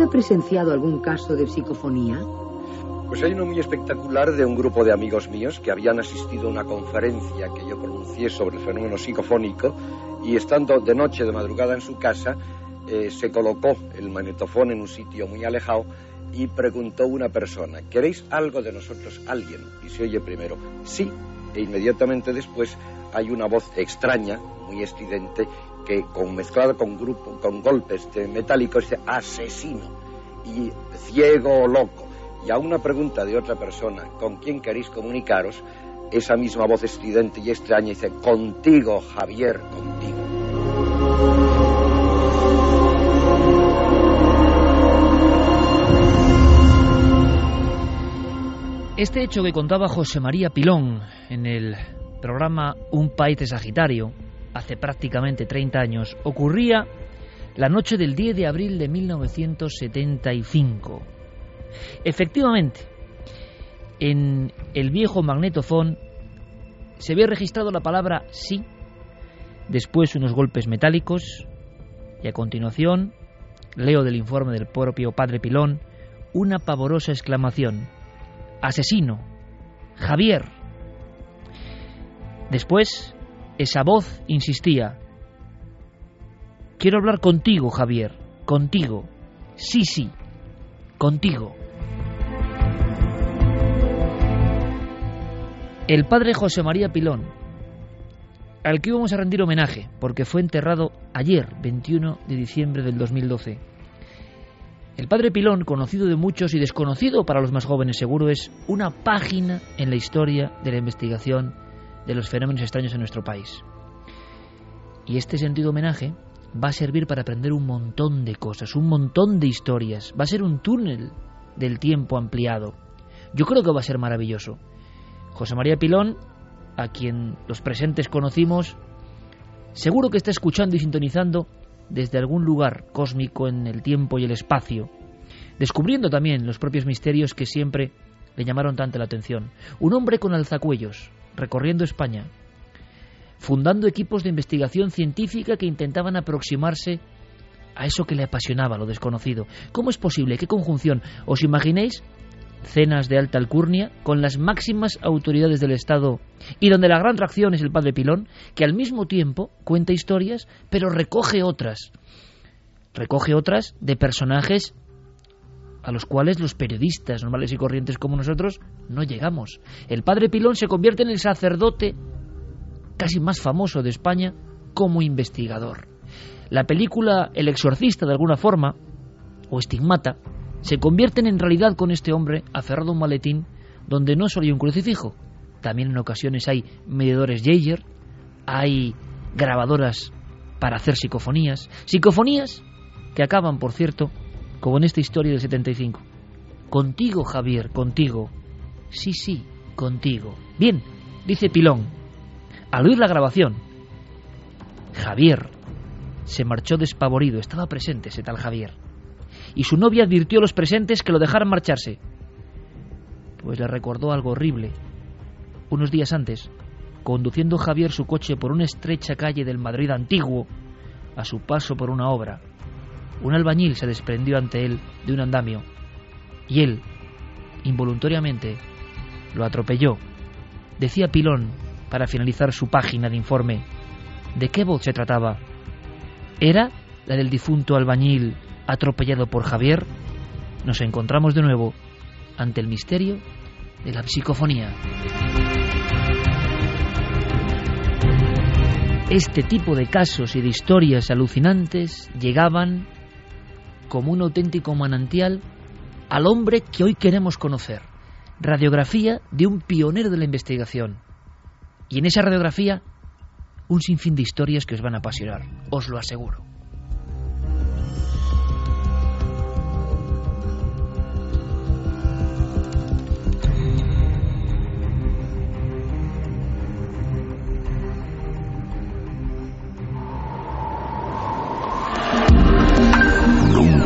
¿Usted ha presenciado algún caso de psicofonía? Pues hay uno muy espectacular de un grupo de amigos míos que habían asistido a una conferencia que yo pronuncié sobre el fenómeno psicofónico y estando de noche, de madrugada en su casa, eh, se colocó el magnetofón en un sitio muy alejado y preguntó una persona, ¿queréis algo de nosotros, alguien? Y se oye primero, sí, e inmediatamente después hay una voz extraña, muy estridente, que con mezclado con grupo, con golpes metálicos dice asesino y ciego o loco. Y a una pregunta de otra persona, ¿con quién queréis comunicaros? Esa misma voz estridente y extraña dice, contigo, Javier, contigo. Este hecho que contaba José María Pilón en el programa Un País de Sagitario, hace prácticamente 30 años, ocurría la noche del 10 de abril de 1975. Efectivamente, en el viejo magnetofón se había registrado la palabra sí, después unos golpes metálicos y a continuación, leo del informe del propio padre Pilón, una pavorosa exclamación. Asesino. Javier. Después, esa voz insistía. Quiero hablar contigo, Javier. Contigo. Sí, sí. Contigo. El padre José María Pilón, al que íbamos a rendir homenaje, porque fue enterrado ayer, 21 de diciembre del 2012. El padre Pilón, conocido de muchos y desconocido para los más jóvenes seguro, es una página en la historia de la investigación de los fenómenos extraños en nuestro país. Y este sentido homenaje va a servir para aprender un montón de cosas, un montón de historias. Va a ser un túnel del tiempo ampliado. Yo creo que va a ser maravilloso. José María Pilón, a quien los presentes conocimos, seguro que está escuchando y sintonizando desde algún lugar cósmico en el tiempo y el espacio, descubriendo también los propios misterios que siempre le llamaron tanto la atención. Un hombre con alzacuellos, recorriendo España, fundando equipos de investigación científica que intentaban aproximarse a eso que le apasionaba, lo desconocido. ¿Cómo es posible? ¿Qué conjunción? ¿Os imaginéis cenas de alta alcurnia con las máximas autoridades del Estado y donde la gran reacción es el padre Pilón, que al mismo tiempo cuenta historias, pero recoge otras. Recoge otras de personajes a los cuales los periodistas normales y corrientes como nosotros no llegamos. El padre Pilón se convierte en el sacerdote casi más famoso de España como investigador. La película El exorcista, de alguna forma, o Estigmata, se convierten en realidad con este hombre aferrado a un maletín donde no solo hay un crucifijo, también en ocasiones hay medidores Jaeger, hay grabadoras para hacer psicofonías, psicofonías que acaban, por cierto, como en esta historia del 75. Contigo, Javier, contigo. Sí, sí, contigo. Bien, dice Pilón. Al oír la grabación, Javier se marchó despavorido. Estaba presente ese tal Javier. Y su novia advirtió a los presentes que lo dejaran marcharse. Pues le recordó algo horrible. Unos días antes, conduciendo Javier su coche por una estrecha calle del Madrid antiguo, a su paso por una obra, un albañil se desprendió ante él de un andamio y él, involuntariamente, lo atropelló. Decía Pilón, para finalizar su página de informe, ¿de qué voz se trataba? ¿Era la del difunto albañil atropellado por Javier? Nos encontramos de nuevo ante el misterio de la psicofonía. Este tipo de casos y de historias alucinantes llegaban como un auténtico manantial al hombre que hoy queremos conocer. Radiografía de un pionero de la investigación. Y en esa radiografía, un sinfín de historias que os van a apasionar, os lo aseguro.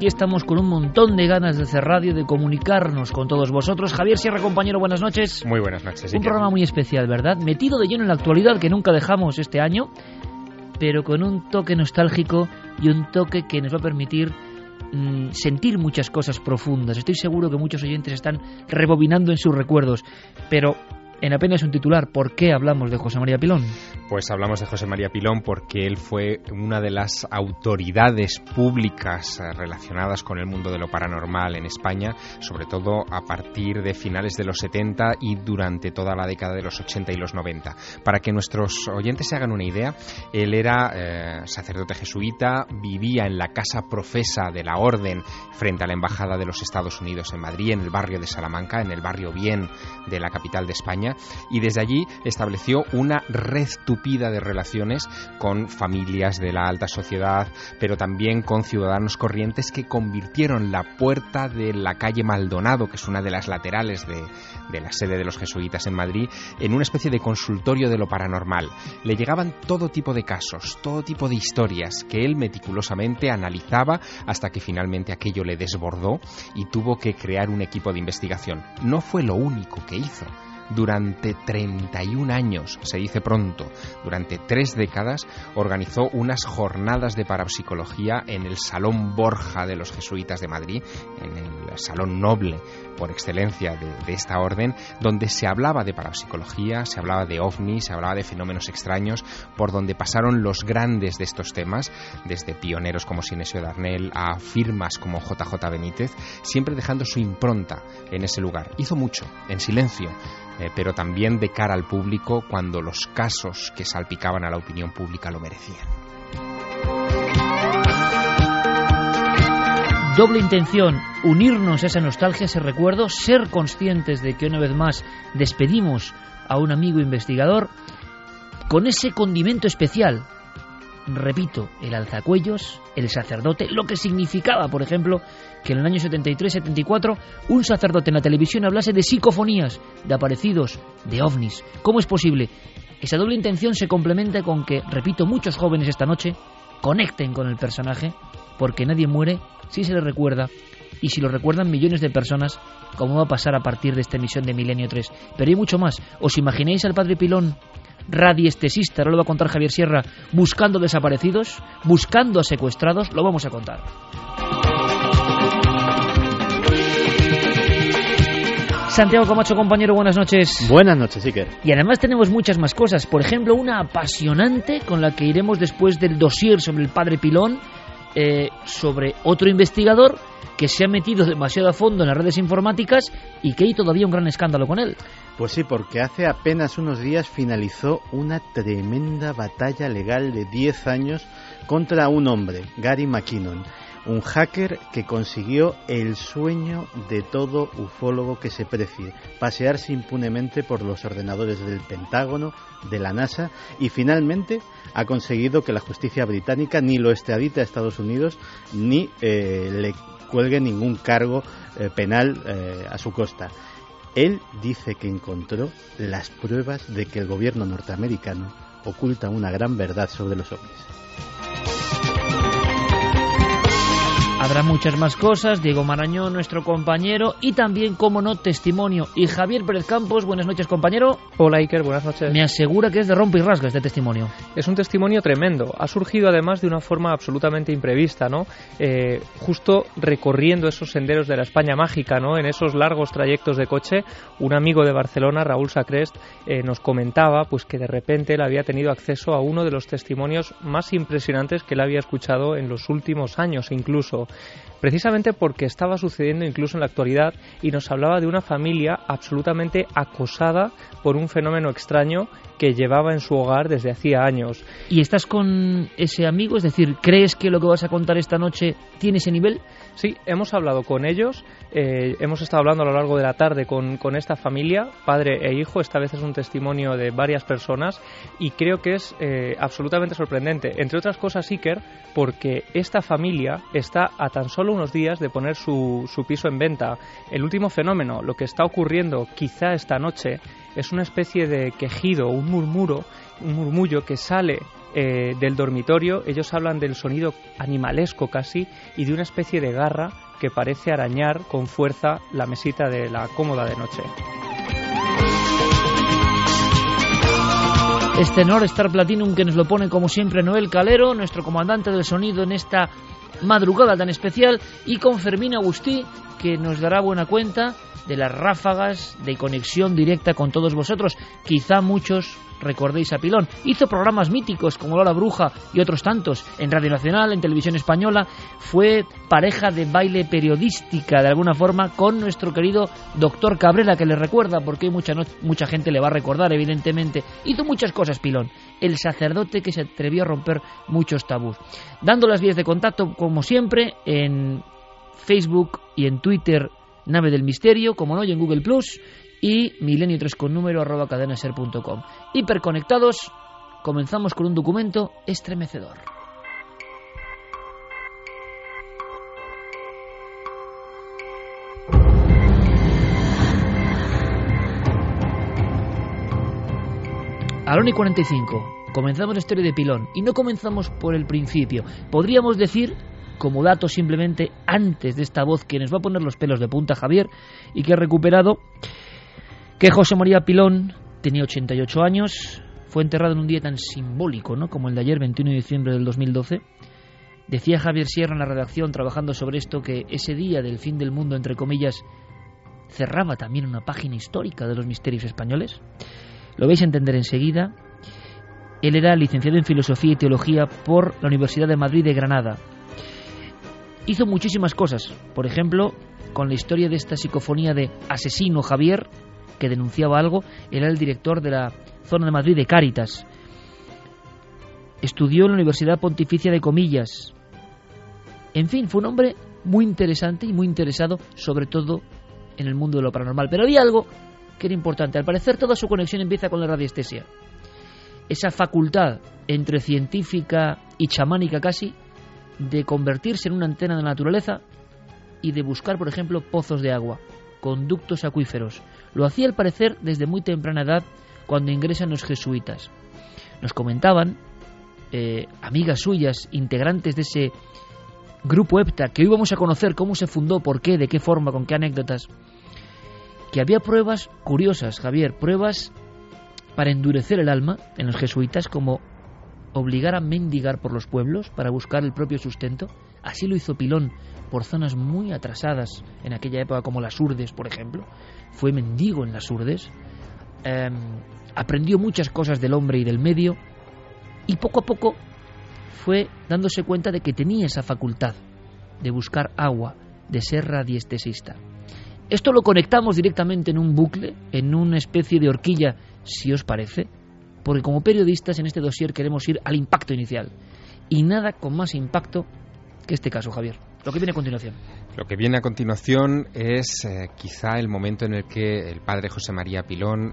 Aquí estamos con un montón de ganas de hacer radio, de comunicarnos con todos vosotros. Javier Sierra, compañero, buenas noches. Muy buenas noches. Un programa muy especial, ¿verdad? Metido de lleno en la actualidad que nunca dejamos este año, pero con un toque nostálgico y un toque que nos va a permitir mm, sentir muchas cosas profundas. Estoy seguro que muchos oyentes están rebobinando en sus recuerdos, pero en apenas un titular, ¿por qué hablamos de José María Pilón? Pues hablamos de José María Pilón porque él fue una de las autoridades públicas eh, relacionadas con el mundo de lo paranormal en España, sobre todo a partir de finales de los 70 y durante toda la década de los 80 y los 90. Para que nuestros oyentes se hagan una idea, él era eh, sacerdote jesuita, vivía en la casa profesa de la orden frente a la Embajada de los Estados Unidos en Madrid, en el barrio de Salamanca, en el barrio Bien de la capital de España, y desde allí estableció una red tupida de relaciones con familias de la alta sociedad, pero también con ciudadanos corrientes que convirtieron la puerta de la calle Maldonado, que es una de las laterales de, la sede de los jesuitas en Madrid, en una especie de consultorio de lo paranormal. Le llegaban todo tipo de casos, todo tipo de historias que él meticulosamente analizaba hasta que finalmente aquello le desbordó y tuvo que crear un equipo de investigación. No fue lo único que hizo durante 31 años, se dice pronto, durante tres décadas, organizó unas jornadas de parapsicología en el Salón Borja de los Jesuitas de Madrid, en el Salón Noble por excelencia de, esta orden, donde se hablaba de parapsicología, se hablaba de ovnis, se hablaba de fenómenos extraños, por donde pasaron los grandes de estos temas, desde pioneros como Sinesio Darnell a firmas como JJ Benítez, siempre dejando su impronta en ese lugar. Hizo mucho, en silencio, eh, pero también de cara al público cuando los casos que salpicaban a la opinión pública lo merecían. Doble intención, unirnos a esa nostalgia, a ese recuerdo, ser conscientes de que una vez más despedimos a un amigo investigador con ese condimento especial. Repito, el alzacuellos, el sacerdote, lo que significaba, por ejemplo, que en el año 73-74 un sacerdote en la televisión hablase de psicofonías, de aparecidos, de ovnis. ¿Cómo es posible? Esa doble intención se complementa con que, repito, muchos jóvenes esta noche conecten con el personaje, porque nadie muere si se le recuerda y si lo recuerdan millones de personas, como va a pasar a partir de esta emisión de Milenio 3. Pero hay mucho más. ¿Os imagináis al padre Pilón, radiestesista, ahora lo va a contar Javier Sierra, buscando desaparecidos, buscando a secuestrados? Lo vamos a contar. Santiago Camacho, compañero, buenas noches. Buenas noches, Iker. Y además tenemos muchas más cosas. Por ejemplo, una apasionante con la que iremos después del dossier sobre el padre Pilón, eh, sobre otro investigador que se ha metido demasiado a fondo en las redes informáticas y que hay todavía un gran escándalo con él. Pues sí, porque hace apenas unos días finalizó una tremenda batalla legal de 10 años contra un hombre, Gary McKinnon, un hacker que consiguió el sueño de todo ufólogo que se precie, pasearse impunemente por los ordenadores del Pentágono, de la NASA y finalmente ha conseguido que la justicia británica ni lo extradite a Estados Unidos ni eh, le cuelgue ningún cargo eh, penal eh, a su costa. Él dice que encontró las pruebas de que el gobierno norteamericano oculta una gran verdad sobre los ovnis. Habrá muchas más cosas, Diego Marañón, nuestro compañero, y también, como no, testimonio. Y Javier Pérez Campos, buenas noches, compañero. Hola Iker, buenas noches. Me asegura que es de rompe y rasga este testimonio. Es un testimonio tremendo. Ha surgido además de una forma absolutamente imprevista, ¿no? Eh, justo recorriendo esos senderos de la España mágica, ¿no? En esos largos trayectos de coche, un amigo de Barcelona, Raúl Sacrest, eh, nos comentaba pues que de repente él había tenido acceso a uno de los testimonios más impresionantes que él había escuchado en los últimos años incluso precisamente porque estaba sucediendo incluso en la actualidad y nos hablaba de una familia absolutamente acosada por un fenómeno extraño que llevaba en su hogar desde hacía años. ¿Y estás con ese amigo? Es decir, ¿crees que lo que vas a contar esta noche tiene ese nivel? Sí, hemos hablado con ellos, eh, hemos estado hablando a lo largo de la tarde con, esta familia, padre e hijo, esta vez es un testimonio de varias personas y creo que es eh, absolutamente sorprendente, entre otras cosas Iker, porque esta familia está a tan solo unos días de poner su, su piso en venta. El último fenómeno, lo que está ocurriendo quizá esta noche, es una especie de quejido, un murmuro, un murmullo que sale eh, del dormitorio, ellos hablan del sonido animalesco casi y de una especie de garra que parece arañar con fuerza la mesita de la cómoda de noche. Este Nord Star Platinum que nos lo pone como siempre Noel Calero, nuestro comandante del sonido en esta madrugada tan especial, y con Fermín Agustí, que nos dará buena cuenta de las ráfagas de conexión directa con todos vosotros. Quizá muchos recordéis a Pilón. Hizo programas míticos como Lola Bruja y otros tantos en Radio Nacional, en Televisión Española. Fue pareja de baile periodística de alguna forma con nuestro querido doctor Cabrera, que le recuerda, porque mucha, mucha gente le va a recordar, evidentemente. Hizo muchas cosas Pilón. El sacerdote que se atrevió a romper muchos tabús. Dando las vías de contacto, como siempre, en Facebook y en Twitter Nave del Misterio, como no, y en Google Plus y milenio 3 con número arroba cadenaser.com. Hiperconectados, comenzamos con un documento estremecedor. Aloni 45. Comenzamos la historia de Pilón y no comenzamos por el principio. Podríamos decir como dato simplemente antes de esta voz que nos va a poner los pelos de punta Javier y que ha recuperado que José María Pilón tenía 88 años, fue enterrado en un día tan simbólico ¿no? como el de ayer, 21 de diciembre del 2012. Decía Javier Sierra en la redacción, trabajando sobre esto, que ese día del fin del mundo, entre comillas, cerraba también una página histórica de los misterios españoles. Lo vais a entender enseguida. Él era licenciado en Filosofía y Teología por la Universidad de Madrid de Granada. Hizo muchísimas cosas, por ejemplo, con la historia de esta psicofonía de Asesino Javier, que denunciaba algo, era el director de la zona de Madrid de Cáritas. Estudió en la Universidad Pontificia de Comillas. En fin, fue un hombre muy interesante y muy interesado, sobre todo en el mundo de lo paranormal. Pero había algo que era importante. Al parecer, toda su conexión empieza con la radiestesia. Esa facultad entre científica y chamánica casi de convertirse en una antena de la naturaleza y de buscar, por ejemplo, pozos de agua, conductos acuíferos, lo hacía al parecer desde muy temprana edad cuando ingresan los jesuitas. Nos comentaban eh, amigas suyas, integrantes de ese grupo EPTA, que hoy vamos a conocer cómo se fundó, por qué, de qué forma, con qué anécdotas, que había pruebas curiosas, Javier, pruebas para endurecer el alma en los jesuitas, como obligar a mendigar por los pueblos para buscar el propio sustento. Así lo hizo Pilón por zonas muy atrasadas en aquella época, como las Urdes, por ejemplo. Fue mendigo en las Urdes. Em, aprendió muchas cosas del hombre y del medio. Y poco a poco fue dándose cuenta de que tenía esa facultad de buscar agua, de ser radiestesista. Esto lo conectamos directamente en un bucle, en una especie de horquilla, si os parece, porque como periodistas en este dossier queremos ir al impacto inicial. Y nada con más impacto que este caso, Javier. Lo que viene a continuación. Lo que viene a continuación es eh, quizá el momento en el que el padre José María Pilón eh,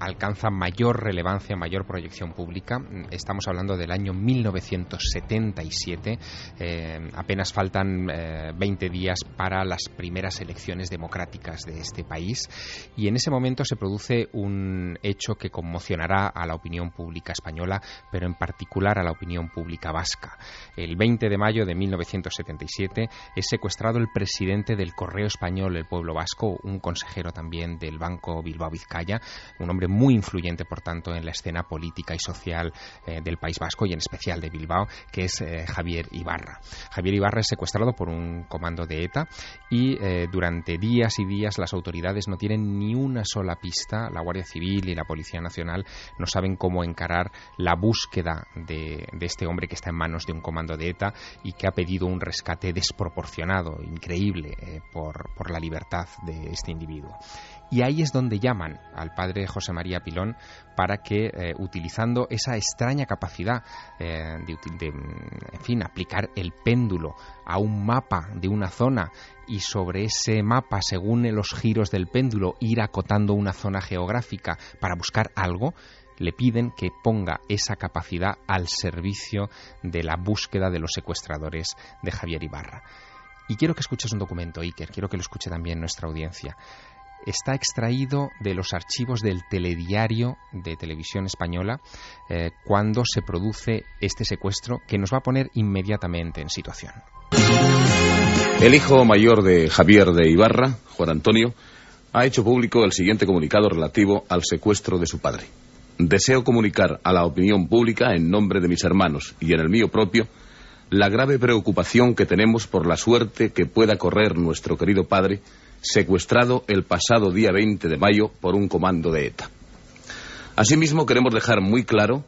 alcanza mayor relevancia, mayor proyección pública. Estamos hablando del año 1977. Eh, apenas faltan 20 días para las primeras elecciones democráticas de este país. Y en ese momento se produce un hecho que conmocionará a la opinión pública española, pero en particular a la opinión pública vasca. El 20 de mayo de 1977 es secuestrado el presidente del Correo Español, el pueblo vasco, un consejero también del Banco Bilbao Vizcaya, un hombre muy influyente, por tanto, en la escena política y social eh, del País Vasco y en especial de Bilbao, que es eh, Javier Ibarra. Javier Ibarra es secuestrado por un comando de ETA y eh, durante días y días las autoridades no tienen ni una sola pista, la Guardia Civil y la Policía Nacional no saben cómo encarar la búsqueda de, de este hombre que está en manos de un comando de ETA y que ha pedido un rescate desproporcionado, increíble eh, por, por, la libertad de este individuo. Y ahí es donde llaman al padre José María Pilón para que, eh, utilizando esa extraña capacidad eh, de, de, en fin, aplicar el péndulo a un mapa de una zona y sobre ese mapa, según los giros del péndulo, ir acotando una zona geográfica para buscar algo, le piden que ponga esa capacidad al servicio de la búsqueda de los secuestradores de Javier Ibarra. Y quiero que escuches un documento, Iker, quiero que lo escuche también nuestra audiencia. Está extraído de los archivos del telediario de televisión española eh, cuando se produce este secuestro que nos va a poner inmediatamente en situación. El hijo mayor de Javier de Ibarra, Juan Antonio, ha hecho público el siguiente comunicado relativo al secuestro de su padre. Deseo comunicar a la opinión pública, en nombre de mis hermanos y en el mío propio, la grave preocupación que tenemos por la suerte que pueda correr nuestro querido padre, secuestrado el pasado día 20 de mayo por un comando de ETA. Asimismo, queremos dejar muy claro,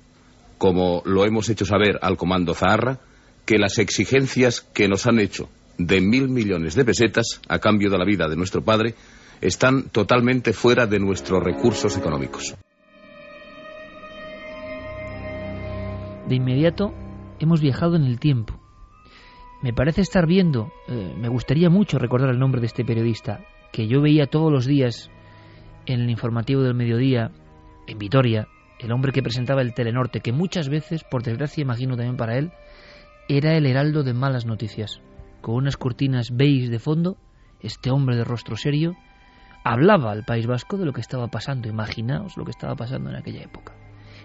como lo hemos hecho saber al comando Zaharra, que las exigencias que nos han hecho de mil millones de pesetas a cambio de la vida de nuestro padre están totalmente fuera de nuestros recursos económicos. De inmediato hemos viajado en el tiempo. Me parece estar viendo, eh, me gustaría mucho recordar el nombre de este periodista, que yo veía todos los días en el informativo del mediodía, en Vitoria, el hombre que presentaba el Telenorte, que muchas veces, por desgracia imagino también para él, era el heraldo de malas noticias. Con unas cortinas beige de fondo, este hombre de rostro serio hablaba al País Vasco de lo que estaba pasando. Imaginaos lo que estaba pasando en aquella época.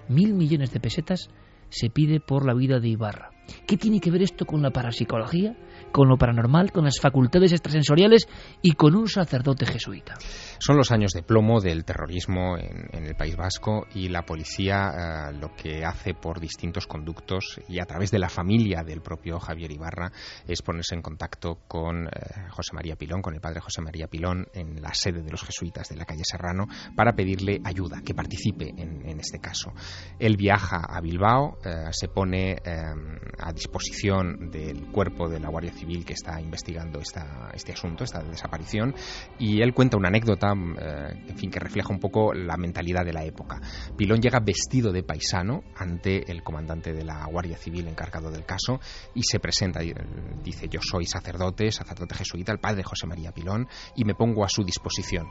Mil millones de pesetas se pide por la vida de Ibarra. ¿Qué tiene que ver esto con la parapsicología, con lo paranormal, con las facultades extrasensoriales y con un sacerdote jesuita? Son los años de plomo del terrorismo en, el País Vasco y la policía eh, lo que hace por distintos conductos y a través de la familia del propio Javier Ibarra es ponerse en contacto con eh, José María Pilón, con el padre José María Pilón en la sede de los jesuitas de la calle Serrano para pedirle ayuda, que participe en, en este caso. Él viaja a Bilbao, eh, se pone a disposición del cuerpo de la Guardia Civil que está investigando este asunto, esta desaparición, y él cuenta una anécdota, eh, en fin, que refleja un poco la mentalidad de la época. Pilón llega vestido de paisano ante el comandante de la Guardia Civil encargado del caso y se presenta, dice, yo soy sacerdote, sacerdote jesuita, el padre José María Pilón, y me pongo a su disposición.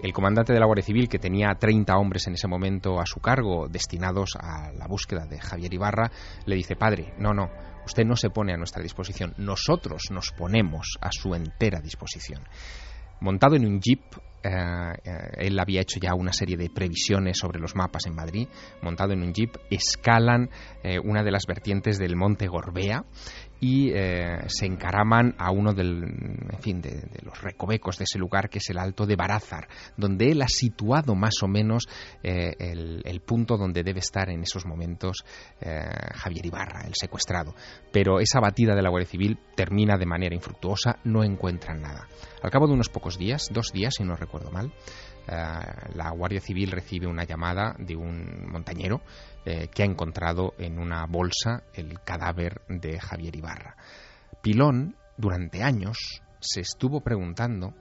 El comandante de la Guardia Civil, que tenía 30 hombres en ese momento a su cargo, destinados a la búsqueda de Javier Ibarra, le dice, padre, no, no, usted no se pone a nuestra disposición, nosotros nos ponemos a su entera disposición. Montado en un jeep, eh, eh, él había hecho ya una serie de previsiones sobre los mapas en Madrid, montado en un jeep, escalan eh, una de las vertientes del monte Gorbea y eh, se encaraman a uno del, fin, de, los recovecos de ese lugar que es el Alto de Barázar, donde él ha situado más o menos eh, el, punto donde debe estar en esos momentos eh, Javier Ibarra, el secuestrado. Pero esa batida de la Guardia Civil termina de manera infructuosa, no encuentran nada. Al cabo de unos pocos días, dos días si no recuerdo mal, la Guardia Civil recibe una llamada de un montañero eh, que ha encontrado en una bolsa el cadáver de Javier Ibarra. Pilón, durante años, se estuvo preguntando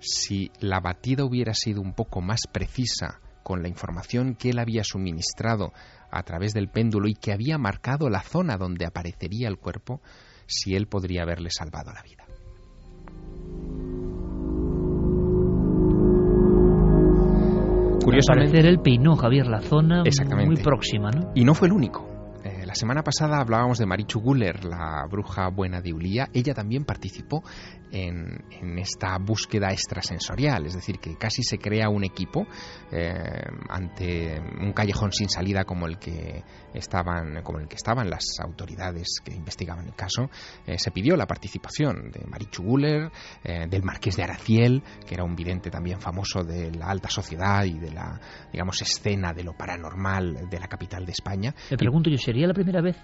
si la batida hubiera sido un poco más precisa con la información que él había suministrado a través del péndulo y que había marcado la zona donde aparecería el cuerpo, si él podría haberle salvado la vida. Curiosamente... Al él peinó Javier la zona muy próxima, ¿no? Y no fue el único. Eh, la semana pasada hablábamos de Marichu Guller, la bruja buena de Ulía. Ella también participó en, esta búsqueda extrasensorial, es decir, que casi se crea un equipo eh, ante un callejón sin salida como el que estaban, como el que estaban las autoridades que investigaban el caso. Eh, se pidió la participación de Marichu Guller, del Marqués de Araciel, que era un vidente también famoso de la alta sociedad y de la, digamos, escena de lo paranormal de la capital de España. Me pregunto yo, ¿sería la primera vez?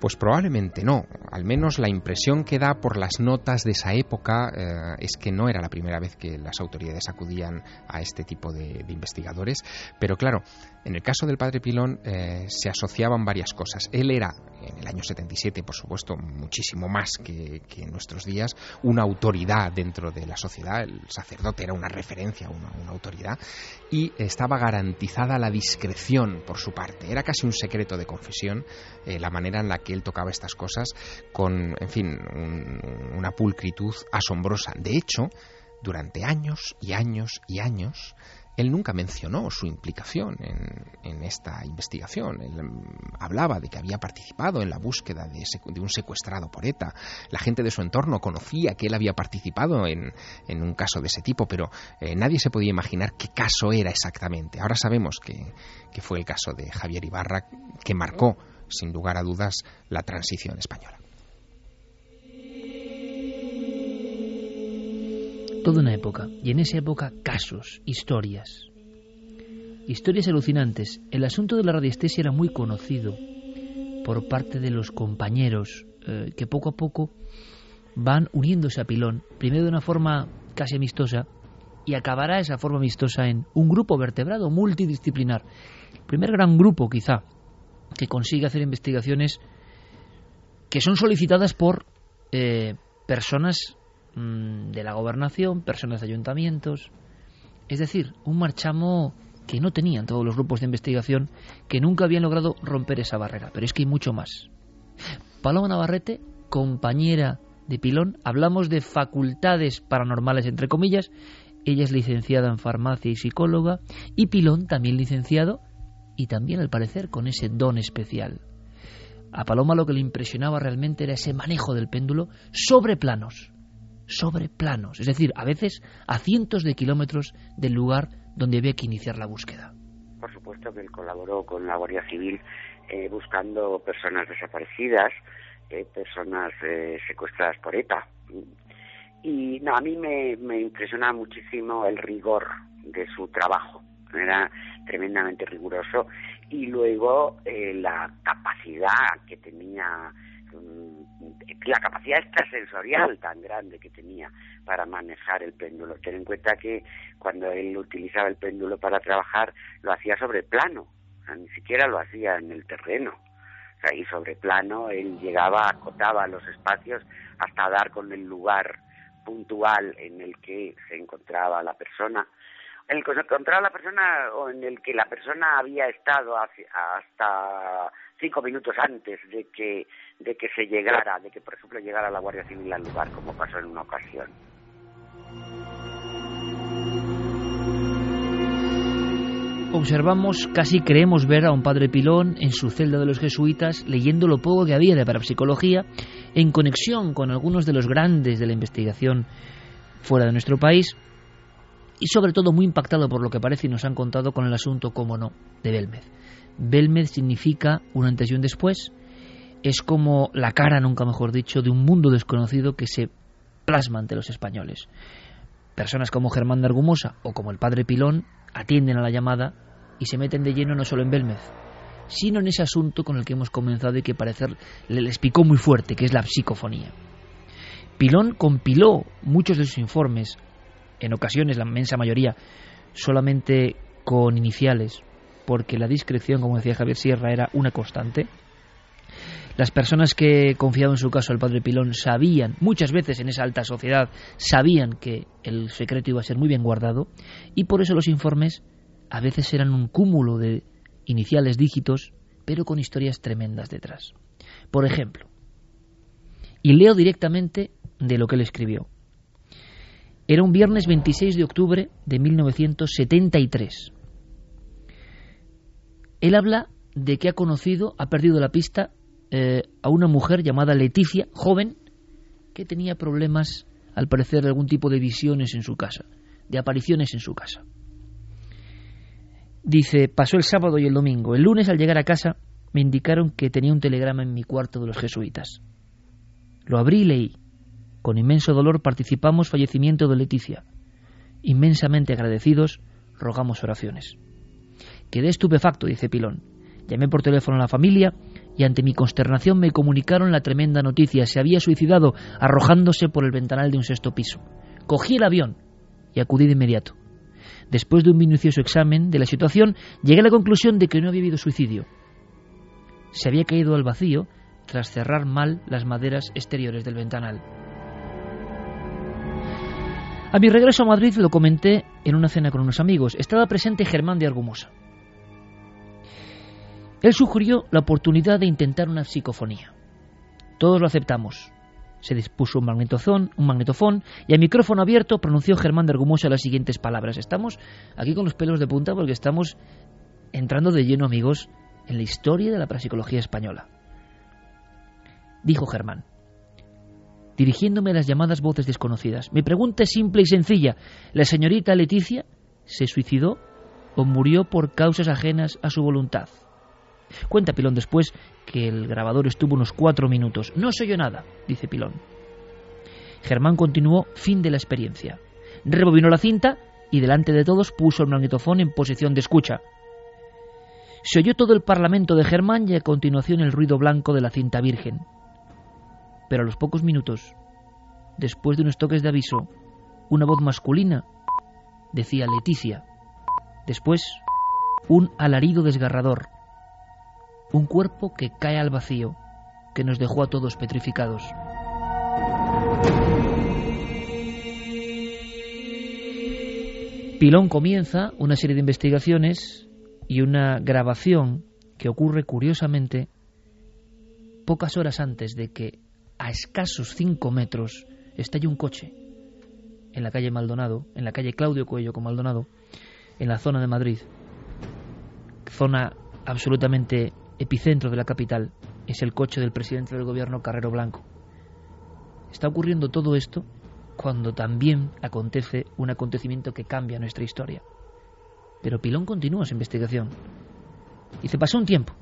Pues probablemente no. Al menos la impresión que da por las notas de esa época eh, es que no era la primera vez que las autoridades acudían a este tipo de, investigadores. Pero claro, en el caso del padre Pilón eh, se asociaban varias cosas. Él era, en el año 77, por supuesto, muchísimo más que, en nuestros días, una autoridad dentro de la sociedad. El sacerdote era una referencia, una, autoridad. Y estaba garantizada la discreción por su parte. Era casi un secreto de confesión eh, la manera en la que él tocaba estas cosas con, en fin, una pulcritud asombrosa. De hecho, durante años y años y años, él nunca mencionó su implicación en, esta investigación. Él mm, hablaba de que había participado en la búsqueda de, un secuestrado por ETA. La gente de su entorno conocía que él había participado en, un caso de ese tipo, pero eh, nadie se podía imaginar qué caso era exactamente. Ahora sabemos que, que fue el caso de Javier Ibarra, que marcó sin lugar a dudas, la transición española. Toda una época, y en esa época casos, historias. Historias alucinantes. El asunto de la radiestesia era muy conocido por parte de los compañeros eh, que poco a poco van uniéndose a Pilón, primero de una forma casi amistosa, y acabará esa forma amistosa en un grupo vertebrado multidisciplinar. El primer gran grupo, quizá, que consigue hacer investigaciones que son solicitadas por eh, personas mm, de la gobernación, personas de ayuntamientos. Es decir, un marchamo que no tenían todos los grupos de investigación, que nunca habían logrado romper esa barrera. Pero es que hay mucho más. Paloma Navarrete, compañera de Pilón, hablamos de facultades paranormales, entre comillas. Ella es licenciada en farmacia y psicóloga, y Pilón también licenciado y también al parecer con ese don especial. A Paloma lo que le impresionaba realmente era ese manejo del péndulo sobre planos, sobre planos, es decir, a veces a cientos de kilómetros del lugar donde había que iniciar la búsqueda. Por supuesto que él colaboró con la Guardia Civil eh, buscando personas desaparecidas, eh, personas eh, secuestradas por ETA. Y no, a mí me, me impresiona muchísimo el rigor de su trabajo era tremendamente riguroso y luego eh, la capacidad que tenía mm, la capacidad extrasensorial tan grande que tenía para manejar el péndulo. Ten en cuenta que cuando él utilizaba el péndulo para trabajar lo hacía sobre plano, ni siquiera lo hacía en el terreno. O sea, y sobre plano él llegaba, acotaba los espacios hasta dar con el lugar puntual en el que se encontraba la persona en el que se encontraba la persona o en el que la persona había estado hasta cinco minutos antes de que, de que se llegara, de que por ejemplo llegara la Guardia Civil al lugar, como pasó en una ocasión. Observamos, casi creemos ver a un padre Pilón en su celda de los jesuitas leyendo lo poco que había de parapsicología en conexión con algunos de los grandes de la investigación fuera de nuestro país y sobre todo muy impactado por lo que parece y nos han contado con el asunto, como no, de Belmez. Belmez significa un antes y un después, es como la cara, nunca mejor dicho, de un mundo desconocido que se plasma ante los españoles. Personas como Germán de Argumosa o como el padre Pilón atienden a la llamada y se meten de lleno no solo en Belmez, sino en ese asunto con el que hemos comenzado y que parecer les picó muy fuerte, que es la psicofonía. Pilón compiló muchos de sus informes en ocasiones, la inmensa mayoría, solamente con iniciales, porque la discreción, como decía Javier Sierra, era una constante. Las personas que confiaban en su caso al padre Pilón sabían, muchas veces en esa alta sociedad, sabían que el secreto iba a ser muy bien guardado y por eso los informes a veces eran un cúmulo de iniciales dígitos, pero con historias tremendas detrás. Por ejemplo, y leo directamente de lo que él escribió. Era un viernes 26 de octubre de 1973. Él habla de que ha conocido, ha perdido la pista eh, a una mujer llamada Leticia, joven, que tenía problemas, al parecer, de algún tipo de visiones en su casa, de apariciones en su casa. Dice, pasó el sábado y el domingo. El lunes, al llegar a casa, me indicaron que tenía un telegrama en mi cuarto de los jesuitas. Lo abrí y leí. Con inmenso dolor participamos fallecimiento de Leticia. Inmensamente agradecidos, rogamos oraciones. Quedé estupefacto, dice Pilón. Llamé por teléfono a la familia y ante mi consternación me comunicaron la tremenda noticia. Se había suicidado arrojándose por el ventanal de un sexto piso. Cogí el avión y acudí de inmediato. Después de un minucioso examen de la situación, llegué a la conclusión de que no había habido suicidio. Se había caído al vacío tras cerrar mal las maderas exteriores del ventanal. A mi regreso a Madrid lo comenté en una cena con unos amigos. Estaba presente Germán de Argumosa. Él sugirió la oportunidad de intentar una psicofonía. Todos lo aceptamos. Se dispuso un magnetofón, un magnetofón y a micrófono abierto pronunció Germán de Argumosa las siguientes palabras. Estamos aquí con los pelos de punta porque estamos entrando de lleno, amigos, en la historia de la parapsicología española. Dijo Germán, dirigiéndome a las llamadas voces desconocidas. Mi pregunta es simple y sencilla. ¿La señorita Leticia se suicidó o murió por causas ajenas a su voluntad? Cuenta Pilón después que el grabador estuvo unos cuatro minutos. No se oyó nada, dice Pilón. Germán continuó fin de la experiencia. Rebobinó la cinta y delante de todos puso el magnetofón en posición de escucha. Se oyó todo el parlamento de Germán y a continuación el ruido blanco de la cinta virgen. Pero a los pocos minutos, después de unos toques de aviso, una voz masculina decía Leticia. Después, un alarido desgarrador. Un cuerpo que cae al vacío, que nos dejó a todos petrificados. Pilón comienza una serie de investigaciones y una grabación que ocurre curiosamente pocas horas antes de que a escasos cinco metros estalle un coche en la calle Maldonado, en la calle Claudio Coello con Maldonado, en la zona de Madrid, zona absolutamente epicentro de la capital, es el coche del presidente del gobierno Carrero Blanco. Está ocurriendo todo esto cuando también acontece un acontecimiento que cambia nuestra historia. Pero Pilón continúa su investigación. Y se pasó un tiempo,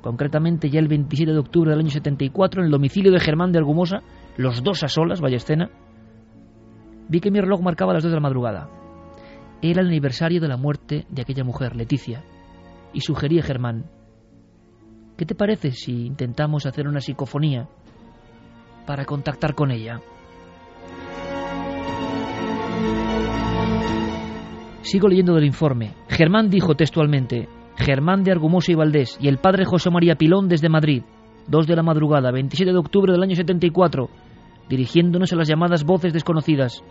concretamente ya el 27 de octubre del año 74, en el domicilio de Germán de Argumosa, los dos a solas, vaya vi que mi reloj marcaba las dos de la madrugada. Era el aniversario de la muerte de aquella mujer, Leticia, y sugerí a Germán, ¿qué te parece si intentamos hacer una psicofonía para contactar con ella? Sigo leyendo del informe. Germán dijo textualmente, Germán de Argumosa y Valdés y el padre José María Pilón desde Madrid, 2 de la madrugada, 27 de octubre del año 74, dirigiéndonos a las llamadas voces desconocidas.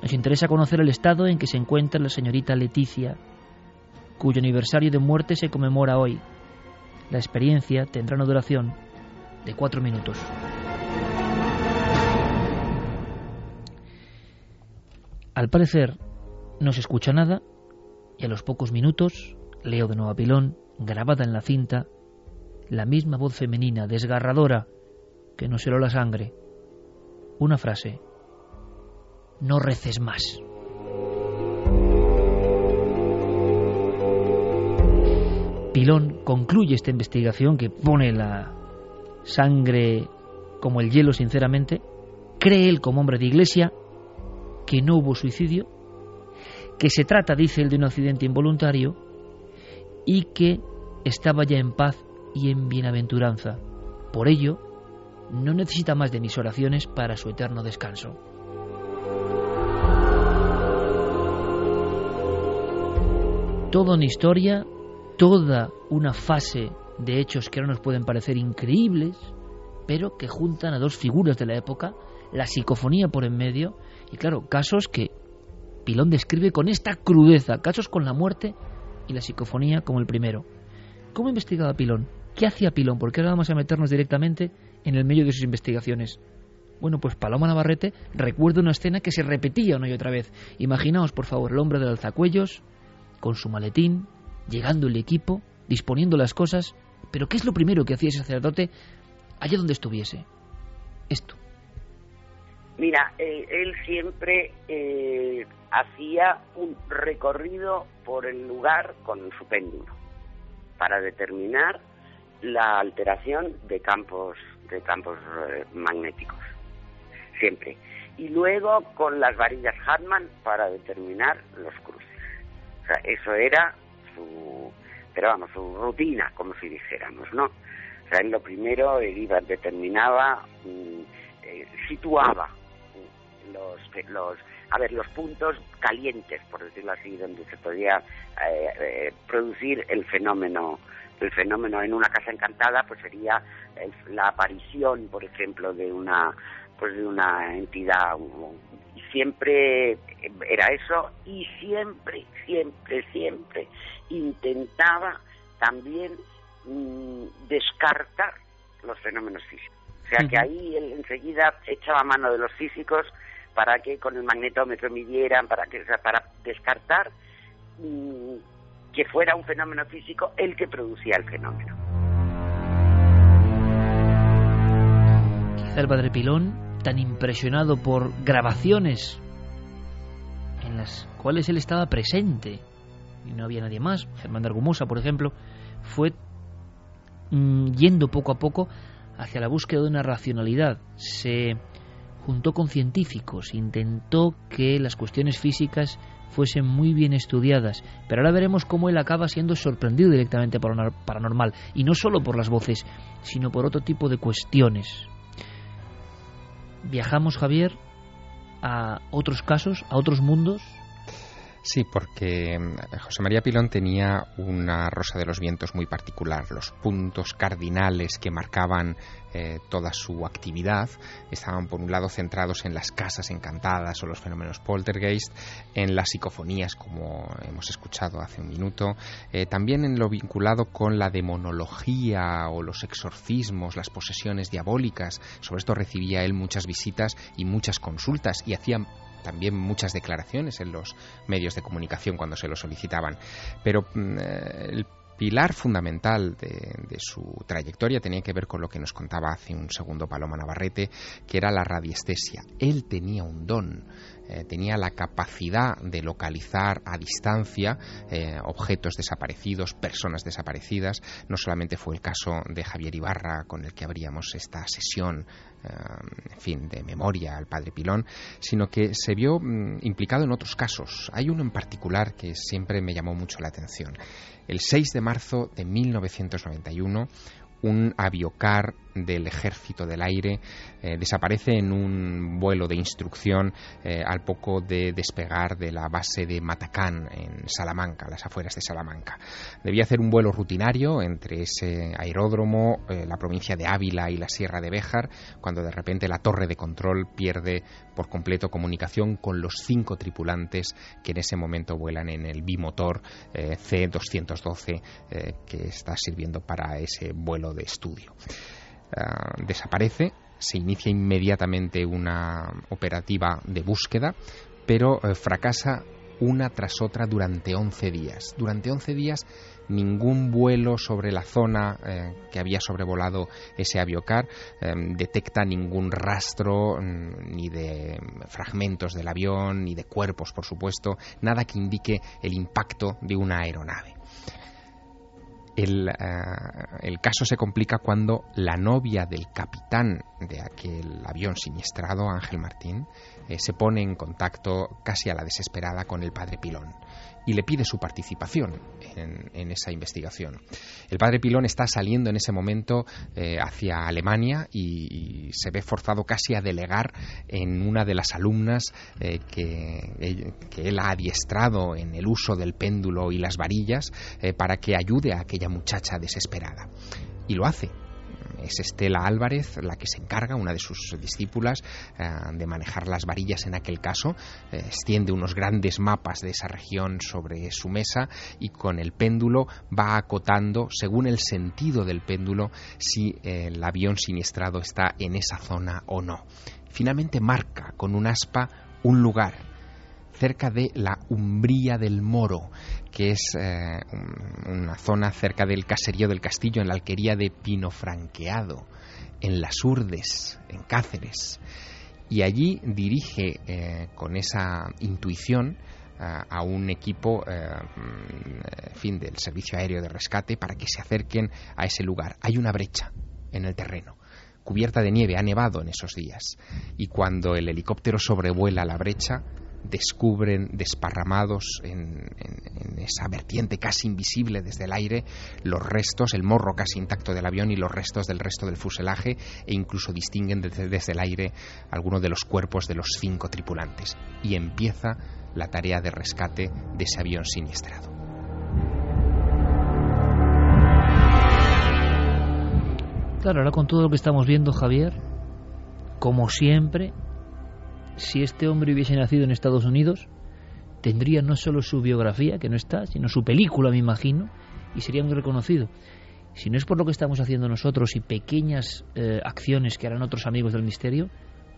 Nos interesa conocer el estado en que se encuentra la señorita Leticia, cuyo aniversario de muerte se conmemora hoy. La experiencia tendrá una duración de cuatro minutos. Al parecer, no se escucha nada y a los pocos minutos leo de nuevo a Pilón, grabada en la cinta, la misma voz femenina, desgarradora, que nos heló la sangre. Una frase. No reces más. Pilón concluye esta investigación que pone la sangre como el hielo, sinceramente. Cree él, como hombre de iglesia, que no hubo suicidio, que se trata, dice él, de un accidente involuntario y que estaba ya en paz y en bienaventuranza. Por ello, no necesita más de mis oraciones para su eterno descanso. Toda una historia, toda una fase de hechos que ahora nos pueden parecer increíbles, pero que juntan a dos figuras de la época, la psicofonía por en medio, y claro, casos que Pilón describe con esta crudeza, casos con la muerte y la psicofonía como el primero. ¿Cómo investigaba Pilón? ¿Qué hacía Pilón? Porque ahora vamos a meternos directamente en el medio de sus investigaciones. Bueno, pues Paloma Navarrete recuerda una escena que se repetía una y otra vez. Imaginaos, por favor, el hombre del alzacuellos, con su maletín, llegando el equipo, disponiendo las cosas, pero ¿qué es lo primero que hacía ese sacerdote allá donde estuviese? Esto. Mira, eh, él siempre eh, hacía un recorrido por el lugar con su péndulo para determinar la alteración de campos de campos eh, magnéticos siempre y luego con las varillas Hartmann para determinar los cruces o sea eso era su pero vamos su rutina como si dijéramos no o sea él lo primero él iba determinaba mm, eh, situaba los los a ver los puntos calientes por decirlo así donde se podía eh, producir el fenómeno el fenómeno en una casa encantada pues sería la aparición por ejemplo de una pues de una entidad y siempre era eso y siempre siempre siempre intentaba también mm, descartar los fenómenos físicos o sea que ahí él enseguida echaba mano de los físicos para que con el magnetómetro midieran para que para descartar mm, que fuera un fenómeno físico el que producía el fenómeno. Quizá el padre Pilón, tan impresionado por grabaciones en las cuales él estaba presente, y no había nadie más, Germán de Argumosa, por ejemplo, fue mm, yendo poco a poco hacia la búsqueda de una racionalidad. Se juntó con científicos, intentó que las cuestiones físicas fuesen muy bien estudiadas, pero ahora veremos cómo él acaba siendo sorprendido directamente por lo paranormal, y no solo por las voces, sino por otro tipo de cuestiones. Viajamos, Javier, a otros casos, a otros mundos, Sí, porque mm, José María Pilón tenía una rosa de los vientos muy particular. Los puntos cardinales que marcaban eh, toda su actividad estaban, por un lado, centrados en las casas encantadas o los fenómenos poltergeist, en las psicofonías, como hemos escuchado hace un minuto, eh, también en lo vinculado con la demonología o los exorcismos, las posesiones diabólicas. Sobre esto recibía él muchas visitas y muchas consultas y hacía también muchas declaraciones en los medios de comunicación cuando se lo solicitaban. Pero mm, eh, el pilar fundamental de, su trayectoria tenía que ver con lo que nos contaba hace un segundo Paloma Navarrete, que era la radiestesia. Él tenía un don, eh, tenía la capacidad de localizar a distancia eh, objetos desaparecidos, personas desaparecidas. No solamente fue el caso de Javier Ibarra, con el que abríamos esta sesión en fin, de memoria al padre Pilón, sino que se vio mm, implicado en otros casos. Hay uno en particular que siempre me llamó mucho la atención. El 6 de marzo de 1991, un aviocar del ejército del aire eh, desaparece en un vuelo de instrucción eh, al poco de despegar de la base de Matacán en Salamanca, las afueras de Salamanca. Debía hacer un vuelo rutinario entre ese aeródromo, eh, la provincia de Ávila y la Sierra de Béjar, cuando de repente la torre de control pierde por completo comunicación con los cinco tripulantes que en ese momento vuelan en el bimotor C-212 que está sirviendo para ese vuelo de estudio. Ah, desaparece, se inicia inmediatamente una operativa de búsqueda, pero eh, fracasa una tras otra durante 11 días. Durante 11 días ningún vuelo sobre la zona eh, que había sobrevolado ese aviocar em, detecta ningún rastro mm, ni de fragmentos del avión, ni de cuerpos, por supuesto, nada que indique el impacto de una aeronave. Eh, el, caso se complica cuando la novia del capitán de aquel avión siniestrado, Ángel Martín, eh, se pone en contacto casi a la desesperada con el padre Pilón y le pide su participación en, esa investigación. El padre Pilón está saliendo en ese momento eh, hacia Alemania y, se ve forzado casi a delegar en una de las alumnas eh, que, él ha adiestrado en el uso del péndulo y las varillas eh, para que ayude a aquella muchacha desesperada. Y lo hace, es Estela Álvarez la que se encarga, una de sus discípulas, eh, de manejar las varillas en aquel caso. Eh, extiende unos grandes mapas de esa región sobre su mesa y con el péndulo va acotando, según el sentido del péndulo, si el avión siniestrado está en esa zona o no. Finalmente marca con un aspa un lugar cerca de la Umbría del Moro, que es eh, una zona cerca del caserío del castillo, en la alquería de Pino Franqueado, en Las Urdes, en Cáceres. Y allí dirige eh, con esa intuición a un equipo mm, fin del servicio aéreo de rescate para que se acerquen a ese lugar. Hay una brecha en el terreno cubierta de nieve, ha nevado en esos días. Y cuando el helicóptero sobrevuela la brecha, descubren desparramados en, esa vertiente casi invisible desde el aire los restos, el morro casi intacto del avión y los restos del resto del fuselaje e incluso distinguen desde, desde el aire algunos de los cuerpos de los cinco tripulantes. Y empieza la tarea de rescate de ese avión siniestrado. Claro, ahora con todo lo que estamos viendo, Javier, como siempre, si este hombre hubiese nacido en Estados Unidos, tendría no solo su biografía, que no está, sino su película, me imagino, y sería muy reconocido. Si no es por lo que estamos haciendo nosotros y pequeñas eh, acciones que harán otros amigos del misterio,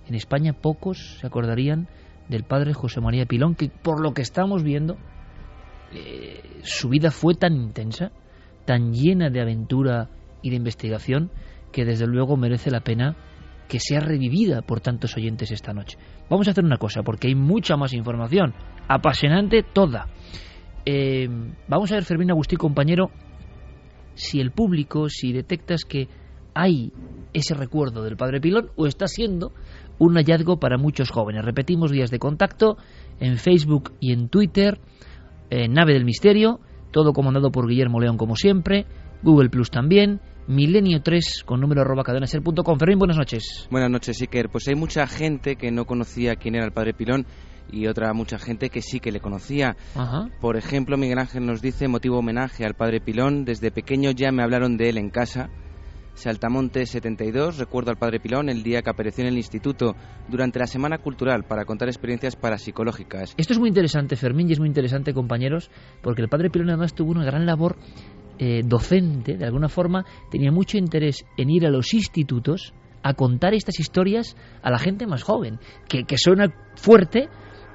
en España pocos se acordarían del padre José María Pilón, que por lo que estamos viendo, eh, su vida fue tan intensa, tan llena de aventura y de investigación, que desde luego merece la pena que sea revivida por tantos oyentes esta noche. Vamos a hacer una cosa, porque hay mucha más información, apasionante toda. Eh, vamos a ver, Fermín Agustí, compañero, si el público, si detectas que hay ese recuerdo del padre Pilón o está siendo un hallazgo para muchos jóvenes. Repetimos vías de contacto en Facebook y en Twitter, en Nave del Misterio, todo comandado por Guillermo León como siempre, Google Plus también, milenio3 con número arroba cadenaser.com. Fermín, buenas noches. Buenas noches, Iker. Pues hay mucha gente que no conocía quién era el padre Pilón y otra mucha gente que sí que le conocía. Por ejemplo, Miguel Ángel nos dice, motivo homenaje al padre Pilón, desde pequeño ya me hablaron de él en casa. Saltamonte 72, recuerdo al padre Pilón el día que apareció en el instituto durante la Semana Cultural para contar experiencias parapsicológicas. Esto es muy interesante, Fermín, y es muy interesante, compañeros, porque el padre Pilón además tuvo una gran labor eh, docente, de alguna forma, tenía mucho interés en ir a los institutos a contar estas historias a la gente más joven, que, suena fuerte,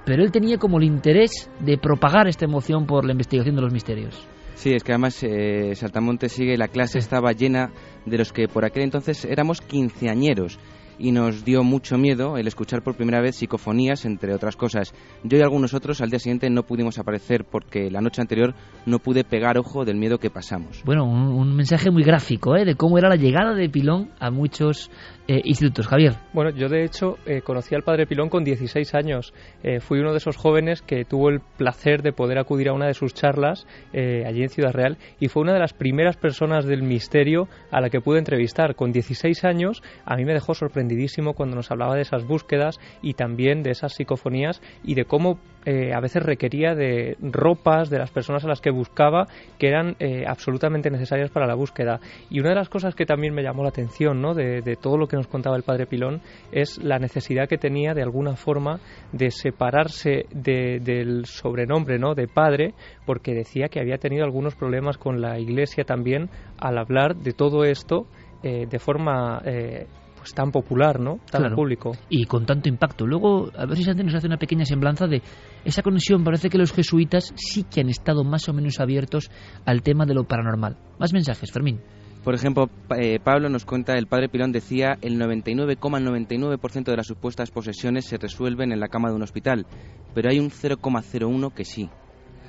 pero él tenía como el interés de propagar esta emoción por la investigación de los misterios. Sí, es que además eh, Saltamonte sigue, la clase estaba llena de los que por aquel entonces éramos quinceañeros y nos dio mucho miedo el escuchar por primera vez psicofonías, entre otras cosas. Yo y algunos otros al día siguiente no pudimos aparecer porque la noche anterior no pude pegar ojo del miedo que pasamos. Bueno, un, mensaje muy gráfico ¿eh? de cómo era la llegada de Pilón a muchos eh, institutos. Javier. Bueno, yo de hecho eh, conocí al padre Pilón con 16 años. Eh, fui uno de esos jóvenes que tuvo el placer de poder acudir a una de sus charlas allí en Ciudad Real y fue una de las primeras personas del misterio a la que pude entrevistar. Con 16 años a mí me dejó sorprendidísimo cuando nos hablaba de esas búsquedas y también de esas psicofonías y de cómo a veces requería de ropas de las personas a las que buscaba que eran absolutamente necesarias para la búsqueda. Y una de las cosas que también me llamó la atención ¿no? de, de todo lo que nos contaba el padre Pilón es la necesidad que tenía de alguna forma de separarse del sobrenombre ¿no? de padre, porque decía que había tenido algunos problemas con la iglesia también al hablar de todo esto eh, de forma eh, pues tan popular, ¿no? Tan público. Y con tanto impacto. Luego, a ver si Santi nos hace una pequeña semblanza de esa conexión. Parece que los jesuitas sí que han estado más o menos abiertos al tema de lo paranormal. Más mensajes, Fermín. Por ejemplo, eh, Pablo nos cuenta, el padre Pilón decía, el 99,99% de las supuestas posesiones se resuelven en la cama de un hospital, pero hay un 0,01 que sí.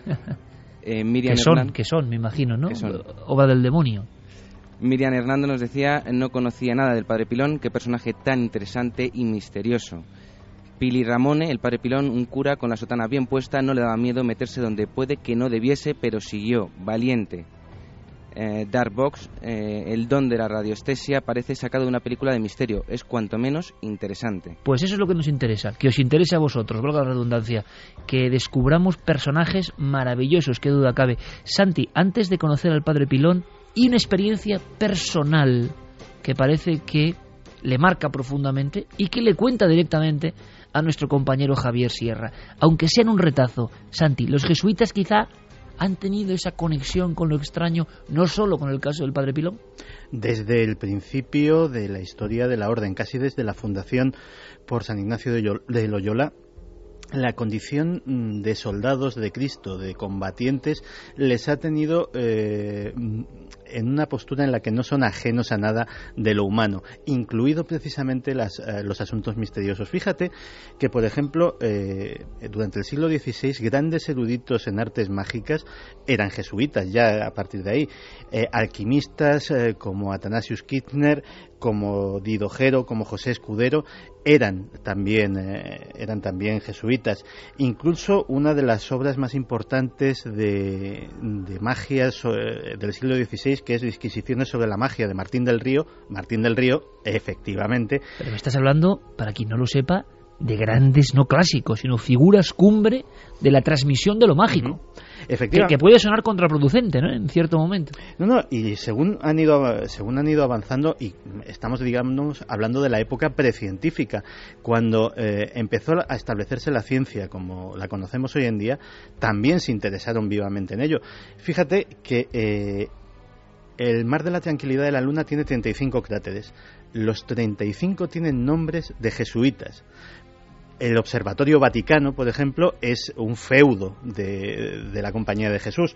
Eh, Miriam que son, que son, me imagino, ¿no? Obra del demonio. Miriam Hernando nos decía, no conocía nada del padre Pilón, qué personaje tan interesante y misterioso. Pili Ramone, el padre Pilón, un cura con la sotana bien puesta, no le daba miedo meterse donde puede que no debiese, pero siguió, valiente eh, Dark Box, eh, el don de la radioestesia, parece sacado de una película de misterio. Es cuanto menos interesante. Pues eso es lo que nos interesa, que os interese a vosotros, valga la redundancia, que descubramos personajes maravillosos, qué duda cabe. Santi, antes de conocer al padre Pilón, y una experiencia personal que parece que le marca profundamente y que le cuenta directamente a nuestro compañero Javier Sierra. Aunque sea en un retazo, Santi, los jesuitas quizá han tenido esa conexión con lo extraño, no solo con el caso del Padre Pilón? Desde el principio de la historia de la orden, casi desde la fundación por San Ignacio de Loyola, la condición mm, de soldados de Cristo, de combatientes, les ha tenido eh, en una postura en la que no son ajenos a nada de lo humano, incluido precisamente eh, los asuntos misteriosos. Fíjate que, por ejemplo, eh, durante el siglo XVI, grandes eruditos en artes mágicas eran jesuitas, ya a partir de ahí. alquimistas como Athanasius Kirchner, como Didojero, como José Escudero, eran también, eh, eran también jesuitas. Incluso una de las obras más importantes de, de magia del siglo XVI, que es Disquisiciones sobre la magia de Martín del Río, Martín del Río, efectivamente. Pero me estás hablando, para quien no lo sepa, de grandes, no clásicos, sino figuras cumbre de la transmisión de lo mágico. Efectivamente. Que, puede sonar contraproducente, ¿no? En cierto momento. No, no, y según han ido, según han ido avanzando, y estamos, digamos, hablando de la época precientífica, cuando eh, empezó a establecerse la ciencia como la conocemos hoy en día, también se interesaron vivamente en ello. Fíjate que eh, el Mar de la Tranquilidad de la Luna tiene 35 cráteres. Los 35 tienen nombres de jesuitas el Observatorio Vaticano, por ejemplo, es un feudo de, de la Compañía de Jesús.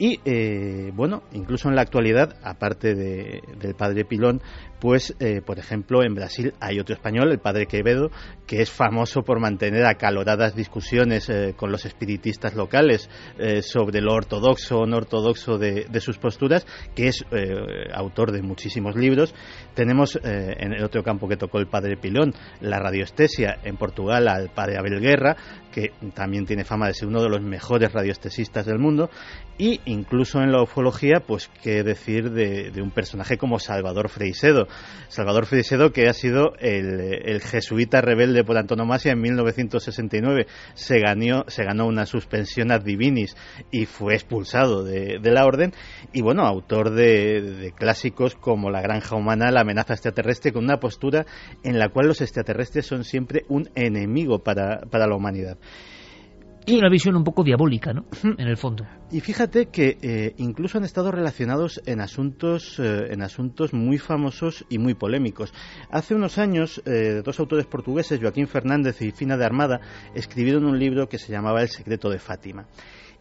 Y eh, bueno, incluso en la actualidad, aparte del padre Pilón, pues eh, por ejemplo en Brasil hay otro español, el padre Quevedo, que es famoso por mantener acaloradas discusiones eh, con los espiritistas locales sobre lo ortodoxo o no ortodoxo de, sus posturas, que es autor de muchísimos libros. Tenemos en el otro campo que tocó el padre Pilón, la radioestesia en Portugal al padre Abel Guerra, que también tiene fama de ser uno de los mejores radioestesistas del mundo, y incluso en la ufología, pues qué decir de, un personaje como Salvador Freisedo. Salvador Freisedo que ha sido el, jesuita rebelde por antonomasia en 1969. Se ganó, se ganó una suspensión ad divinis y fue expulsado de, la orden. Y bueno, autor de, clásicos como La granja humana, La amenaza extraterrestre, con una postura en la cual los extraterrestres son siempre un enemigo para la humanidad. Y una visión un poco diabólica, ¿no? En el fondo. Y fíjate que eh, incluso han estado relacionados en asuntos, eh, en asuntos muy famosos y muy polémicos. Hace unos años, eh, dos autores portugueses, Joaquín Fernández y Fina de Armada, escribieron un libro que se llamaba El secreto de Fátima.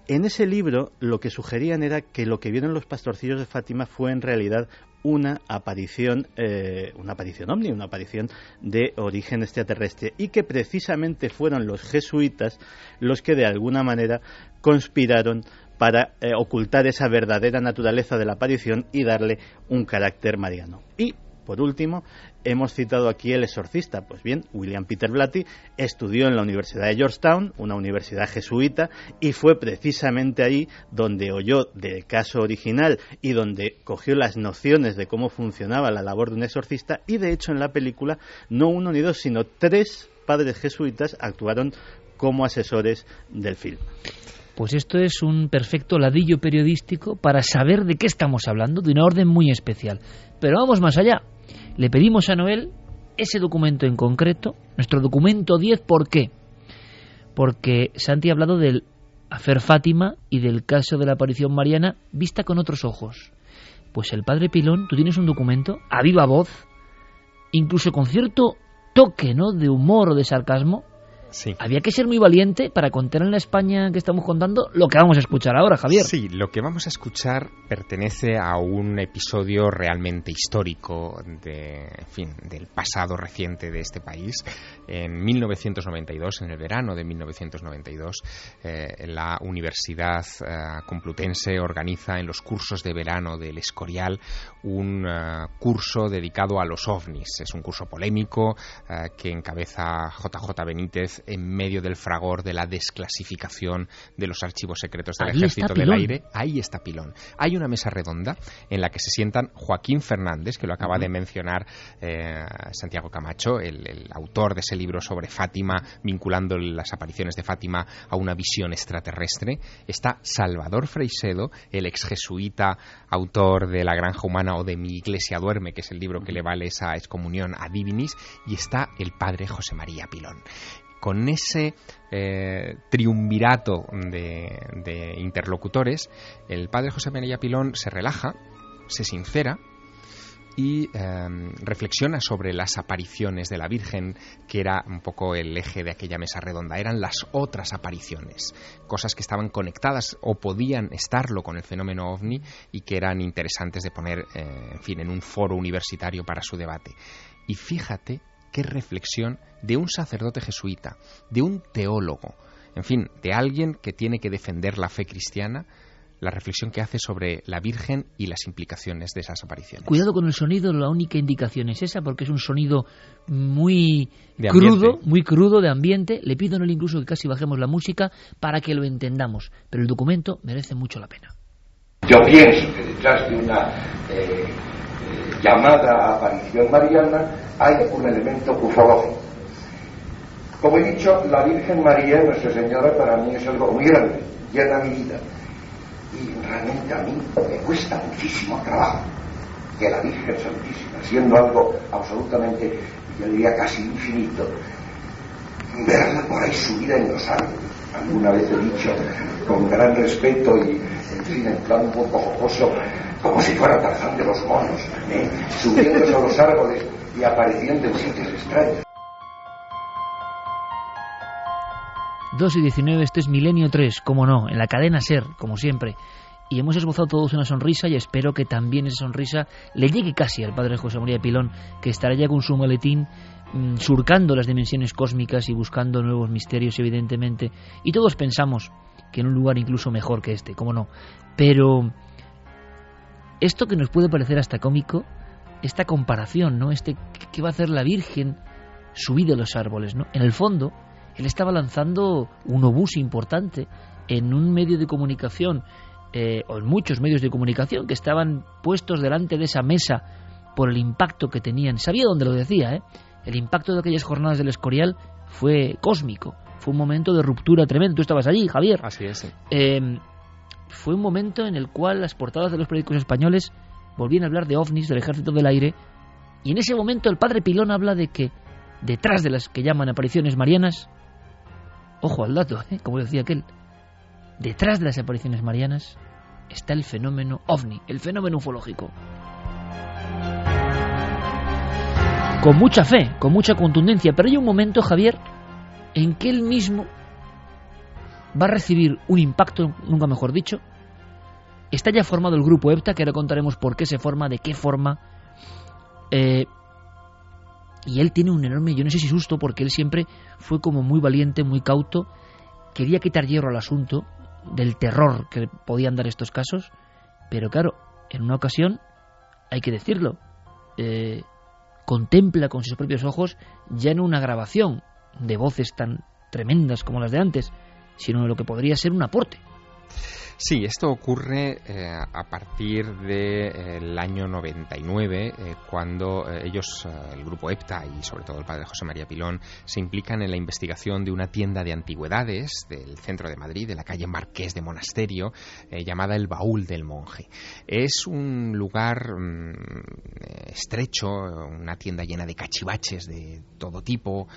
En ese libro lo que sugerían era que lo que vieron los pastorcillos de Fátima fue en realidad una aparición, eh, una aparición ovni, una aparición de origen extraterrestre y que precisamente fueron los jesuitas los que de alguna manera conspiraron para eh, ocultar esa verdadera naturaleza de la aparición y darle un carácter mariano. Y por último, hemos citado aquí el exorcista. Pues bien, William Peter Blatty estudió en la Universidad de Georgetown, una universidad jesuita, y fue precisamente ahí donde oyó del caso original y donde cogió las nociones de cómo funcionaba la labor de un exorcista. Y de hecho, en la película, no uno ni dos, sino tres padres jesuitas actuaron como asesores del film. Pues esto es un perfecto ladillo periodístico para saber de qué estamos hablando, de una orden muy especial. Pero vamos más allá. Le pedimos a Noel ese documento en concreto, nuestro documento 10, ¿por qué? Porque Santi ha hablado del afer Fátima y del caso de la aparición mariana vista con otros ojos. Pues el padre Pilón, tú tienes un documento a viva voz, incluso con cierto toque ¿no? de humor o de sarcasmo, había que ser muy valiente para contar en la España que estamos contando lo que vamos a escuchar ahora, Javier. Sí, lo que vamos a escuchar pertenece a un episodio realmente histórico de, fin, del pasado reciente de este país. En 1992, en el verano de 1992, eh, la Universidad eh, Complutense organiza en los cursos de verano del Escorial un eh, curso dedicado a los ovnis. Es un curso polémico que encabeza JJ Benítez en medio del fragor de la desclasificación de los archivos secretos del Ejército del Aire. Ahí está Pilón. Hay una mesa redonda en la que se sientan Joaquín Fernández, que lo acaba de mencionar eh, Santiago Camacho, el, autor de ese libro sobre Fátima, vinculando las apariciones de Fátima a una visión extraterrestre. Está Salvador Freisedo, el ex jesuita, autor de La Granja Humana o de Mi Iglesia Duerme, que es el libro que le vale esa excomunión a Divinis, y está el padre José María Pilón con ese eh, triunvirato de, interlocutores, el padre José María Pilón se relaja, se sincera y em, reflexiona sobre las apariciones de la Virgen, que era un poco el eje de aquella mesa redonda. Eran las otras apariciones, cosas que estaban conectadas o podían estarlo con el fenómeno ovni y que eran interesantes de poner, eh, en fin, en un foro universitario para su debate. Y fíjate qué reflexión de un sacerdote jesuita, de un teólogo, en fin, de alguien que tiene que defender la fe cristiana, la reflexión que hace sobre la Virgen y las implicaciones de esas apariciones. Cuidado con el sonido, la única indicación es esa, porque es un sonido muy crudo, muy crudo de ambiente. Le pido en él incluso que casi bajemos la música para que lo entendamos, pero el documento merece mucho la pena. Yo pienso que detrás de una eh, eh, llamada aparición mariana hay un elemento ufológico. Como he dicho, la Virgen María, Nuestra Señora, para mí es algo muy grande, llena mi vida y realmente a mí me cuesta muchísimo trabajo que la Virgen Santísima, siendo algo absolutamente, yo diría casi infinito, verla por ahí subida en los árboles. Alguna vez he dicho, con gran respeto y, en fin, en plan un poco jocoso, como si fuera Tarzán de los monos, ¿eh? subiéndose a los árboles y apareciendo en sitios extraños. 2 y 19, este es Milenio 3, como no, en la cadena Ser, como siempre. Y hemos esbozado todos una sonrisa y espero que también esa sonrisa le llegue casi al padre José María Pilón, que estará ya con su maletín surcando las dimensiones cósmicas y buscando nuevos misterios, evidentemente. Y todos pensamos que en un lugar incluso mejor que este, como no. Pero esto que nos puede parecer hasta cómico, esta comparación, ¿no? Este que va a hacer la Virgen subida a los árboles, ¿no? En el fondo, él estaba lanzando un obús importante en un medio de comunicación, eh, o en muchos medios de comunicación que estaban puestos delante de esa mesa por el impacto que tenían. Sabía dónde lo decía, ¿eh? El impacto de aquellas jornadas del Escorial fue cósmico, fue un momento de ruptura tremendo. Tú estabas allí, Javier. Así es. Em, fue un momento en el cual las portadas de los periódicos españoles volvían a hablar de ovnis, del ejército del aire, y en ese momento el padre Pilón habla de que detrás de las que llaman apariciones marianas Ojo al dato, ¿eh? como decía aquel. Detrás de las apariciones marianas está el fenómeno ovni, el fenómeno ufológico. Con mucha fe, con mucha contundencia, pero hay un momento, Javier, en que él mismo va a recibir un impacto, nunca mejor dicho. Está ya formado el grupo EPTA, que ahora contaremos por qué se forma, de qué forma. Eh, y él tiene un enorme, yo no sé si susto, porque él siempre fue como muy valiente, muy cauto, quería quitar hierro al asunto del terror que podían dar estos casos, pero claro, en una ocasión, hay que decirlo, eh, contempla con sus propios ojos ya no una grabación de voces tan tremendas como las de antes, sino lo que podría ser un aporte. Sí, esto ocurre eh, a partir del eh, año 99, eh, cuando ellos, el grupo EPTA y sobre todo el padre José María Pilón, se implican en la investigación de una tienda de antigüedades del centro de Madrid, de la calle Marqués de Monasterio, llamada El Baúl del Monje. Es un lugar mm, estrecho, una tienda llena de cachivaches de todo tipo,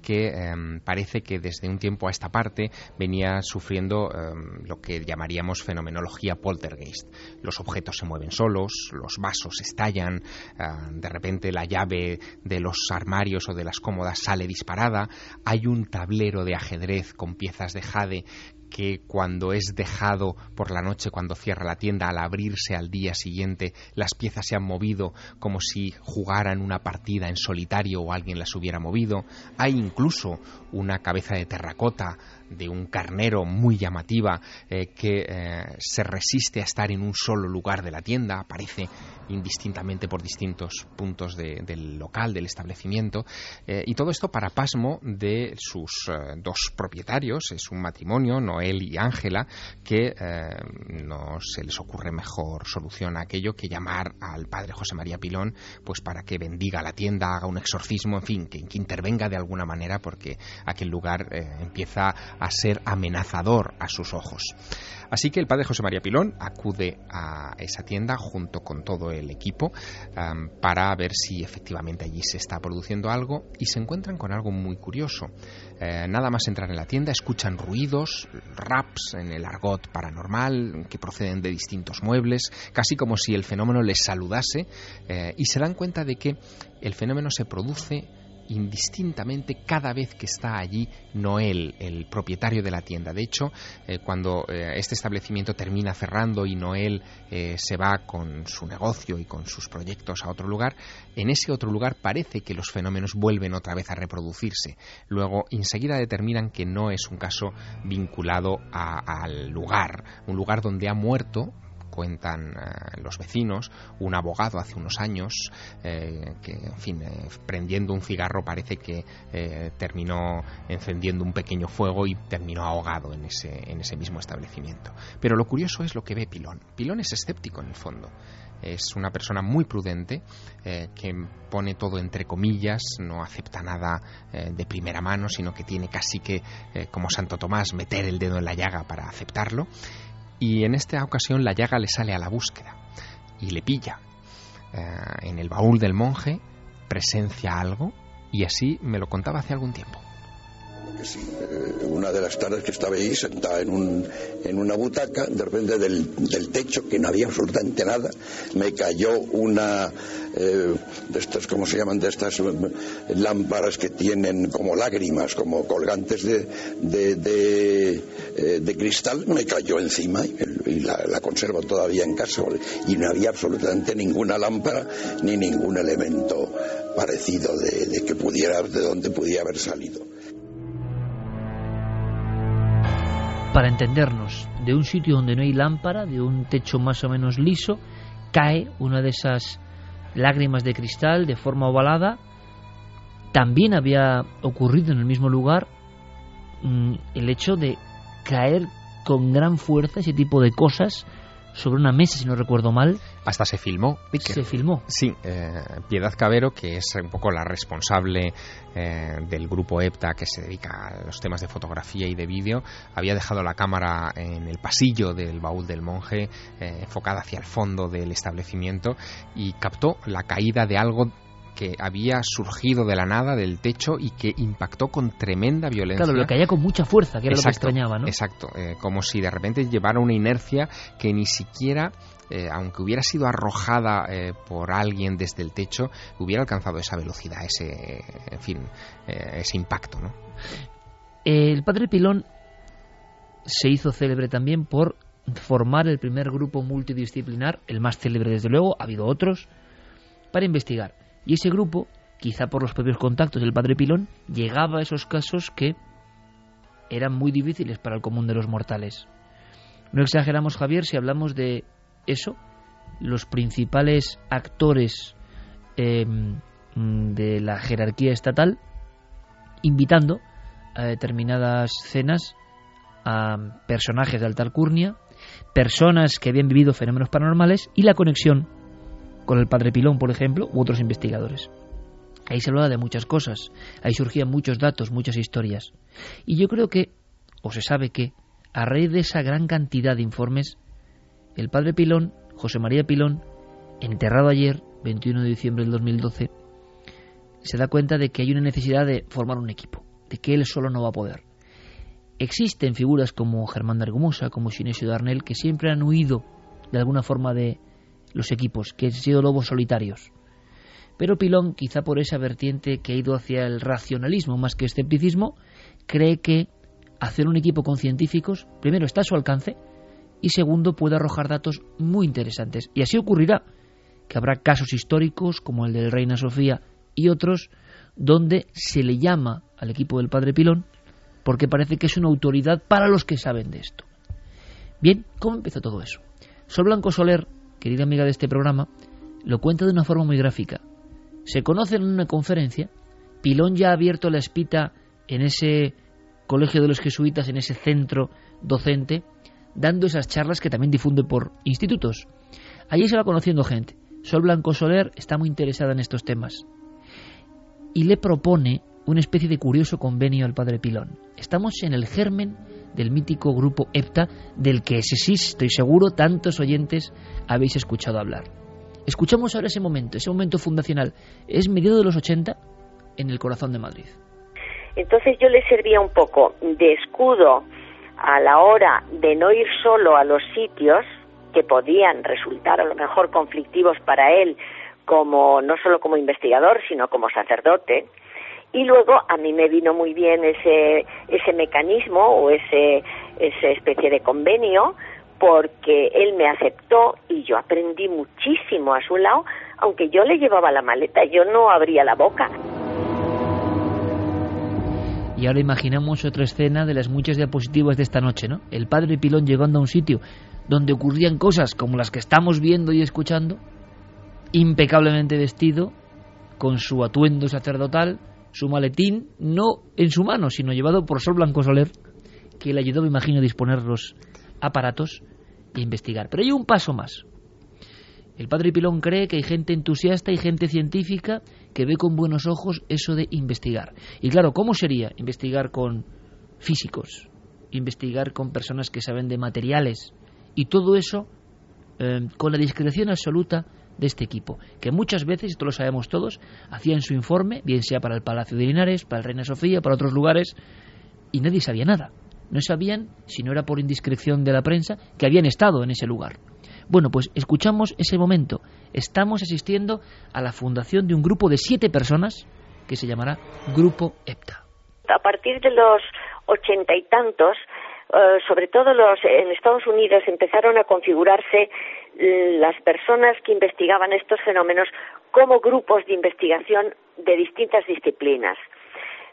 que em, parece que desde un tiempo a esta parte venía sufriendo em, lo que llamaría fenomenología poltergeist. Los objetos se mueven solos, los vasos estallan, ah, de repente la llave de los armarios o de las cómodas sale disparada, hay un tablero de ajedrez con piezas de jade que cuando es dejado por la noche, cuando cierra la tienda, al abrirse al día siguiente, las piezas se han movido como si jugaran una partida en solitario o alguien las hubiera movido. Hay incluso una cabeza de terracota de un carnero muy llamativa eh, que eh, se resiste a estar en un solo lugar de la tienda, aparece indistintamente por distintos puntos del local, del establecimiento, eh, y todo esto para pasmo de sus dos propietarios, es un matrimonio, Noel y Ángela, que no se les ocurre mejor solución a aquello que llamar al padre José María Pilón, pues para que bendiga la tienda, haga un exorcismo, en fin, que intervenga de alguna manera porque aquel lugar empieza a ser amenazador a sus ojos. Así que el padre José María Pilón acude a esa tienda junto con todo el equipo para ver si efectivamente allí se está produciendo algo y se encuentran con algo muy curioso. Eh, nada más entrar en la tienda, escuchan ruidos, raps en el argot paranormal que proceden de distintos muebles, casi como si el fenómeno les saludase, eh, y se dan cuenta de que el fenómeno se produce indistintamente cada vez que está allí Noel, el propietario de la tienda. De hecho, eh, cuando eh, este establecimiento termina cerrando y Noel eh, se va con su negocio y con sus proyectos a otro lugar, en ese otro lugar parece que los fenómenos vuelven otra vez a reproducirse. Luego, enseguida determinan que no es un caso vinculado al lugar, un lugar donde ha muerto cuentan eh, los vecinos, un abogado hace unos años eh, que, en fin, eh, prendiendo un cigarro parece que terminó encendiendo un pequeño fuego y terminó ahogado en ese, en ese mismo establecimiento. Pero lo curioso es lo que ve Pilón. Pilón es escéptico en el fondo es una persona muy prudente que pone todo entre comillas, no acepta nada de primera mano, sino que tiene casi que, como Santo Tomás, meter el dedo en la llaga para aceptarlo y en esta ocasión la llaga le sale a la búsqueda y le pilla. Eh, en el baúl del monje presencia algo y así me lo contaba hace algún tiempo. Eh, una de las tardes que estaba ahí sentada en, un, en una butaca, de repente del, del, techo, que no había absolutamente nada, me cayó una eh, de estas, ¿cómo se llaman? De estas eh, lámparas que tienen como lágrimas, como colgantes de, de, de, cristal, me cayó encima y, la, conservo todavía en casa. Y no había absolutamente ninguna lámpara ni ningún elemento parecido de, que pudiera, de donde pudiera haber salido. Para entendernos, de un sitio donde no hay lámpara, de un techo más o menos liso, cae una de esas lágrimas de cristal de forma ovalada. También había ocurrido en el mismo lugar mm, el hecho de caer con gran fuerza ese tipo de cosas sobre una mesa, si no recuerdo mal. Hasta se filmó. Se filmó. Sí, eh, Piedad Cabero, que es un poco la responsable eh, del grupo EPTA que se dedica a los temas de fotografía y de vídeo, había dejado la cámara en el pasillo del baúl del monje, eh, enfocada hacia el fondo del establecimiento, y captó la caída de algo que había surgido de la nada del techo y que impactó con tremenda violencia. Claro, lo caía con mucha fuerza, que era lo que extrañaba, ¿no? Exacto, eh, como si de repente llevara una inercia que ni siquiera, eh, aunque hubiera sido arrojada eh, por alguien desde el techo, hubiera alcanzado esa velocidad, ese, en fin, ese impacto, ¿no? El padre Pilón se hizo célebre también por formar el primer grupo multidisciplinar, el más célebre desde luego, ha habido otros, para investigar y ese grupo, quizá por los propios contactos del padre Pilón, llegaba a esos casos que eran muy difíciles para el común de los mortales. No exageramos, Javier, si hablamos de eso, los principales actores em, de la jerarquía estatal invitando a determinadas cenas a personajes de alta alcurnia, personas que habían vivido fenómenos paranormales y la conexión con el padre Pilón, por ejemplo, u otros investigadores. Ahí se hablaba de muchas cosas, ahí surgían muchos datos, muchas historias. Y yo creo que, o se sabe que, a raíz de esa gran cantidad de informes, el padre Pilón, José María Pilón, enterrado ayer, 21 de diciembre del 2012, se da cuenta de que hay una necesidad de formar un equipo, de que él solo no va a poder. Existen figuras como Germán de Argumosa, como Sinesio Darnell, que siempre han huido de alguna forma de, los equipos, que han sido lobos solitarios. Pero Pilón, quizá por esa vertiente que ha ido hacia el racionalismo más que escepticismo, cree que hacer un equipo con científicos, primero, está a su alcance y segundo, puede arrojar datos muy interesantes. Y así ocurrirá, que habrá casos históricos como el de Reina Sofía y otros, donde se le llama al equipo del padre Pilón porque parece que es una autoridad para los que saben de esto. Bien, ¿cómo empezó todo eso? Sol Blanco Soler querida amiga de este programa, lo cuenta de una forma muy gráfica. Se conocen en una conferencia, Pilón ya ha abierto la espita en ese colegio de los jesuitas, en ese centro docente, dando esas charlas que también difunde por institutos. Allí se va conociendo gente. Sol Blanco Soler está muy interesada en estos temas y le propone una especie de curioso convenio al padre Pilón. Estamos en el germen del mítico grupo EPTA, del que ese sí, estoy seguro, tantos oyentes habéis escuchado hablar. Escuchamos ahora ese momento, ese momento fundacional. Es medio de los 80 en el corazón de Madrid. Entonces yo le servía un poco de escudo a la hora de no ir solo a los sitios que podían resultar a lo mejor conflictivos para él como no solo como investigador sino como sacerdote. Y luego a mí me vino muy bien ese ese mecanismo o ese esa especie de convenio porque él me aceptó y yo aprendí muchísimo a su lado aunque yo le llevaba la maleta yo no abría la boca y ahora imaginamos otra escena de las muchas diapositivas de esta noche, ¿no? El padre Pilón llegando a un sitio donde ocurrían cosas como las que estamos viendo y escuchando, impecablemente vestido, con su atuendo sacerdotal, su maletín, no en su mano, sino llevado por Sol Blanco Soler, que le ayudó, me imagino, a disponer los aparatos e investigar. Pero hay un paso más. El padre Pilón cree que hay gente entusiasta y gente científica que ve con buenos ojos eso de investigar. Y claro, ¿cómo sería investigar con físicos? Investigar con personas que saben de materiales. Y todo eso eh, con la discreción absoluta de este equipo, que muchas veces, esto lo sabemos todos, hacían su informe, bien sea para el Palacio de Linares, para el Reina Sofía, para otros lugares, y nadie sabía nada. No sabían, si no era por indiscreción de la prensa, que habían estado en ese lugar. Bueno, pues escuchamos ese momento. Estamos asistiendo a la fundación de un grupo de siete personas que se llamará Grupo EPTA. A partir de los ochenta y tantos, eh, sobre todo los en Estados Unidos empezaron a configurarse eh, las personas que investigaban estos fenómenos como grupos de investigación de distintas disciplinas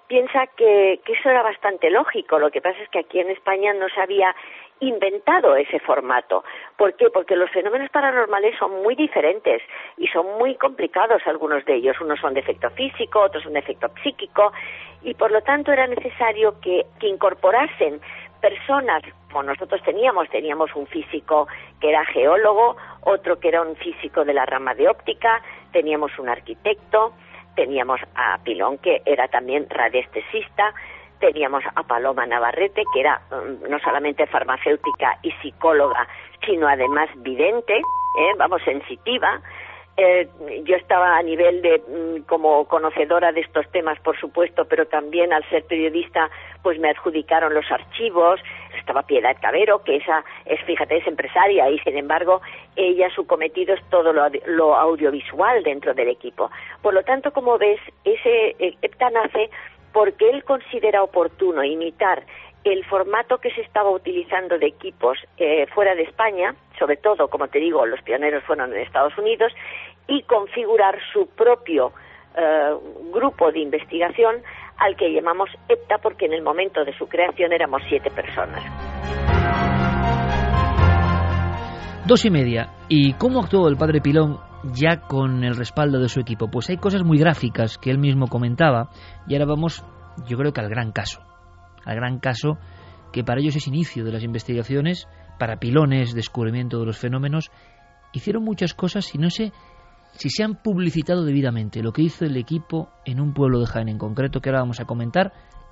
piensa que, que, eso era bastante lógico. Lo que pasa es que aquí en España no se había inventado ese formato. ¿Por qué? Porque los fenómenos paranormales son muy diferentes y son muy complicados algunos de ellos. Unos son de efecto físico, otros son de efecto psíquico y por lo tanto era necesario que, que incorporasen personas como nosotros teníamos, teníamos un físico que era geólogo, otro que era un físico de la rama de óptica, teníamos un arquitecto, teníamos a Pilón, que era también radiestesista, teníamos a Paloma Navarrete, que era mm, no solamente farmacéutica y psicóloga, sino además vidente, ¿eh? vamos, sensitiva. Eh, yo estaba a nivel de mm, como conocedora de estos temas, por supuesto, pero también al ser periodista, pues me adjudicaron los archivos. Estaba Piedad Cabero, que esa es, fíjate, es empresaria y sin embargo ella su cometido es todo lo, audiovisual dentro del equipo. Por lo tanto, como ves, ese eh, EPTA nace porque él considera oportuno imitar el formato que se estaba utilizando de equipos eh, fuera de España, sobre todo, como te digo, los pioneros fueron en Estados Unidos, y configurar su propio eh, grupo de investigación al que llamamos EPTA porque en el momento de su creación éramos siete personas. Dos y media. ¿Y cómo actuó el padre Pilón ya con el respaldo de su equipo? Pues hay cosas muy gráficas que él mismo comentaba y ahora vamos, yo creo que al gran caso. Al gran caso que para ellos es inicio de las investigaciones, para Pilón es descubrimiento de los fenómenos. Hicieron muchas cosas y no sé si se han publicitado debidamente lo que hizo el equipo en un pueblo de Jaén en concreto que ahora vamos a comentar.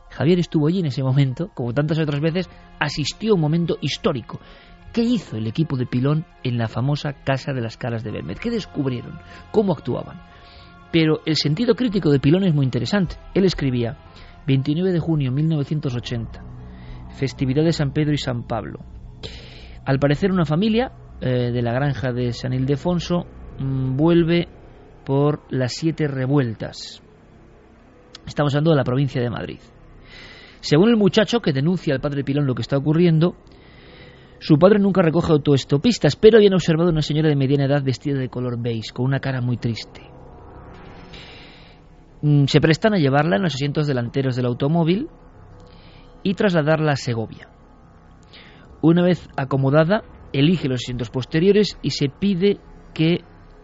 Javier estuvo allí en ese momento, como tantas otras veces, asistió a un momento histórico. ¿Qué hizo el equipo de Pilón en la famosa Casa de las Caras de Belmed? ¿Qué descubrieron? ¿Cómo actuaban? Pero el sentido crítico de Pilón es muy interesante. Él escribía, 29 de junio de 1980, festividad de San Pedro y San Pablo. Al parecer una familia eh, de la granja de San Ildefonso Mm, vuelve por las siete revueltas. Estamos hablando de la provincia de Madrid. Según el muchacho que denuncia al padre Pilón lo que está ocurriendo, su padre nunca recoge autoestopistas, pero habían observado una señora de mediana edad vestida de color beige, con una cara muy triste. Mm, se prestan a llevarla en los asientos delanteros del automóvil y trasladarla a Segovia. Una vez acomodada, elige los asientos posteriores y se pide que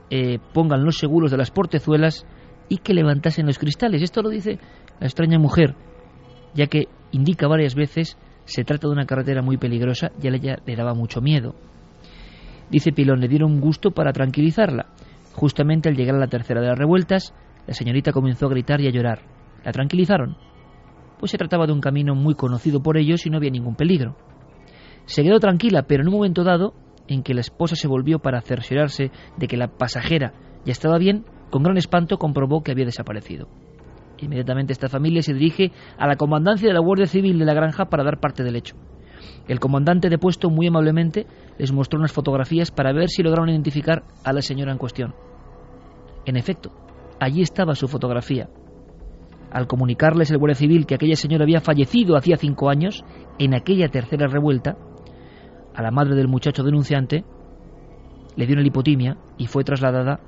eh, pongan los seguros de las portezuelas y que levantasen los cristales. Esto lo dice la extraña mujer, ya que indica varias veces se trata de una carretera muy peligrosa y a ella le daba mucho miedo. Dice Pilón, le dieron gusto para tranquilizarla. Justamente al llegar a la tercera de las revueltas, la señorita comenzó a gritar y a llorar. ¿La tranquilizaron? Pues se trataba de un camino muy conocido por ellos y no había ningún peligro. Se quedó tranquila, pero en un momento dado en que la esposa se volvió para cerciorarse de que la pasajera ya estaba bien, con gran espanto comprobó que había desaparecido. Inmediatamente esta familia se dirige a la comandancia de la Guardia Civil de la granja para dar parte del hecho. El comandante de puesto muy amablemente les mostró unas fotografías para ver si lograron identificar a la señora en cuestión. En efecto, allí estaba su fotografía. Al comunicarles el Guardia Civil que aquella señora había fallecido hacía cinco años, en aquella tercera revuelta, a la madre del muchacho denunciante le dio una lipotimia y fue trasladada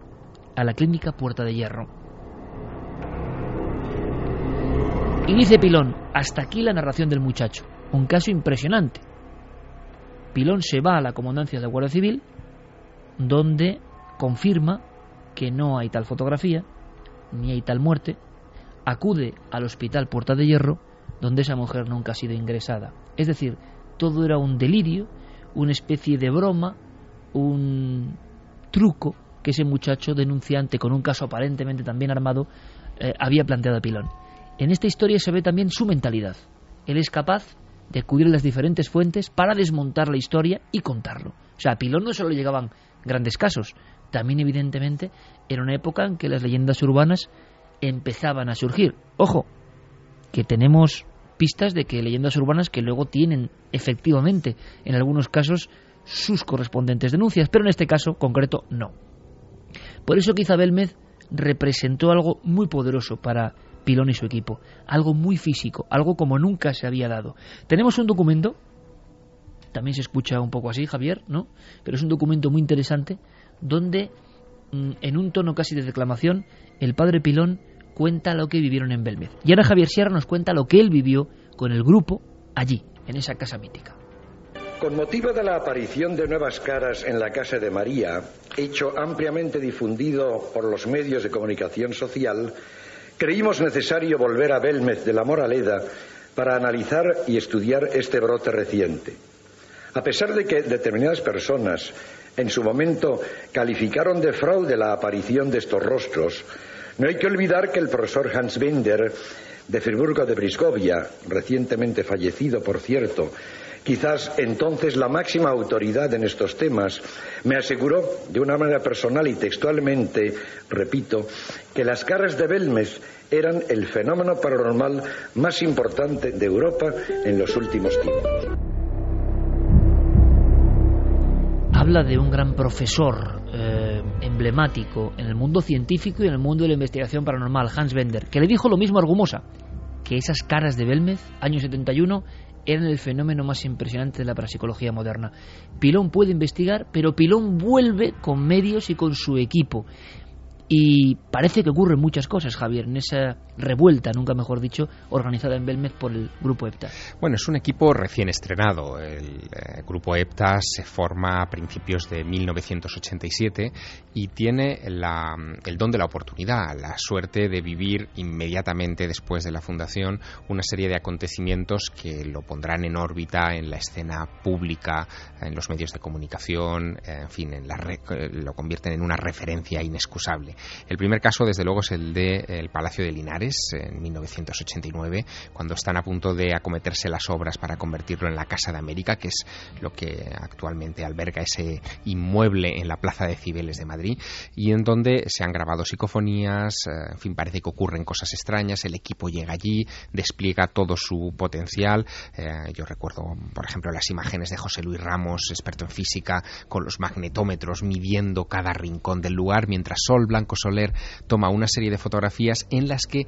a la clínica Puerta de Hierro. Y dice Pilón, hasta aquí la narración del muchacho, un caso impresionante. Pilón se va a la comandancia de la Guardia Civil, donde confirma que no hay tal fotografía, ni hay tal muerte, acude al hospital Puerta de Hierro, donde esa mujer nunca ha sido ingresada. Es decir, todo era un delirio, una especie de broma, un truco que ese muchacho denunciante con un caso aparentemente también armado eh, había planteado a Pilón. En esta historia se ve también su mentalidad. Él es capaz de a las diferentes fuentes para desmontar la historia y contarlo. O sea, a Pilón no solo llegaban grandes casos, también evidentemente era una época en que las leyendas urbanas empezaban a surgir. Ojo, que tenemos pistas de que leyendas urbanas que luego tienen efectivamente en algunos casos sus correspondientes denuncias, pero en este caso concreto no. Por eso quizá Belmez representó algo muy poderoso para Pilón y su equipo, algo muy físico, algo como nunca se había dado. Tenemos un documento, también se escucha un poco así, Javier, ¿no? Pero es un documento muy interesante donde mm, en un tono casi de declamación el padre Pilón cuenta lo que vivieron en Belmez. Y ahora Javier Sierra nos cuenta lo que él vivió con el grupo allí, en esa casa mítica. Con motivo de la aparición de nuevas caras en la casa de María, hecho ampliamente difundido por los medios de comunicación social, creímos necesario volver a Belmez de la Moraleda para analizar y estudiar este brote reciente. A pesar de que determinadas personas en su momento calificaron de fraude la aparición de estos rostros, no hay que olvidar que el profesor Hans Binder de Friburgo de Brisgovia, recientemente fallecido, por cierto, quizás entonces la máxima autoridad en estos temas, me aseguró de una manera personal y textualmente, repito, que las caras de Belmes eran el fenómeno paranormal más importante de Europa en los últimos tiempos. Habla de un gran profesor eh, emblemático en el mundo científico y en el mundo de la investigación paranormal, Hans Bender, que le dijo lo mismo a Argumosa, que esas caras de Belmez, año 71, eran el fenómeno más impresionante de la parapsicología moderna. Pilón puede investigar, pero Pilón vuelve con medios y con su equipo. Y parece que ocurren muchas cosas, Javier, en esa revuelta, nunca mejor dicho, organizada en Belmez por el Grupo EPTA. Bueno, es un equipo recién estrenado. El eh, Grupo EPTA se forma a principios de 1987 y tiene la, el don de la oportunidad, la suerte de vivir inmediatamente después de la fundación una serie de acontecimientos que lo pondrán en órbita en la escena pública, en los medios de comunicación, en fin, en la lo convierten en una referencia inexcusable. El primer caso, desde luego, es el del Palacio de Linares, en 1989, cuando están a punto de acometerse las obras para convertirlo en la Casa de América, que es lo que actualmente alberga ese inmueble en la Plaza de Cibeles de Madrid, y en donde se han grabado psicofonías, eh, en fin, parece que ocurren cosas extrañas, el equipo llega allí, despliega todo su potencial. Eh, yo recuerdo, por ejemplo, las imágenes de José Luis Ramos, experto en física, con los magnetómetros midiendo cada rincón del lugar, mientras Sol Blanco Soler toma una serie de fotografías en las que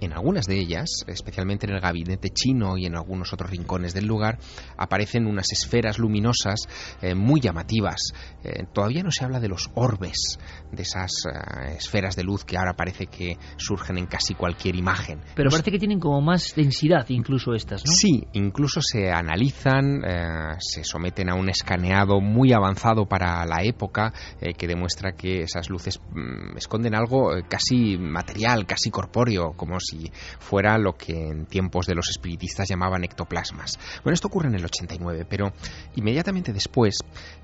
en algunas de ellas, especialmente en el gabinete chino y en algunos otros rincones del lugar, aparecen unas esferas luminosas eh, muy llamativas. Eh, todavía no se habla de los orbes, de esas eh, esferas de luz que ahora parece que surgen en casi cualquier imagen. Pero parece que tienen como más densidad incluso estas, ¿no? Sí, incluso se analizan, se someten a un escaneado muy avanzado para la época que demuestra que esas luces mm, esconden algo casi material, casi corpóreo, como si fuera lo que en tiempos de los espiritistas llamaban ectoplasmas. Bueno, esto ocurre en el 89, pero inmediatamente después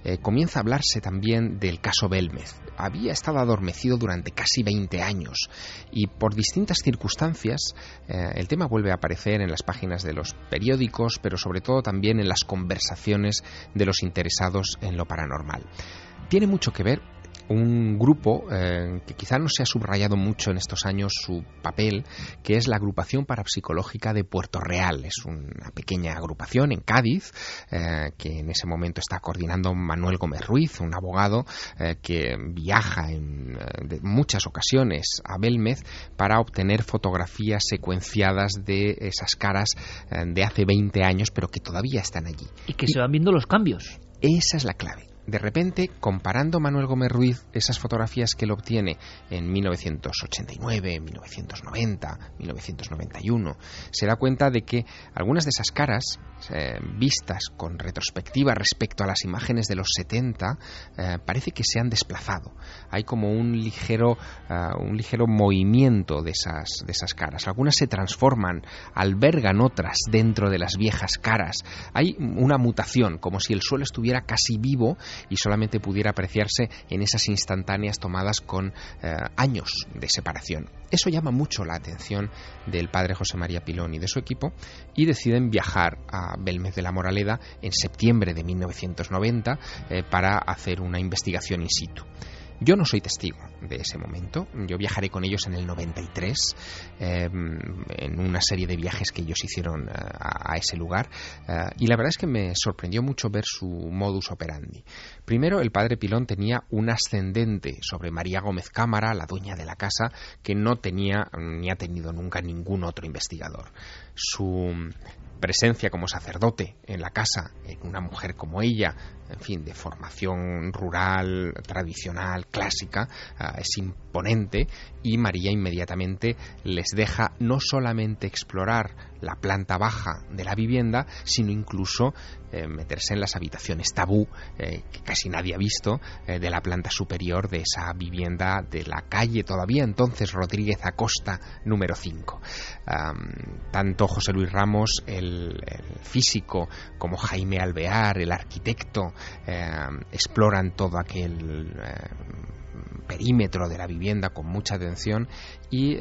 eh, comienza a hablarse también del caso Belmez. Había estado adormecido durante casi 20 años y por distintas circunstancias eh, el tema vuelve a aparecer en las páginas de los periódicos, pero sobre todo también en las conversaciones de los interesados en lo paranormal. Tiene mucho que ver un grupo eh, que quizá no se ha subrayado mucho en estos años su papel, que es la Agrupación Parapsicológica de Puerto Real. Es una pequeña agrupación en Cádiz, eh, que en ese momento está coordinando Manuel Gómez Ruiz, un abogado eh, que viaja en muchas ocasiones a Belmez para obtener fotografías secuenciadas de esas caras de hace 20 años, pero que todavía están allí. Y que se van viendo los cambios. Esa es la clave de repente, comparando Manuel Gómez Ruiz esas fotografías que él obtiene en 1989, 1990, 1991, se da cuenta de que algunas de esas caras, eh, vistas con retrospectiva respecto a las imágenes de los 70, eh, parece que se han desplazado. Hay como un ligero, eh, un ligero movimiento de esas, de esas caras. Algunas se transforman, albergan otras dentro de las viejas caras. Hay una mutación, como si el suelo estuviera casi vivo y solamente pudiera apreciarse en esas instantáneas tomadas con eh, años de separación. Eso llama mucho la atención del padre José María Pilón y de su equipo y deciden viajar a Belmez de la Moraleda en septiembre de 1990 eh, para hacer una investigación in situ. Yo no soy testigo de ese momento. Yo viajaré con ellos en el 93, em, en una serie de viajes que ellos hicieron eh, a, ese lugar. Eh, y la verdad es que me sorprendió mucho ver su modus operandi. Primero, el padre Pilón tenía un ascendente sobre María Gómez Cámara, la dueña de la casa, que no tenía ni ha tenido nunca ningún otro investigador. Su presencia como sacerdote en la casa, en una mujer como ella, en fin, de formación rural, tradicional, clásica, ah, es imponente y María inmediatamente les deja no solamente explorar la planta baja de la vivienda, sino incluso eh, meterse en las habitaciones tabú, eh, que casi nadie ha visto, eh, de la planta superior de esa vivienda de la calle todavía entonces Rodríguez Acosta número 5. tanto José Luis Ramos, el, físico, como Jaime Alvear, el arquitecto, exploran todo aquel perímetro de la vivienda con mucha atención y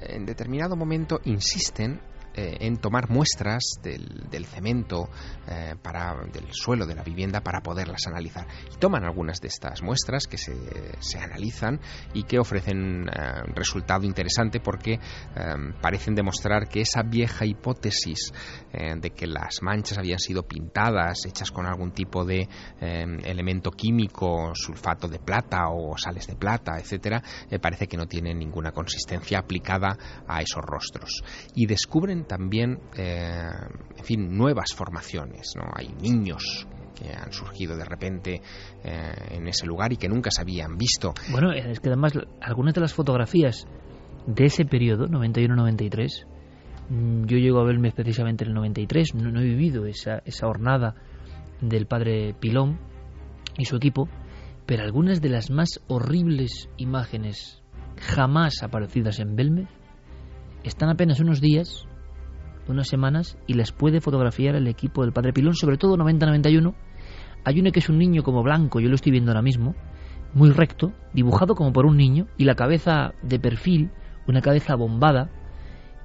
en determinado momento insisten eh, en tomar muestras del, cemento eh, para, del suelo de la vivienda para poderlas analizar. Y toman algunas de estas muestras que se, se analizan y que ofrecen eh, un resultado interesante porque parecen demostrar que esa vieja hipótesis de que las manchas habían sido pintadas, hechas con algún tipo de elemento químico, sulfato de plata o sales de plata, etcétera, parece que no tiene ninguna consistencia aplicada a esos rostros. Y descubren también, eh, en fin, nuevas formaciones. ¿no? Hay niños que han surgido de repente eh, en ese lugar y que nunca se habían visto. Bueno, es que además algunas de las fotografías de ese periodo, 91-93, mm, yo llego a verme precisamente en el 93, no, no he vivido esa, esa hornada del padre Pilón y su equipo, pero algunas de las más horribles imágenes jamás aparecidas en Belmez están apenas unos días unas semanas y las puede fotografiar el equipo del Padre Pilón, sobre todo 90-91. Hay uno que es un niño como blanco, yo lo estoy viendo ahora mismo, muy recto, dibujado como por un niño, y la cabeza de perfil, una cabeza bombada,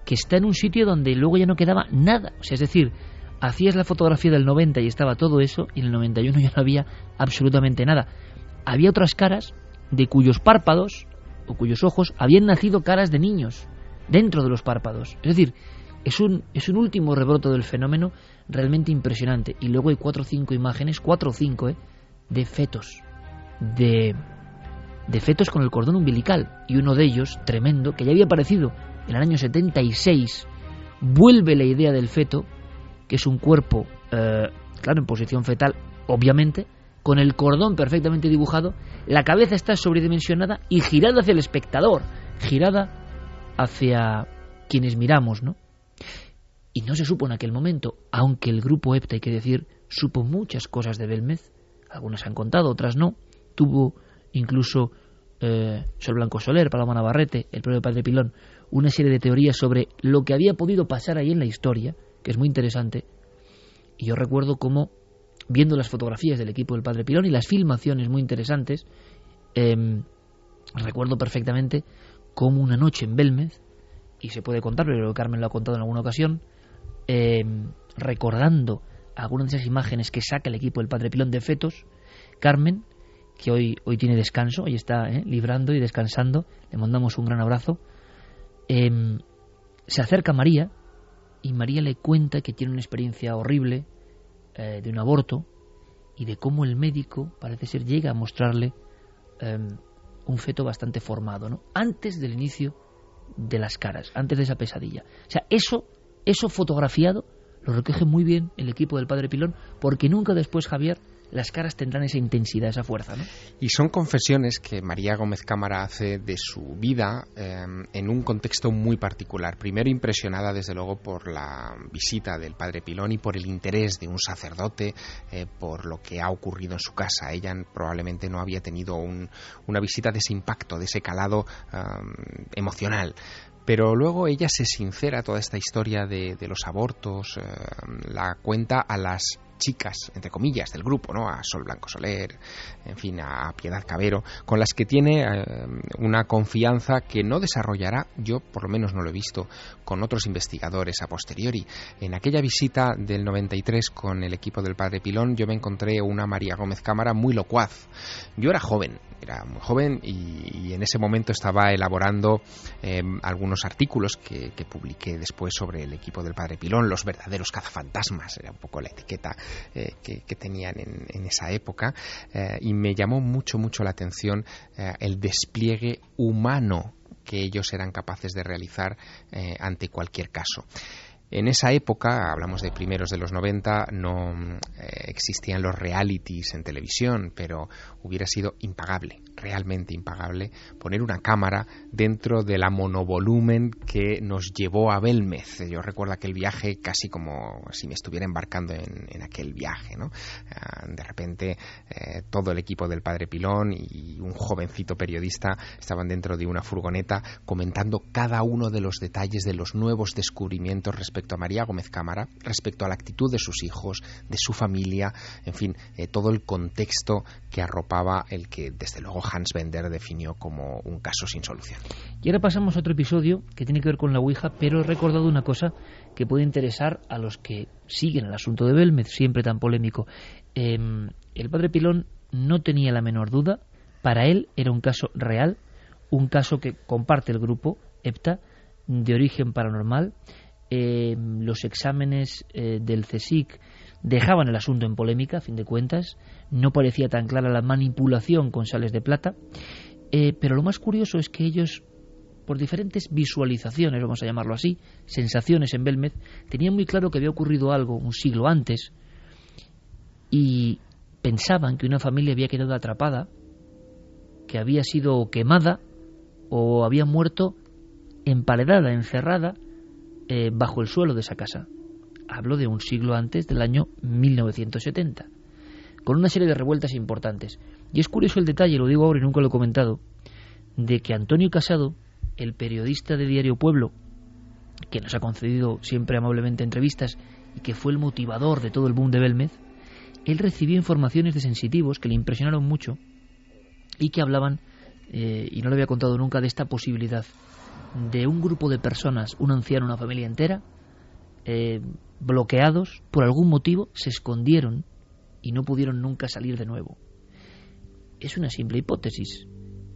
que está en un sitio donde luego ya no quedaba nada. O sea, es decir, hacías la fotografía del 90 y estaba todo eso, y en el 91 ya no había absolutamente nada. Había otras caras de cuyos párpados o cuyos ojos habían nacido caras de niños dentro de los párpados. Es decir, es un, es un último rebroto del fenómeno realmente impresionante. Y luego hay cuatro o cinco imágenes, cuatro o cinco, ¿eh? de fetos. De, de fetos con el cordón umbilical. Y uno de ellos, tremendo, que ya había aparecido en el año 76, vuelve la idea del feto, que es un cuerpo, eh, claro, en posición fetal, obviamente, con el cordón perfectamente dibujado, la cabeza está sobredimensionada y girada hacia el espectador, girada hacia quienes miramos, ¿no? Y no se supo en aquel momento, aunque el grupo EPTA, hay que decir, supo muchas cosas de Belmez, algunas han contado, otras no, tuvo incluso eh, Sol Blanco Soler, Paloma Navarrete, el propio Padre Pilón, una serie de teorías sobre lo que había podido pasar ahí en la historia, que es muy interesante. Y yo recuerdo cómo, viendo las fotografías del equipo del Padre Pilón y las filmaciones muy interesantes, em, recuerdo perfectamente cómo una noche en Belmez, y se puede contar, pero Carmen lo ha contado en alguna ocasión, Em, recordando algunas de esas imágenes que saca el equipo del Padre Pilón de fetos, Carmen que hoy, hoy tiene descanso, hoy está ¿eh? librando y descansando, le mandamos un gran abrazo, em, se acerca a María y María le cuenta que tiene una experiencia horrible eh, de un aborto y de cómo el médico parece ser llega a mostrarle em, un feto bastante formado, ¿no? Antes del inicio de las caras, antes de esa pesadilla. O sea, eso, eso fotografiado lo recoge muy bien el equipo del Padre Pilón, porque nunca después Javier las caras tendrán esa intensidad, esa fuerza. ¿no? Y son confesiones que María Gómez Cámara hace de su vida eh, en un contexto muy particular. Primero impresionada, desde luego, por la visita del padre Pilón y por el interés de un sacerdote eh, por lo que ha ocurrido en su casa. Ella probablemente no había tenido una visita de ese impacto, de ese calado eh, emocional pero luego ella se sincera toda esta historia de, los abortos, la cuenta a las chicas, entre comillas, del grupo, ¿no? A Sol Blanco Soler, en fin, a Piedad Cabero, con las que tiene eh, una confianza que no desarrollará, yo por lo menos no lo he visto, con otros investigadores a posteriori. En aquella visita del 93 con el equipo del Padre Pilón, yo me encontré una María Gómez Cámara muy locuaz. Yo era joven, era muy joven y, en ese momento estaba elaborando eh, algunos artículos que, publiqué después sobre el equipo del Padre Pilón, los verdaderos cazafantasmas, era un poco la etiqueta eh, que, tenían en, esa época, eh, y me llamó mucho, mucho la atención el despliegue humano que ellos eran capaces de realizar ante cualquier caso. En esa época, hablamos de primeros de los 90, no eh, existían los realities en televisión, pero hubiera sido impagable, realmente impagable, poner una cámara dentro de la monovolumen que nos llevó a Belmez. Yo recuerdo aquel viaje casi como si me estuviera embarcando en, aquel viaje. ¿no? Ah, de repente, eh, todo el equipo del Padre Pilón y un jovencito periodista estaban dentro de una furgoneta comentando cada uno de los detalles de los nuevos descubrimientos respecto a María Gómez Cámara, respecto a la actitud de sus hijos, de su familia, en fin, eh, todo el contexto que arropaba el que desde luego Hans Bender definió como un caso sin solución. Y ahora pasamos a otro episodio que tiene que ver con la Ouija, pero he recordado una cosa que puede interesar a los que siguen el asunto de Belmez, siempre tan polémico. Em, el padre Pilón no tenía la menor duda, para él era un caso real, un caso que comparte el grupo EPTA, de origen paranormal, eh, los exámenes eh, del CSIC dejaban el asunto en polémica, a fin de cuentas, no parecía tan clara la manipulación con sales de plata, eh, pero lo más curioso es que ellos, por diferentes visualizaciones, vamos a llamarlo así, sensaciones en Belmez, tenían muy claro que había ocurrido algo un siglo antes y pensaban que una familia había quedado atrapada, que había sido quemada o había muerto emparedada, encerrada eh, bajo el suelo de esa casa. Hablo de un siglo antes del año 1970, con una serie de revueltas importantes. Y es curioso el detalle, lo digo ahora y nunca lo he comentado, de que Antonio Casado, el periodista de Diario Pueblo, que nos ha concedido siempre amablemente entrevistas y que fue el motivador de todo el boom de Belmez, él recibió informaciones de sensitivos que le impresionaron mucho y que hablaban, eh, y no le había contado nunca, de esta posibilidad de un grupo de personas, un anciano, una familia entera, eh, bloqueados por algún motivo, se escondieron y no pudieron nunca salir de nuevo. Es una simple hipótesis,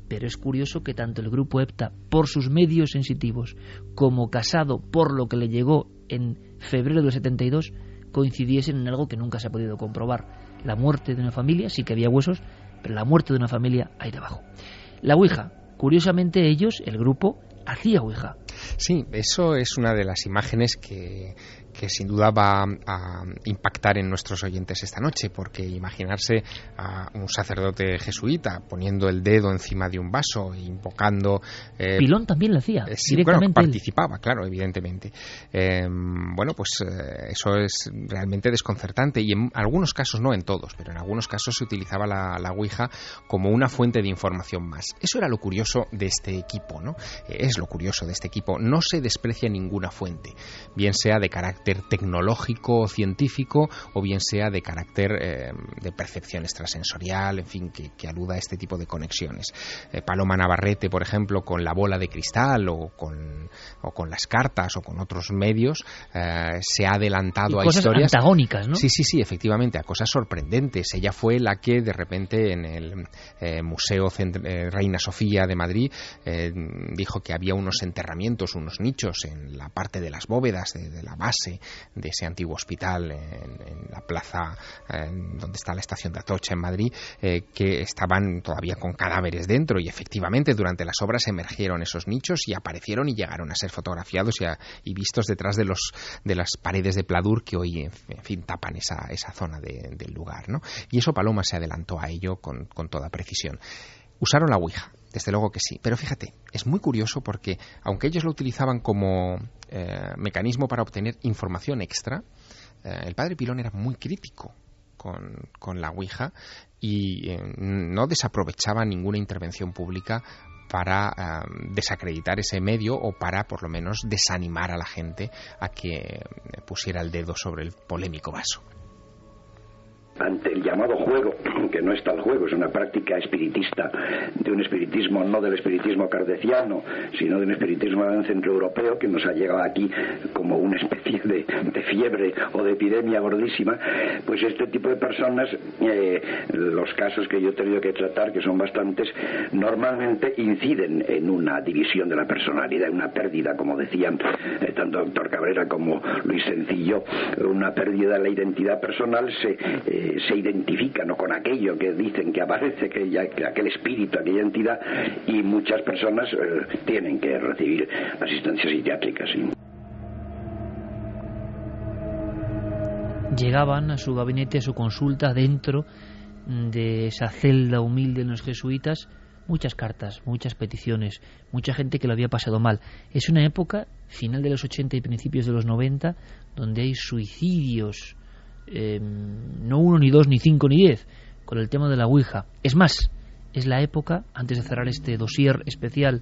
pero es curioso que tanto el grupo EPTA, por sus medios sensitivos, como Casado, por lo que le llegó en febrero del 72, coincidiesen en algo que nunca se ha podido comprobar. La muerte de una familia, sí que había huesos, pero la muerte de una familia ahí debajo. La Ouija, curiosamente ellos, el grupo, hacía Ouija. Sí, eso es una de las imágenes que, que sin duda va a impactar en nuestros oyentes esta noche, porque imaginarse a un sacerdote jesuita poniendo el dedo encima de un vaso, invocando... Eh, Pilón también lo hacía, eh, directamente. participaba, claro, evidentemente. Em, bueno, pues eh, eso es realmente desconcertante y en algunos casos, no en todos, pero en algunos casos se utilizaba la, la Ouija como una fuente de información más. Eso era lo curioso de este equipo, ¿no? es lo curioso de este equipo. No se desprecia ninguna fuente, bien sea de carácter carácter tecnológico o científico o bien sea de carácter eh, de percepción extrasensorial, en fin, que, aluda a este tipo de conexiones. Eh, Paloma Navarrete, por ejemplo, con la bola de cristal o con, o con las cartas o con otros medios, eh, se ha adelantado a cosas historias. antagónicas, ¿no? Sí, sí, sí, efectivamente, a cosas sorprendentes. Ella fue la que de repente en el Museo Reina Sofía de Madrid dijo que había unos enterramientos, unos nichos en la parte de las bóvedas de, la base de ese antiguo hospital en, la plaza donde está la estación de Atocha en Madrid, eh, que estaban todavía con cadáveres dentro y efectivamente durante las obras emergieron esos nichos y aparecieron y llegaron a ser fotografiados y, vistos detrás de los de las paredes de pladur que hoy en fin tapan esa, esa zona del lugar, ¿no? Y eso Paloma se adelantó a ello con, con toda precisión. Usaron la Ouija, desde luego que sí. Pero fíjate, es muy curioso porque, aunque ellos lo utilizaban como eh, mecanismo para obtener información extra, eh, el padre Pilón era muy crítico con, la Ouija y eh, no desaprovechaba ninguna intervención pública para desacreditar ese medio o para por lo menos desanimar a la gente a que pusiera el dedo sobre el polémico vaso ante el llamado juego, que no es tal juego, es una práctica espiritista, de un espiritismo no del espiritismo cardeciano, sino de un espiritismo centroeuropeo que nos ha llegado aquí como una especie de, fiebre o de epidemia gordísima, pues este tipo de personas, eh, los casos que yo he tenido que tratar, que son bastantes, normalmente inciden en una división de la personalidad, una pérdida, como decían eh, tanto doctor Cabrera como Luis Sencillo, una pérdida de la identidad personal se eh, se identifican con aquello que dicen que aparece, aquel espíritu, aquella entidad, y muchas personas eh, tienen que recibir asistencia psiquiátrica. Llegaban a su gabinete, a su consulta, dentro de esa celda humilde en los jesuitas, muchas cartas, muchas peticiones, mucha gente que lo había pasado mal. Es una época, final de los 80 y principios de los 90, donde hay suicidios Em, no uno, ni dos, ni cinco, ni diez, con el tema de la Ouija. Es más, es la época, antes de cerrar este dossier especial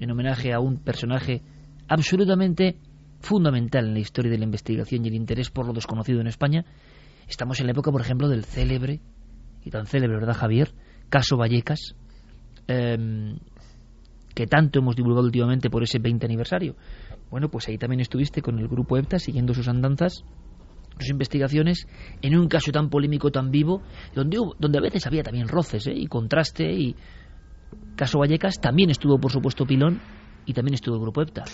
en homenaje a un personaje absolutamente fundamental en la historia de la investigación y el interés por lo desconocido en España, estamos en la época, por ejemplo, del célebre, y tan célebre, ¿verdad, Javier? Caso Vallecas, em, que tanto hemos divulgado últimamente por ese 20 aniversario. Bueno, pues ahí también estuviste con el grupo EPTA siguiendo sus andanzas sus investigaciones en un caso tan polémico, tan vivo, donde, donde a veces había también roces ¿eh? y contraste y caso Vallecas también estuvo por supuesto Pilón y también estuvo el grupo EPTA.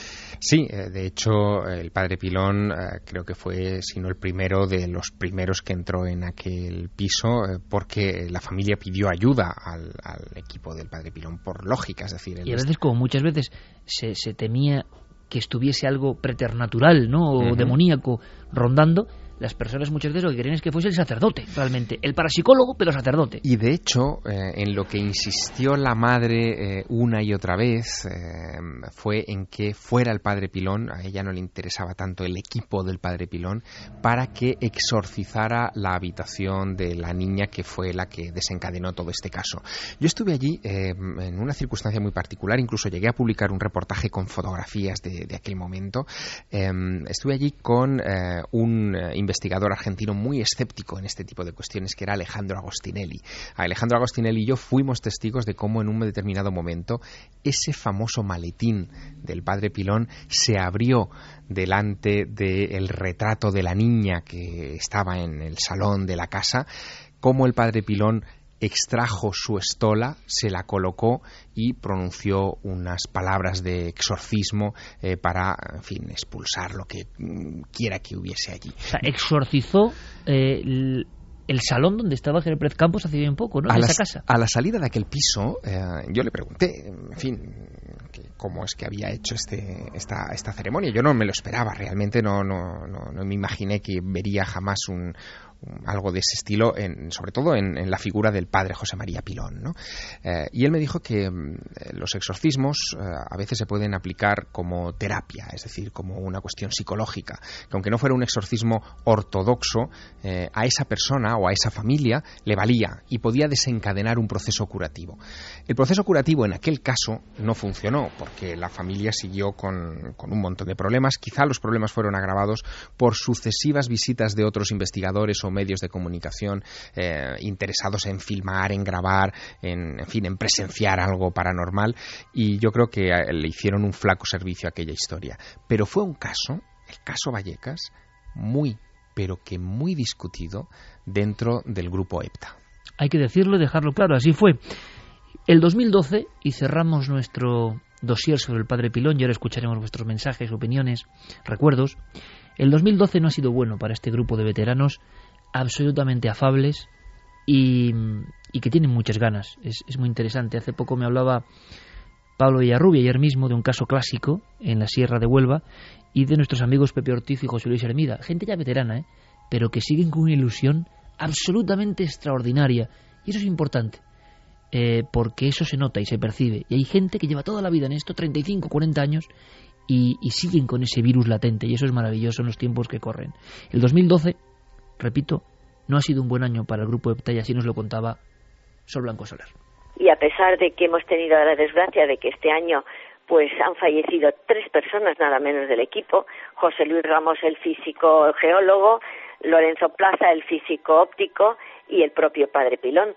Sí, eh, de hecho, el padre Pilón eh, creo que fue, si no el primero, de los primeros que entró en aquel piso, porque la familia pidió ayuda al, equipo del padre Pilón, por lógica, es decir... Y a veces, como muchas veces se, se temía que estuviese algo preternatural, ¿no? O demoníaco rondando, las personas muchas veces lo que querían es que fuese el sacerdote, realmente. El parapsicólogo, pero sacerdote. Y de hecho, eh, en lo que insistió la madre eh, una y otra vez eh, fue en que fuera el padre Pilón, a ella no le interesaba tanto el equipo del padre Pilón, para que exorcizara la habitación de la niña que fue la que desencadenó todo este caso. Yo estuve allí en una circunstancia muy particular, incluso llegué a publicar un reportaje con fotografías de, de aquel momento. estuve allí con un investigador argentino muy escéptico en este tipo de cuestiones, que era Alejandro Agostinelli. Alejandro Agostinelli y yo fuimos testigos de cómo en un determinado momento ese famoso maletín del padre Pilón se abrió delante del retrato de la niña que estaba en el salón de la casa, cómo el padre Pilón extrajo su estola, se la colocó y pronunció unas palabras de exorcismo eh, para, en fin, expulsar lo que mm, quiera que hubiese allí. O sea, exorcizó eh, el, salón donde estaba Jerez Pérez Campos hace bien poco, ¿no? A en la, esa casa. A la salida de aquel piso, eh, yo le pregunté, en fin, cómo es que había hecho este, esta, esta ceremonia. Yo no me lo esperaba, realmente no, no, no, no me imaginé que vería jamás un, algo de ese estilo, sobre todo en, la figura del padre José María Pilón. Eh, y él me dijo que mm, los exorcismos eh, a veces se pueden aplicar como terapia, es decir, como una cuestión psicológica, que aunque no fuera un exorcismo ortodoxo, eh, a esa persona o a esa familia le valía y podía desencadenar un proceso curativo. El proceso curativo en aquel caso no funcionó porque la familia siguió con, con un montón de problemas, quizá los problemas fueron agravados por sucesivas visitas de otros investigadores o medios de comunicación eh, interesados en filmar, en grabar, en, en, fin, en presenciar algo paranormal y yo creo que eh, le hicieron un flaco servicio a aquella historia. Pero fue un caso, el caso Vallecas, muy, pero que muy discutido dentro del grupo EPTA. Hay que decirlo y dejarlo claro, así fue. El 2012, y cerramos nuestro dossier sobre el Padre Pilón, y ahora escucharemos vuestros mensajes, opiniones, recuerdos. El 2012 no ha sido bueno para este grupo de veteranos absolutamente afables y, que tienen muchas ganas. Es, muy interesante. Hace poco me hablaba Pablo Villarrubia ayer mismo de un caso clásico en la Sierra de Huelva y de nuestros amigos Pepe Ortiz y José Luis Hermida. Gente ya veterana, ¿eh? pero que siguen con una ilusión absolutamente extraordinaria. Y eso es importante. Eh, porque eso se nota y se percibe. Y hay gente que lleva toda la vida en esto, 35, 40 años, y, y, siguen con ese virus latente, y eso es maravilloso en los tiempos que corren. El 2012 repito, no ha sido un buen año para el grupo de y así nos lo contaba Sol Blanco Soler. Y a pesar de que hemos tenido la desgracia de que este año pues han fallecido tres personas nada menos del equipo, José Luis Ramos el físico geólogo, Lorenzo Plaza el físico óptico y el propio padre Pilón.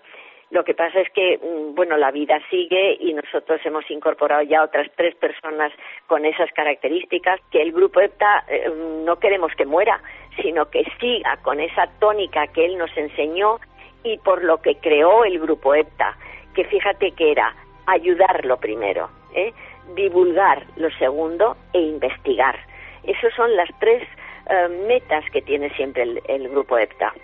Lo que pasa es que, mm, bueno, la vida sigue y nosotros hemos incorporado ya otras tres personas con esas características que el grupo EPTA eh, no queremos que muera, sino que siga con esa tónica que él nos enseñó y por lo que creó el grupo EPTA, que fíjate que era ayudar lo primero, ¿eh? divulgar lo segundo e investigar. Esas son las tres eh, metas que tiene siempre el, el grupo EPTA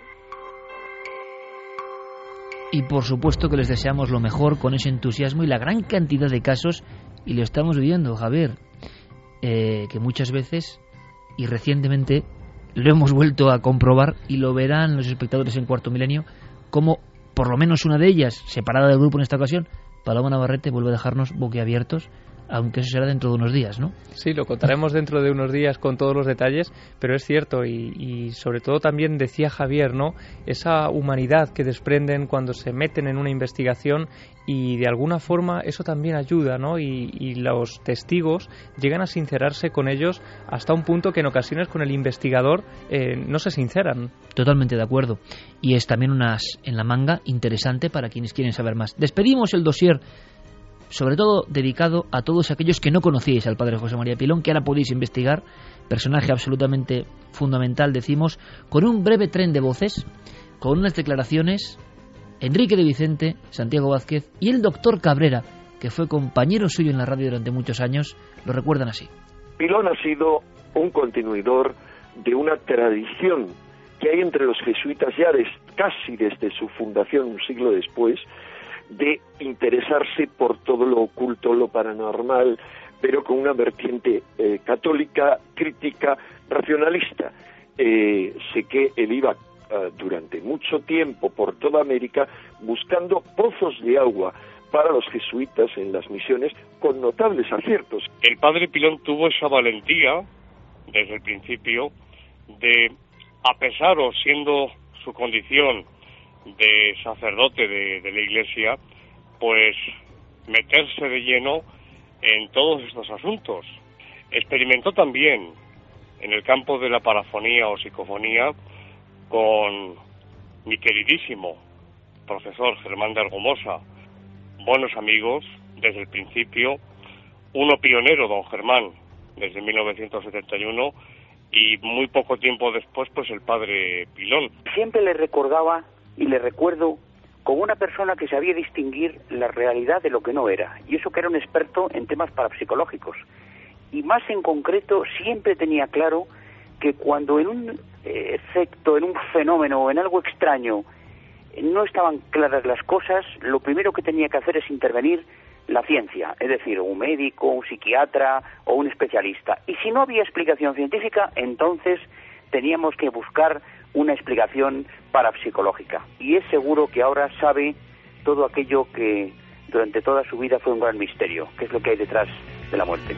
y por supuesto que les deseamos lo mejor con ese entusiasmo y la gran cantidad de casos, y lo estamos viendo, Javier, eh, que muchas veces y recientemente lo hemos vuelto a comprobar y lo verán los espectadores en Cuarto Milenio, como por lo menos una de ellas, separada del grupo en esta ocasión, Paloma Navarrete vuelve a dejarnos boquiabiertos aunque eso será dentro de unos días, ¿no? Sí, lo contaremos dentro de unos días con todos los detalles, pero es cierto y, sobre todo también decía Javier, ¿no? Esa humanidad que desprenden cuando se meten en una investigación y de alguna forma eso también ayuda, ¿no? Y, los testigos llegan a sincerarse con ellos hasta un punto que en ocasiones con el investigador eh, no se sinceran. Totalmente de acuerdo. Y es también unas en la manga interesante para quienes quieren saber más. Despedimos el dossier sobre todo dedicado a todos aquellos que no conocíais al padre José María Pilón, que ahora podéis investigar, personaje absolutamente fundamental, decimos, con un breve tren de voces, con unas declaraciones, Enrique de Vicente, Santiago Vázquez y el doctor Cabrera, que fue compañero suyo en la radio durante muchos años, lo recuerdan así. Pilón ha sido un continuidor de una tradición que hay entre los jesuitas ya casi desde su fundación un siglo después, de interesarse por todo lo oculto, lo paranormal, pero con una vertiente eh, católica, crítica, racionalista. Eh, sé que él iba eh, durante mucho tiempo por toda América buscando pozos de agua para los jesuitas en las misiones con notables aciertos. El padre Pilón tuvo esa valentía desde el principio de, a pesar o siendo su condición de sacerdote de, la Iglesia, pues meterse de lleno en todos estos asuntos. Experimentó también en el campo de la parafonía o psicofonía con mi queridísimo profesor Germán de Argomosa, buenos amigos desde el principio, uno pionero, don Germán, desde 1971, y muy poco tiempo después, pues el padre Pilón. Siempre le recordaba y le recuerdo como una persona que sabía distinguir la realidad de lo que no era, y eso que era un experto en temas parapsicológicos. Y más en concreto, siempre tenía claro que cuando en un eh, efecto, en un fenómeno o en algo extraño no estaban claras las cosas, lo primero que tenía que hacer es intervenir la ciencia, es decir, un médico, un psiquiatra o un especialista. Y si no había explicación científica, entonces teníamos que buscar una explicación parapsicológica. Y es seguro que ahora sabe todo aquello que durante toda su vida fue un gran misterio, que es lo que hay detrás de la muerte.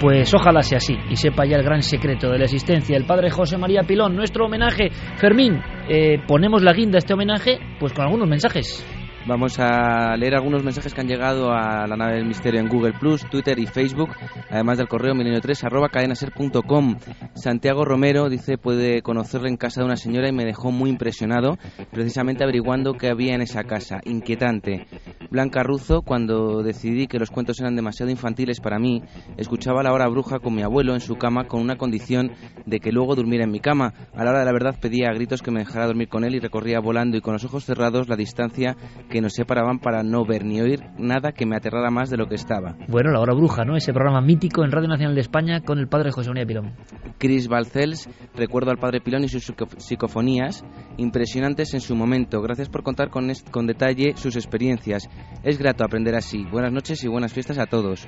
Pues ojalá sea así y sepa ya el gran secreto de la existencia del padre José María Pilón. Nuestro homenaje, Fermín, eh, ponemos la guinda a este homenaje pues con algunos mensajes. Vamos a leer algunos mensajes que han llegado a la nave del misterio en Google Plus, Twitter y Facebook, además del correo milenio3 arroba cadenaser.com. Santiago Romero dice puede conocerle en casa de una señora y me dejó muy impresionado, precisamente averiguando qué había en esa casa. Inquietante. Blanca Ruzo, cuando decidí que los cuentos eran demasiado infantiles para mí, escuchaba la hora bruja con mi abuelo en su cama con una condición de que luego durmiera en mi cama. A la hora de la verdad pedía a gritos que me dejara dormir con él y recorría volando y con los ojos cerrados la distancia que nos separaban para no ver ni oír nada que me aterrara más de lo que estaba. Bueno, La Hora Bruja, ¿no? Ese programa mítico en Radio Nacional de España con el padre José María Pilón. Chris Balcells, recuerdo al padre Pilón y sus psicofonías, impresionantes en su momento. Gracias por contar con, con detalle sus experiencias. Es grato aprender así. Buenas noches y buenas fiestas a todos.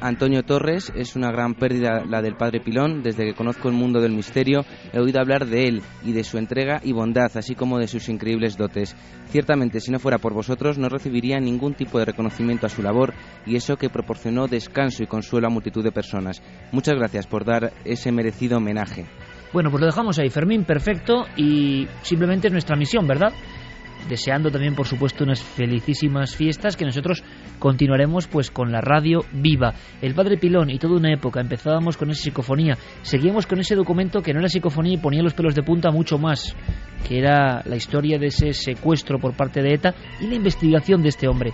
Antonio Torres es una gran pérdida la del padre Pilón. Desde que conozco el mundo del misterio he oído hablar de él y de su entrega y bondad, así como de sus increíbles dotes. Ciertamente, si no fuera por vosotros, no recibiría ningún tipo de reconocimiento a su labor y eso que proporcionó descanso y consuelo a multitud de personas. Muchas gracias por dar ese merecido homenaje. Bueno, pues lo dejamos ahí, Fermín, perfecto y simplemente es nuestra misión, ¿verdad? deseando también por supuesto unas felicísimas fiestas que nosotros continuaremos pues con la radio viva. El Padre Pilón y toda una época empezábamos con esa psicofonía, seguíamos con ese documento que no era psicofonía y ponía los pelos de punta mucho más, que era la historia de ese secuestro por parte de ETA y la investigación de este hombre.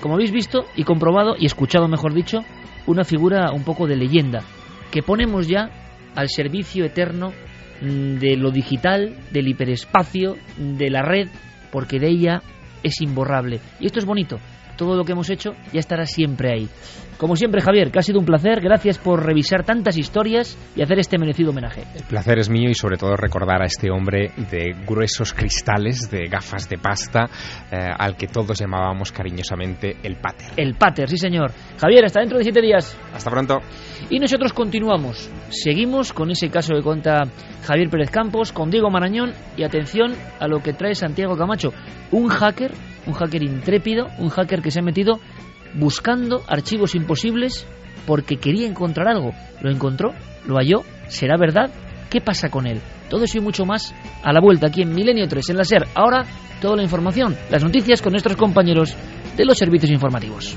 Como habéis visto y comprobado y escuchado mejor dicho, una figura un poco de leyenda que ponemos ya al servicio eterno mm, de lo digital, del hiperespacio, de la red porque de ella es imborrable. Y esto es bonito. Todo lo que hemos hecho ya estará siempre ahí. Como siempre, Javier, que ha sido un placer. Gracias por revisar tantas historias y hacer este merecido homenaje. El placer es mío y sobre todo recordar a este hombre de gruesos cristales, de gafas de pasta, eh, al que todos llamábamos cariñosamente el Pater. El Pater, sí señor. Javier, hasta dentro de siete días. Hasta pronto. Y nosotros continuamos. Seguimos con ese caso que cuenta Javier Pérez Campos, con Diego Marañón y atención a lo que trae Santiago Camacho. Un hacker, un hacker intrépido, un hacker que se ha metido buscando archivos imposibles porque quería encontrar algo. Lo encontró, lo halló, será verdad. ¿Qué pasa con él? Todo eso y mucho más a la vuelta aquí en Milenio 3 en la SER. Ahora toda la información, las noticias con nuestros compañeros de los servicios informativos.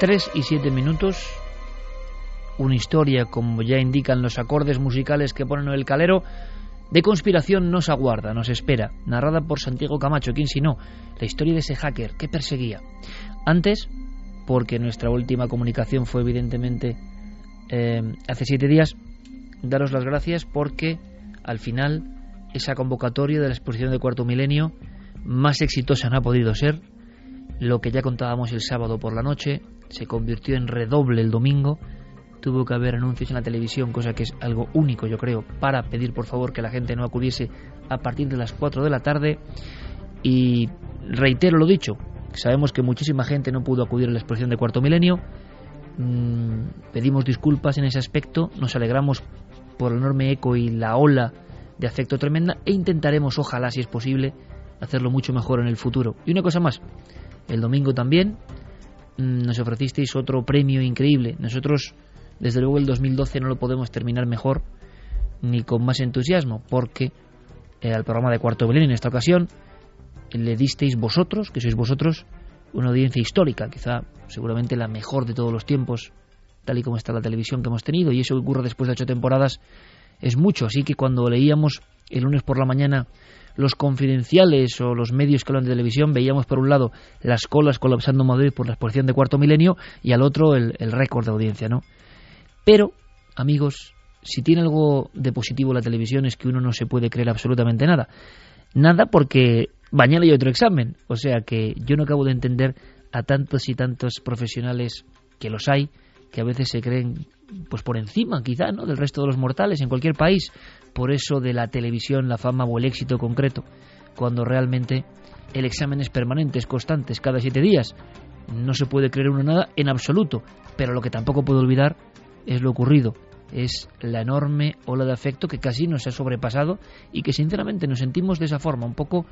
Tres y siete minutos, una historia, como ya indican los acordes musicales que ponen el calero, de conspiración nos aguarda, nos espera, narrada por Santiago Camacho, quien si no, la historia de ese hacker que perseguía. Antes, porque nuestra última comunicación fue evidentemente eh, hace siete días, daros las gracias porque al final esa convocatoria de la exposición de cuarto milenio más exitosa no ha podido ser, lo que ya contábamos el sábado por la noche, se convirtió en redoble el domingo. Tuvo que haber anuncios en la televisión, cosa que es algo único, yo creo, para pedir por favor que la gente no acudiese a partir de las 4 de la tarde. Y reitero lo dicho, sabemos que muchísima gente no pudo acudir a la exposición de Cuarto Milenio. Mm, pedimos disculpas en ese aspecto, nos alegramos por el enorme eco y la ola de afecto tremenda e intentaremos, ojalá si es posible, hacerlo mucho mejor en el futuro. Y una cosa más, el domingo también nos ofrecisteis otro premio increíble. Nosotros, desde luego, el 2012 no lo podemos terminar mejor ni con más entusiasmo, porque al programa de Cuarto Belén en esta ocasión le disteis vosotros, que sois vosotros, una audiencia histórica, quizá seguramente la mejor de todos los tiempos, tal y como está la televisión que hemos tenido, y eso que ocurre después de ocho temporadas es mucho, así que cuando leíamos el lunes por la mañana los confidenciales o los medios que hablan de televisión, veíamos por un lado las colas colapsando Madrid por la exposición de cuarto milenio y al otro el, el récord de audiencia, ¿no? Pero, amigos, si tiene algo de positivo la televisión es que uno no se puede creer absolutamente nada. Nada porque mañana hay otro examen. O sea que yo no acabo de entender a tantos y tantos profesionales que los hay, que a veces se creen pues por encima quizá ¿no? del resto de los mortales en cualquier país por eso de la televisión la fama o el éxito concreto cuando realmente el examen es permanente es constante es cada siete días. No se puede creer uno nada en absoluto pero lo que tampoco puedo olvidar es lo ocurrido. Es la enorme ola de afecto que casi nos ha sobrepasado y que sinceramente nos sentimos de esa forma un poco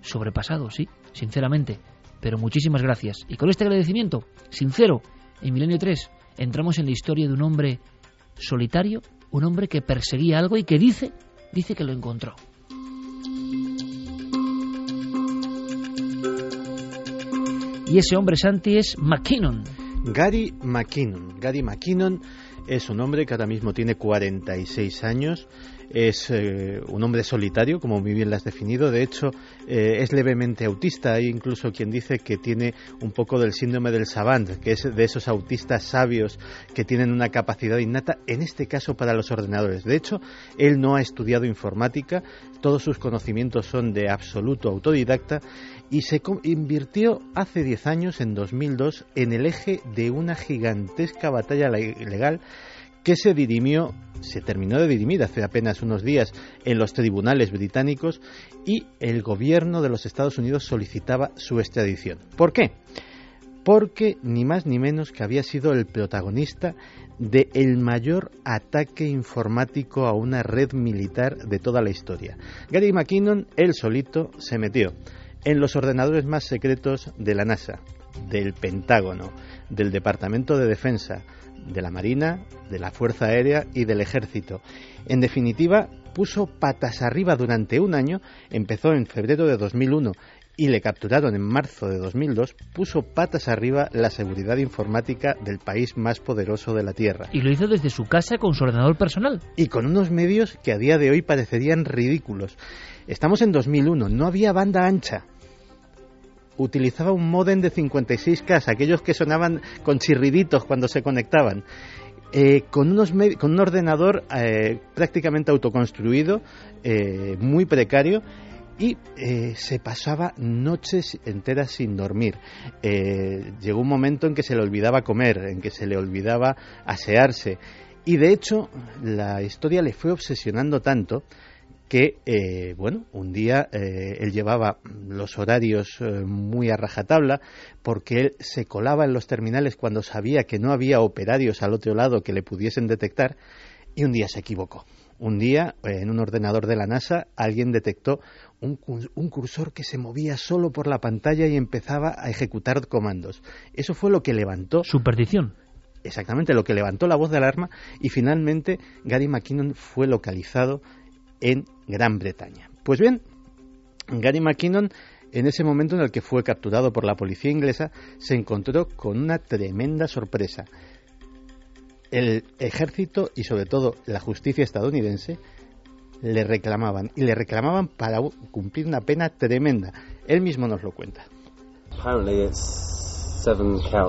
sobrepasados sí sinceramente. Pero muchísimas gracias. Y con este agradecimiento sincero en Milenio 3 entramos en la historia de un hombre solitario, un hombre que perseguía algo y que dice, dice que lo encontró. Y ese hombre, Santi, es McKinnon. Gary McKinnon. Gary McKinnon es un hombre que ahora mismo tiene 46 años, es eh, un hombre solitario, como muy bien lo has definido. De hecho, eh, es levemente autista. Hay incluso quien dice que tiene un poco del síndrome del savant, que es de esos autistas sabios que tienen una capacidad innata, en este caso para los ordenadores. De hecho, él no ha estudiado informática, todos sus conocimientos son de absoluto autodidacta y se invirtió hace 10 años, en 2002, en el eje de una gigantesca batalla legal que se dirimió, se terminó de dirimir hace apenas unos días en los tribunales británicos y el gobierno de los Estados Unidos solicitaba su extradición. ¿Por qué? Porque ni más ni menos que había sido el protagonista del el mayor ataque informático a una red militar de toda la historia. Gary McKinnon, él solito, se metió en los ordenadores más secretos de la NASA, del Pentágono, del Departamento de Defensa, de la Marina, de la Fuerza Aérea y del Ejército. En definitiva, puso patas arriba durante un año, empezó en febrero de 2001 y le capturaron en marzo de 2002, puso patas arriba la seguridad informática del país más poderoso de la Tierra. Y lo hizo desde su casa con su ordenador personal. Y con unos medios que a día de hoy parecerían ridículos. Estamos en 2001, no había banda ancha utilizaba un modem de 56K, aquellos que sonaban con chirriditos cuando se conectaban. Eh, con, unos con un ordenador eh, prácticamente autoconstruido, eh, muy precario, y se pasaba noches enteras sin dormir. llegó un momento en que se le olvidaba comer, en que se le olvidaba asearse. Y de hecho, la historia le fue obsesionando tanto que, eh, bueno, un día eh, él llevaba los horarios eh, muy a rajatabla porque él se colaba en los terminales cuando sabía que no había operarios al otro lado que le pudiesen detectar y un día se equivocó. Un día, en un ordenador de la NASA, alguien detectó un, un, cursor que se movía solo por la pantalla y empezaba a ejecutar comandos. Eso fue lo que levantó. Superstición. Exactamente, lo que levantó la voz de alarma y finalmente Gary McKinnon fue localizado en Gran Bretaña. Pues bien, Gary McKinnon, en ese momento en el que fue capturado por la policía inglesa, se encontró con una tremenda sorpresa. El ejército y sobre todo la justicia estadounidense le reclamaban y le reclamaban para cumplir una pena tremenda. Él mismo nos lo cuenta.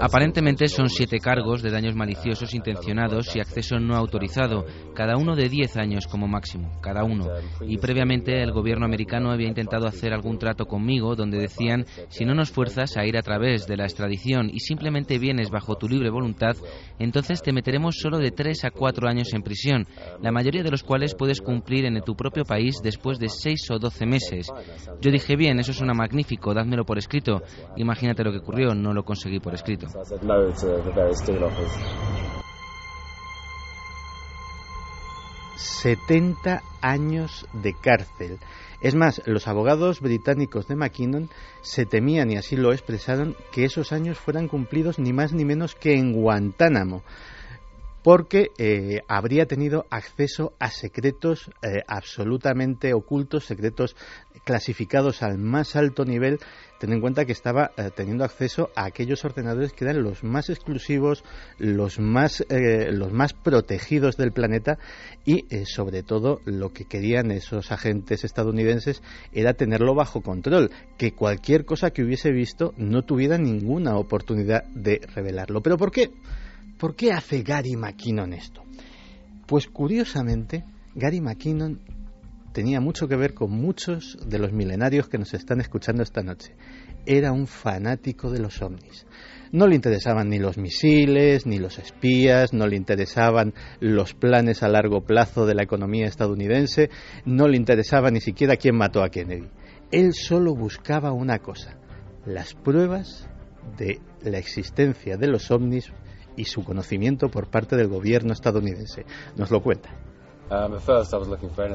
Aparentemente son siete cargos de daños maliciosos intencionados y acceso no autorizado, cada uno de diez años como máximo, cada uno. Y previamente el gobierno americano había intentado hacer algún trato conmigo donde decían, si no nos fuerzas a ir a través de la extradición y simplemente vienes bajo tu libre voluntad, entonces te meteremos solo de tres a cuatro años en prisión, la mayoría de los cuales puedes cumplir en tu propio país después de seis o doce meses. Yo dije, bien, eso suena magnífico, dádmelo por escrito. Imagínate lo que ocurrió, no lo conseguí seguir por escrito. 70 años de cárcel. Es más, los abogados británicos de McKinnon se temían, y así lo expresaron, que esos años fueran cumplidos ni más ni menos que en Guantánamo porque eh, habría tenido acceso a secretos eh, absolutamente ocultos, secretos clasificados al más alto nivel, ten en cuenta que estaba eh, teniendo acceso a aquellos ordenadores que eran los más exclusivos, los más, los más protegidos del planeta y sobre todo lo que querían esos agentes estadounidenses era tenerlo bajo control, que cualquier cosa que hubiese visto no tuviera ninguna oportunidad de revelarlo. ¿Pero por qué? ¿Por qué hace Gary McKinnon esto? Pues curiosamente, Gary McKinnon tenía mucho que ver con muchos de los milenarios que nos están escuchando esta noche. Era un fanático de los ovnis. No le interesaban ni los misiles, ni los espías, no le interesaban los planes a largo plazo de la economía estadounidense, no le interesaba ni siquiera quién mató a Kennedy. Él solo buscaba una cosa, las pruebas de la existencia de los ovnis y su conocimiento por parte del gobierno estadounidense. Nos lo cuenta. Um,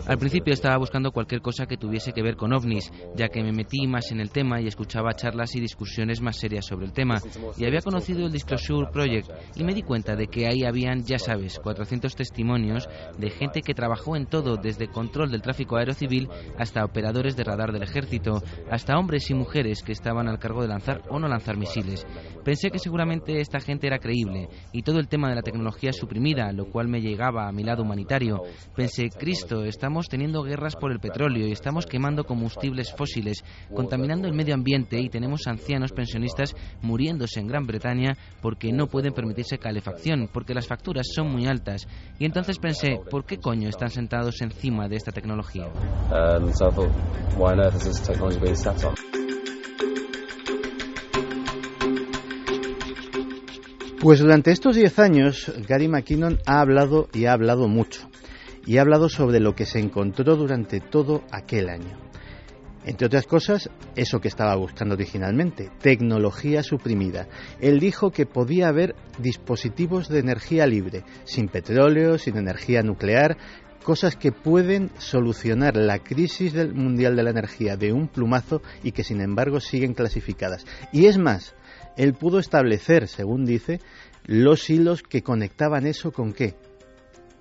Al principio estaba buscando cualquier cosa que tuviese que ver con ovnis, ya que me metí más en el tema y escuchaba charlas y discusiones más serias sobre el tema. Y había conocido el Disclosure Project y me di cuenta de que ahí habían, ya sabes, 400 testimonios de gente que trabajó en todo, desde control del tráfico aéreo civil hasta operadores de radar del ejército, hasta hombres y mujeres que estaban al cargo de lanzar o no lanzar misiles. Pensé que seguramente esta gente era creíble y todo el tema de la tecnología suprimida, lo cual me llegaba a mi lado humanitario. Pensé, Cristo, estamos teniendo guerras por el petróleo y estamos quemando combustibles fósiles, contaminando el medio ambiente y tenemos ancianos pensionistas muriéndose en Gran Bretaña porque no pueden permitirse calefacción, porque las facturas son muy altas. Y entonces pensé, ¿por qué coño están sentados encima de esta tecnología? Um, so I thought, why on earth is this technology being sat on? Pues durante estos 10 años, Gary McKinnon ha hablado y ha hablado mucho. Y ha hablado sobre lo que se encontró durante todo aquel año. Entre otras cosas, eso que estaba buscando originalmente, tecnología suprimida. Él dijo que podía haber dispositivos de energía libre, sin petróleo, sin energía nuclear, cosas que pueden solucionar la crisis del mundial de la energía de un plumazo y que sin embargo siguen clasificadas. Y es más, él pudo establecer, según dice, los hilos que conectaban eso con qué?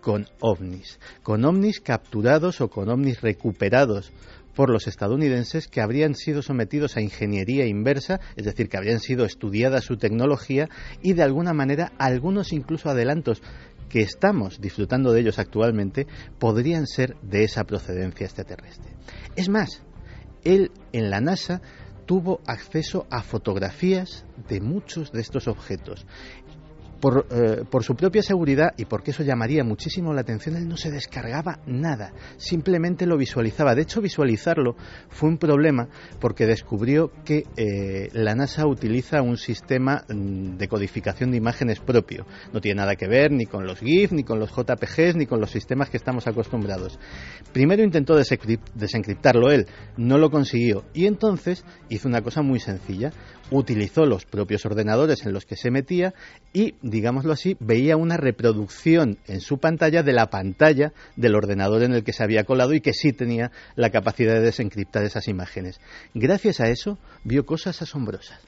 Con ovnis. Con ovnis capturados o con ovnis recuperados por los estadounidenses que habrían sido sometidos a ingeniería inversa, es decir, que habrían sido estudiada su tecnología y de alguna manera algunos incluso adelantos que estamos disfrutando de ellos actualmente podrían ser de esa procedencia extraterrestre. Es más, él en la NASA tuvo acceso a fotografías de muchos de estos objetos. Por, eh, por, su propia seguridad y porque eso llamaría muchísimo la atención, él no se descargaba nada, simplemente lo visualizaba. De hecho, visualizarlo fue un problema porque descubrió que eh, la NASA utiliza un sistema mm, de codificación de imágenes propio. No tiene nada que ver ni con los GIF, ni con los JPGs, ni con los sistemas que estamos acostumbrados. Primero intentó desencriptarlo él, no lo consiguió y entonces hizo una cosa muy sencilla. Utilizó los propios ordenadores en los que se metía y digámoslo así, veía una reproducción en su pantalla de la pantalla del ordenador en el que se había colado y que sí tenía la capacidad de desencriptar esas imágenes. Gracias a eso, vio cosas asombrosas.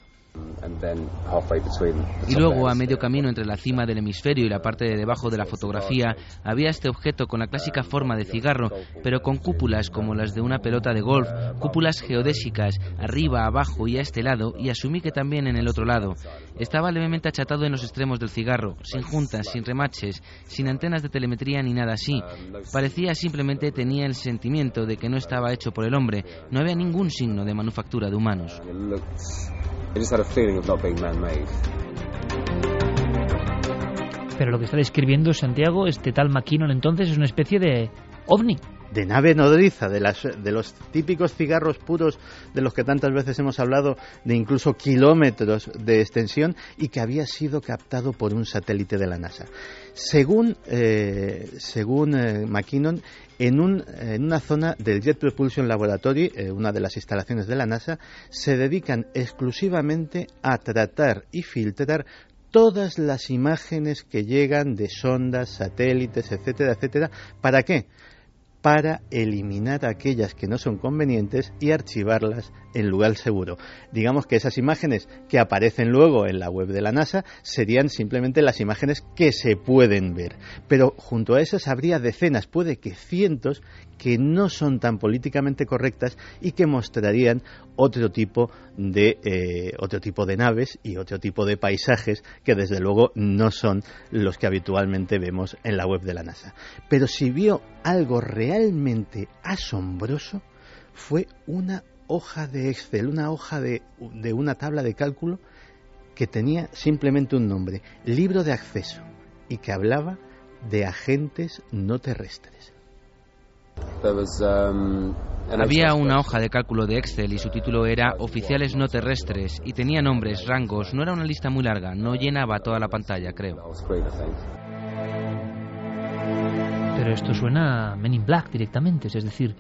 Y luego, a medio camino entre la cima del hemisferio y la parte de debajo de la fotografía, había este objeto con la clásica forma de cigarro, pero con cúpulas como las de una pelota de golf, cúpulas geodésicas, arriba, abajo y a este lado, y asumí que también en el otro lado. Estaba levemente achatado en los extremos del cigarro, sin juntas, sin remaches, sin antenas de telemetría ni nada así. Parecía simplemente tenía el sentimiento de que no estaba hecho por el hombre, no había ningún signo de manufactura de humanos. Pero lo que está describiendo Santiago, este tal McKinnon entonces es una especie de ovni. De nave nodriza, de, las, de los típicos cigarros puros de los que tantas veces hemos hablado, de incluso kilómetros de extensión y que había sido captado por un satélite de la NASA. Según, eh, según eh, McKinnon, en, un, en, una zona del Jet Propulsion Laboratory, eh, una de las instalaciones de la NASA, se dedican exclusivamente a tratar y filtrar todas las imágenes que llegan de sondas, satélites, etcétera, etcétera. ¿Para qué? Para eliminar aquellas que no son convenientes y archivarlas en lugar seguro. Digamos que esas imágenes que aparecen luego en la web de la NASA serían simplemente las imágenes que se pueden ver. Pero junto a esas habría decenas, puede que cientos, que no son tan políticamente correctas y que mostrarían otro tipo de eh, otro tipo de naves y otro tipo de paisajes que desde luego no son los que habitualmente vemos en la web de la NASA. Pero si vio algo realmente asombroso fue una hoja de Excel, una hoja de, de una tabla de cálculo que tenía simplemente un nombre, libro de acceso, y que hablaba de agentes no terrestres. Um, Había una hoja de cálculo de Excel y su título era Oficiales no terrestres y tenía nombres, rangos, no era una lista muy larga, no llenaba toda la pantalla, creo. Pero esto suena a Men in Black directamente, es decir,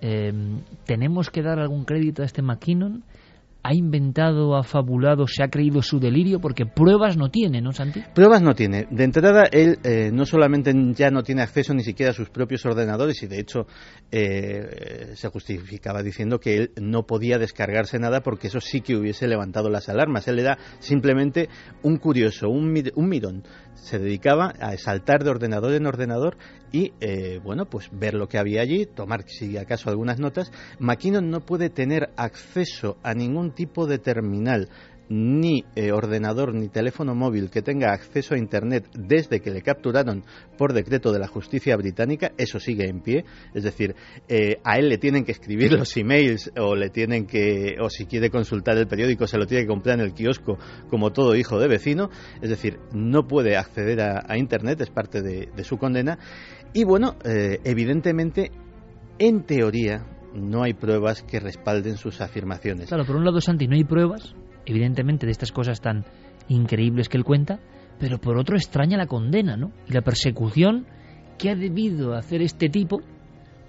em, tenemos que dar algún crédito a este McKinnon ha inventado, ha fabulado, se ha creído su delirio, porque pruebas no tiene, ¿no, Santi? Pruebas no tiene. De entrada, él eh, no solamente ya no tiene acceso ni siquiera a sus propios ordenadores, y de hecho eh, se justificaba diciendo que él no podía descargarse nada porque eso sí que hubiese levantado las alarmas. Él era simplemente un curioso, un, un mirón. Se dedicaba a saltar de ordenador en ordenador y, eh, bueno, pues ver lo que había allí, tomar, si acaso, algunas notas. McKinnon no puede tener acceso a ningún tipo de terminal ni eh, ordenador ni teléfono móvil que tenga acceso a Internet desde que le capturaron por decreto de la justicia británica, eso sigue en pie. Es decir, eh, a él le tienen que escribir los emails o le tienen que, o si quiere consultar el periódico, se lo tiene que comprar en el kiosco como todo hijo de vecino. Es decir, no puede acceder a, Internet, es parte de, su condena. Y bueno, eh, evidentemente, en teoría, no hay pruebas que respalden sus afirmaciones. Claro, por un lado, Santi, no hay pruebas, evidentemente, de estas cosas tan increíbles que él cuenta, pero por otro extraña la condena, ¿no? Y la persecución que ha debido hacer este tipo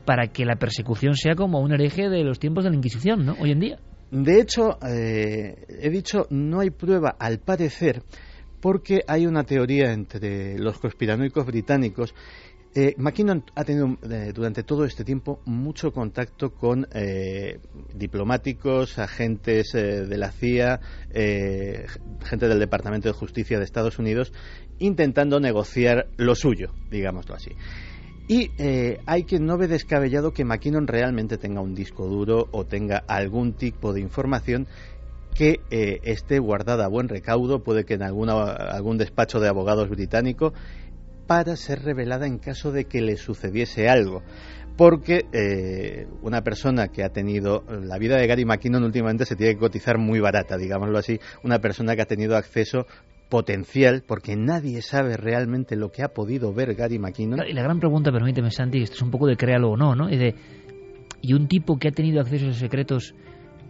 para que la persecución sea como un hereje de los tiempos de la Inquisición, ¿no? Hoy en día. De hecho, eh, he dicho, no hay prueba, al parecer, porque hay una teoría entre los conspiranoicos británicos eh, McKinnon ha tenido eh, durante todo este tiempo mucho contacto con eh, diplomáticos, agentes eh, de la CIA, gente del Departamento de Justicia de Estados Unidos, intentando negociar lo suyo, digámoslo así. Y hay que no ve descabellado que McKinnon realmente tenga un disco duro o tenga algún tipo de información que esté guardada a buen recaudo, puede que en alguna, algún despacho de abogados británico para ser revelada en caso de que le sucediese algo. Porque eh, una persona que ha tenido la vida de Gary McKinnon últimamente se tiene que cotizar muy barata, digámoslo así, una persona que ha tenido acceso potencial, porque nadie sabe realmente lo que ha podido ver Gary McKinnon. Y la gran pregunta, permíteme Santi, esto es un poco de créalo o no, ¿no? De, y un tipo que ha tenido acceso a secretos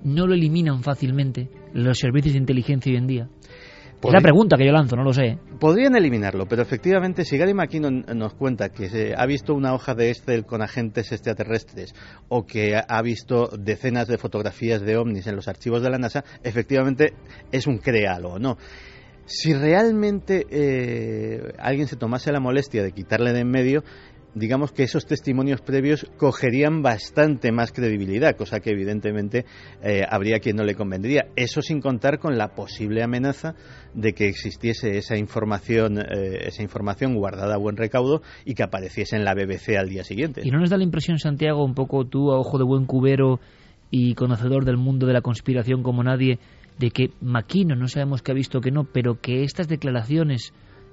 no lo eliminan fácilmente los servicios de inteligencia hoy en día. Es la pregunta que yo lanzo, no lo sé. Podrían eliminarlo, pero efectivamente, si Gary McKinnon nos cuenta que se ha visto una hoja de Excel con agentes extraterrestres o que ha visto decenas de fotografías de ovnis en los archivos de la NASA, efectivamente es un créalo, ¿no? Si realmente eh, alguien se tomase la molestia de quitarle de en medio, digamos que esos testimonios previos cogerían bastante más credibilidad, cosa que evidentemente eh, habría quien no le convendría. Eso sin contar con la posible amenaza de que existiese esa información, eh, esa información guardada a buen recaudo y que apareciese en la BBC al día siguiente. ¿Y no nos da la impresión, Santiago, un poco tú a ojo de buen cubero y conocedor del mundo de la conspiración como nadie, de que Maquino no sabemos qué ha visto que no, pero que estas declaraciones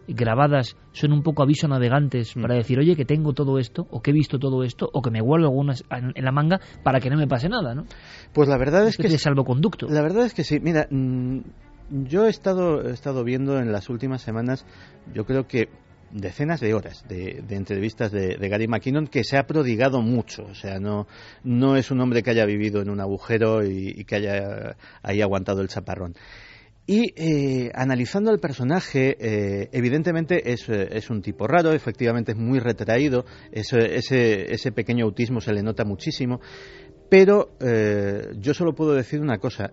grabadas son un poco aviso navegantes mm. para decir, oye, que tengo todo esto, o que he visto todo esto, o que me guardo algunas en la manga para que no me pase nada, ¿no? Pues la verdad es que... De salvoconducto. La verdad es que sí. Mira, mm, yo he estado, he estado viendo en las últimas semanas, yo creo que decenas de horas de, entrevistas de, Gary McKinnon que se ha prodigado mucho. O sea, no, no es un hombre que haya vivido en un agujero y, y que haya ahí aguantado el chaparrón. Y eh, analizando el personaje, eh, evidentemente es, eh, es, un tipo raro, efectivamente es muy retraído, ese, pequeño autismo se le nota muchísimo, pero yo solo puedo decir una cosa,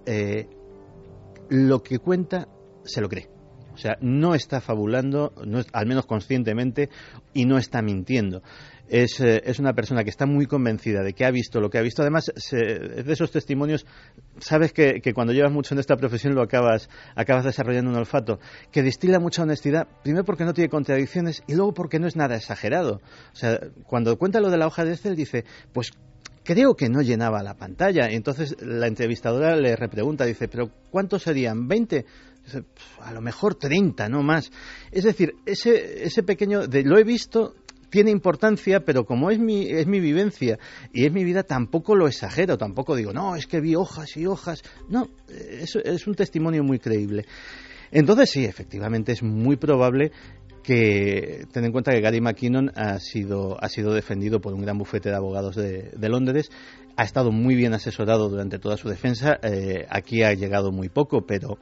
lo que cuenta se lo cree. O O sea, no está fabulando, no, al menos conscientemente, y no está mintiendo. Es, eh, es, una persona que está muy convencida de que ha visto lo que ha visto. Además, de esos testimonios, sabes que, cuando llevas mucho en esta profesión lo acabas, acabas desarrollando un olfato, que destila mucha honestidad, primero porque no tiene contradicciones y luego porque no es nada exagerado. O sea, cuando cuenta lo de la hoja de Excel, dice, pues creo que no llenaba la pantalla. Entonces la entrevistadora le repregunta, dice, pero ¿cuántos serían? ¿20? a lo mejor 30, no más. Es decir, ese, ese pequeño, de, lo he visto, tiene importancia, pero como es mi, es mi vivencia y es mi vida, tampoco lo exagero, tampoco digo, no, es que vi hojas y hojas. No, es, es un testimonio muy creíble. Entonces sí, efectivamente es muy probable que ten en cuenta que Gary McKinnon ha sido, ha sido defendido por un gran bufete de abogados de, de Londres, ha estado muy bien asesorado durante toda su defensa, eh, aquí ha llegado muy poco, pero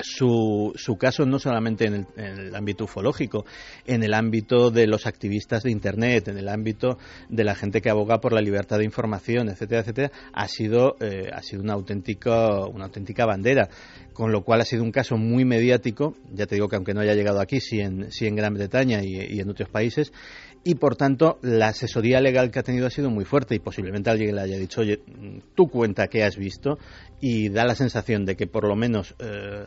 su, su, caso no solamente en el, en el, ámbito ufológico, en el ámbito de los activistas de Internet, en el ámbito de la gente que aboga por la libertad de información, etcétera, etcétera, ha sido, eh, ha sido una, auténtica, una auténtica bandera, con lo cual ha sido un caso muy mediático, ya te digo que aunque no haya llegado aquí, sí en, sí en Gran Bretaña y, y en otros países, y por tanto la asesoría legal que ha tenido ha sido muy fuerte y posiblemente alguien le haya dicho, oye, tú cuenta qué has visto y da la sensación de que por lo menos eh,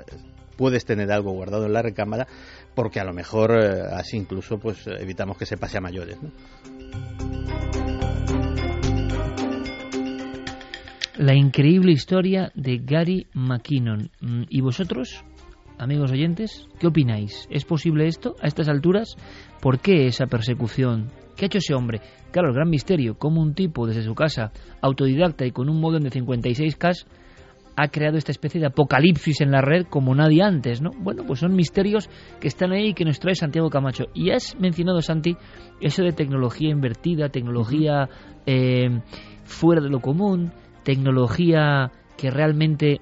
puedes tener algo guardado en la recámara porque a lo mejor eh, así incluso pues evitamos que se pase a mayores. La increíble historia de Gary McKinnon. ¿Y vosotros? amigos oyentes, ¿qué opináis? ¿Es posible esto a estas alturas? ¿Por qué esa persecución? ¿Qué ha hecho ese hombre? Claro, el gran misterio, cómo un tipo desde su casa, autodidacta y con un modem de 56K, ha creado esta especie de apocalipsis en la red como nadie antes, ¿no? Bueno, pues son misterios que están ahí y que nos trae Santiago Camacho. Y has mencionado, Santi, eso de tecnología invertida, tecnología eh, fuera de lo común, tecnología que realmente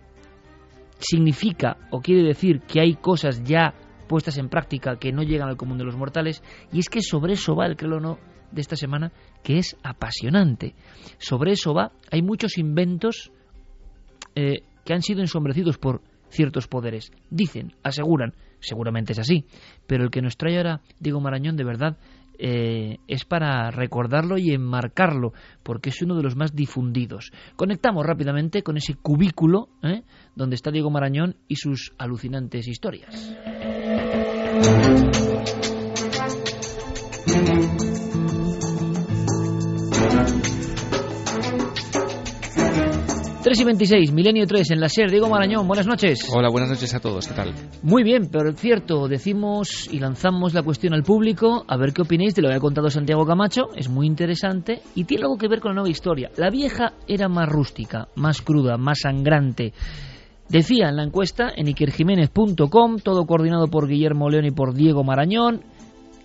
significa o quiere decir que hay cosas ya puestas en práctica que no llegan al común de los mortales y es que sobre eso va el creo o no de esta semana que es apasionante. Sobre eso va, hay muchos inventos eh, que han sido ensombrecidos por ciertos poderes. Dicen, aseguran, seguramente es así, pero el que nos trae ahora Diego Marañón de verdad eh, es para recordarlo y enmarcarlo, porque es uno de los más difundidos. Conectamos rápidamente con ese cubículo ¿eh? donde está Diego Marañón y sus alucinantes historias. 3 y 26, Milenio 3 en la SER. Diego Marañón, buenas noches. Hola, buenas noches a todos, ¿qué tal? Muy bien, pero es cierto, decimos y lanzamos la cuestión al público, a ver qué opináis de lo que ha contado Santiago Camacho, es muy interesante y tiene algo que ver con la nueva historia. La vieja era más rústica, más cruda, más sangrante. Decía en la encuesta en ikerjiménez.com, todo coordinado por Guillermo León y por Diego Marañón,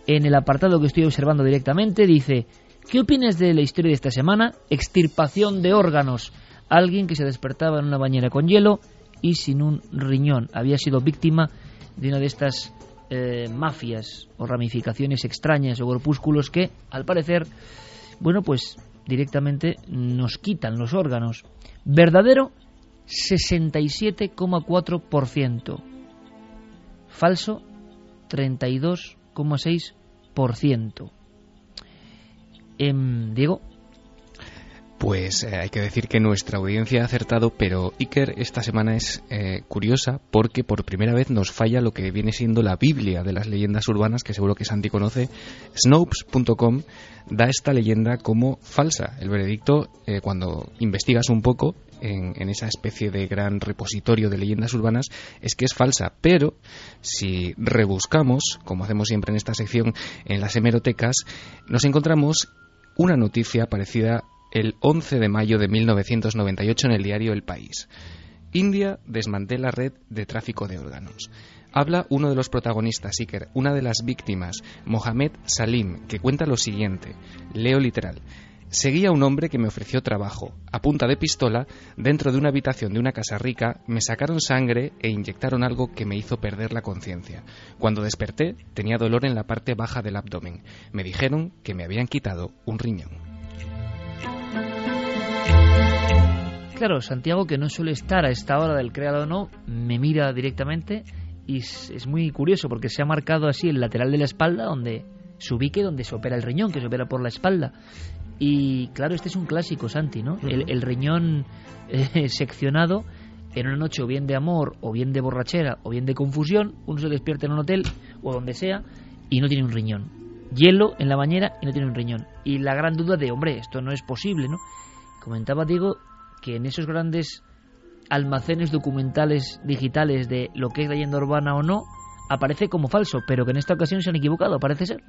en el apartado que estoy observando directamente, dice, ¿qué opinas de la historia de esta semana? Extirpación de órganos alguien que se despertaba en una bañera con hielo y sin un riñón. Había sido víctima de una de estas eh, mafias o ramificaciones extrañas o grupúsculos que, al parecer, bueno, pues directamente nos quitan los órganos. Verdadero, 67,4%. Falso, 32,6%. Eh, Diego, pues eh, hay que decir que nuestra audiencia ha acertado, pero Iker esta semana es eh, curiosa porque por primera vez nos falla lo que viene siendo la Biblia de las leyendas urbanas, que seguro que Santi conoce. Snopes.com da esta leyenda como falsa. El veredicto, eh, cuando investigas un poco en, en, esa especie de gran repositorio de leyendas urbanas, es que es falsa. Pero si rebuscamos, como hacemos siempre en esta sección, en las hemerotecas, nos encontramos una noticia parecida el 11 de mayo de 1998 en el diario El País. India desmantela red de tráfico de órganos. Habla uno de los protagonistas, Iker, una de las víctimas, Mohamed Salim, que cuenta lo siguiente. Leo literal. Seguía un hombre que me ofreció trabajo. A punta de pistola, dentro de una habitación de una casa rica, me sacaron sangre e inyectaron algo que me hizo perder la conciencia. Cuando desperté, tenía dolor en la parte baja del abdomen. Me dijeron que me habían quitado un riñón. Claro, Santiago, que no suele estar a esta hora del creado o no, me mira directamente y es, muy curioso porque se ha marcado así el lateral de la espalda donde se ubique donde se opera el riñón, que se opera por la espalda. Y claro, este es un clásico, Santi, ¿no? el, riñón eh, seccionado en una noche o bien de amor, o bien de borrachera, o bien de confusión, uno se despierta en un hotel o donde sea y no tiene un riñón. Hielo en la bañera y no tiene un riñón. Y la gran duda de, hombre, esto no es posible, ¿no? Comentaba Diego que en esos grandes almacenes documentales digitales de lo que es leyenda urbana o no, aparece como falso, pero que en esta ocasión se han equivocado, parece ser.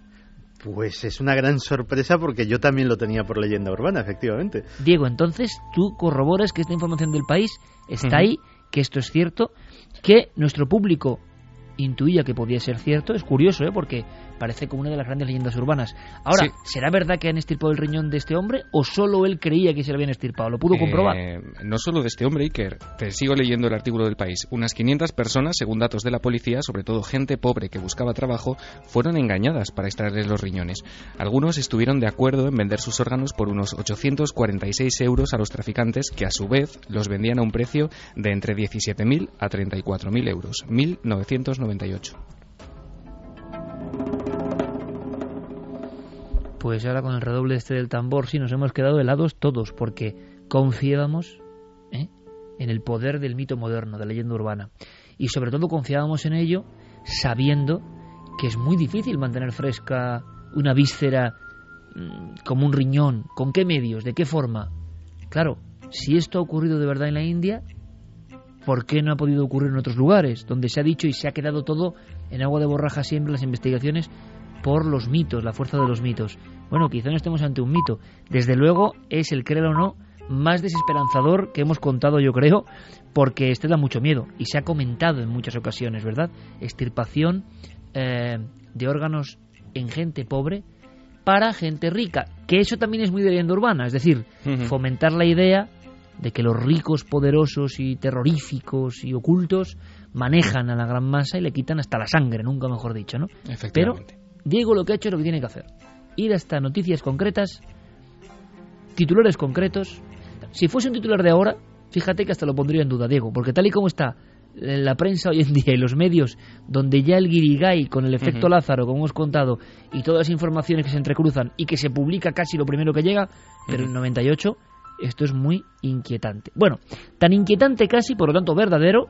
Pues es una gran sorpresa porque yo también lo tenía por leyenda urbana, efectivamente. Diego, entonces tú corroboras que esta información del país está ahí, que esto es cierto, que nuestro público intuía que podía ser cierto. Es curioso, ¿eh? porque parece como una de las grandes leyendas urbanas. Ahora, ¿será verdad que han estirpado el riñón de este hombre o solo él creía que se lo habían estirpado? ¿Lo pudo eh, comprobar? no solo de este hombre, Iker. Te sigo leyendo el artículo del país. Unas 500 personas, según datos de la policía, sobre todo gente pobre que buscaba trabajo, fueron engañadas para extraerles los riñones. Algunos estuvieron de acuerdo en vender sus órganos por unos 846 euros a los traficantes, que a su vez los vendían a un precio de entre 17.000 a 34.000 euros. 1998. Pues ahora con el redoble este del tambor sí nos hemos quedado helados todos porque confiábamos ¿eh? en el poder del mito moderno, de la leyenda urbana. Y sobre todo confiábamos en ello sabiendo que es muy difícil mantener fresca una víscera mm, como un riñón. ¿Con qué medios? ¿De qué forma? Claro, si esto ha ocurrido de verdad en la India, ¿por qué no ha podido ocurrir en otros lugares? Donde se ha dicho y se ha quedado todo en agua de borraja siempre las investigaciones por los mitos, la fuerza de los mitos. Bueno, quizá no estemos ante un mito. Desde luego es el creer o no más desesperanzador que hemos contado, yo creo, porque este da mucho miedo y se ha comentado en muchas ocasiones, ¿verdad? Extirpación eh, de órganos en gente pobre para gente rica, que eso también es muy de leyenda urbana, es decir, fomentar la idea de que los ricos, poderosos y terroríficos y ocultos manejan a la gran masa y le quitan hasta la sangre, nunca mejor dicho, ¿no? Pero Diego lo que ha hecho es lo que tiene que hacer. Ir hasta noticias concretas, titulares concretos. Si fuese un titular de ahora, fíjate que hasta lo pondría en duda, Diego, porque tal y como está la prensa hoy en día y los medios, donde ya el guirigay con el efecto Lázaro, como hemos contado, y todas las informaciones que se entrecruzan y que se publica casi lo primero que llega, pero en 98, esto es muy inquietante. Bueno, tan inquietante casi, por lo tanto verdadero,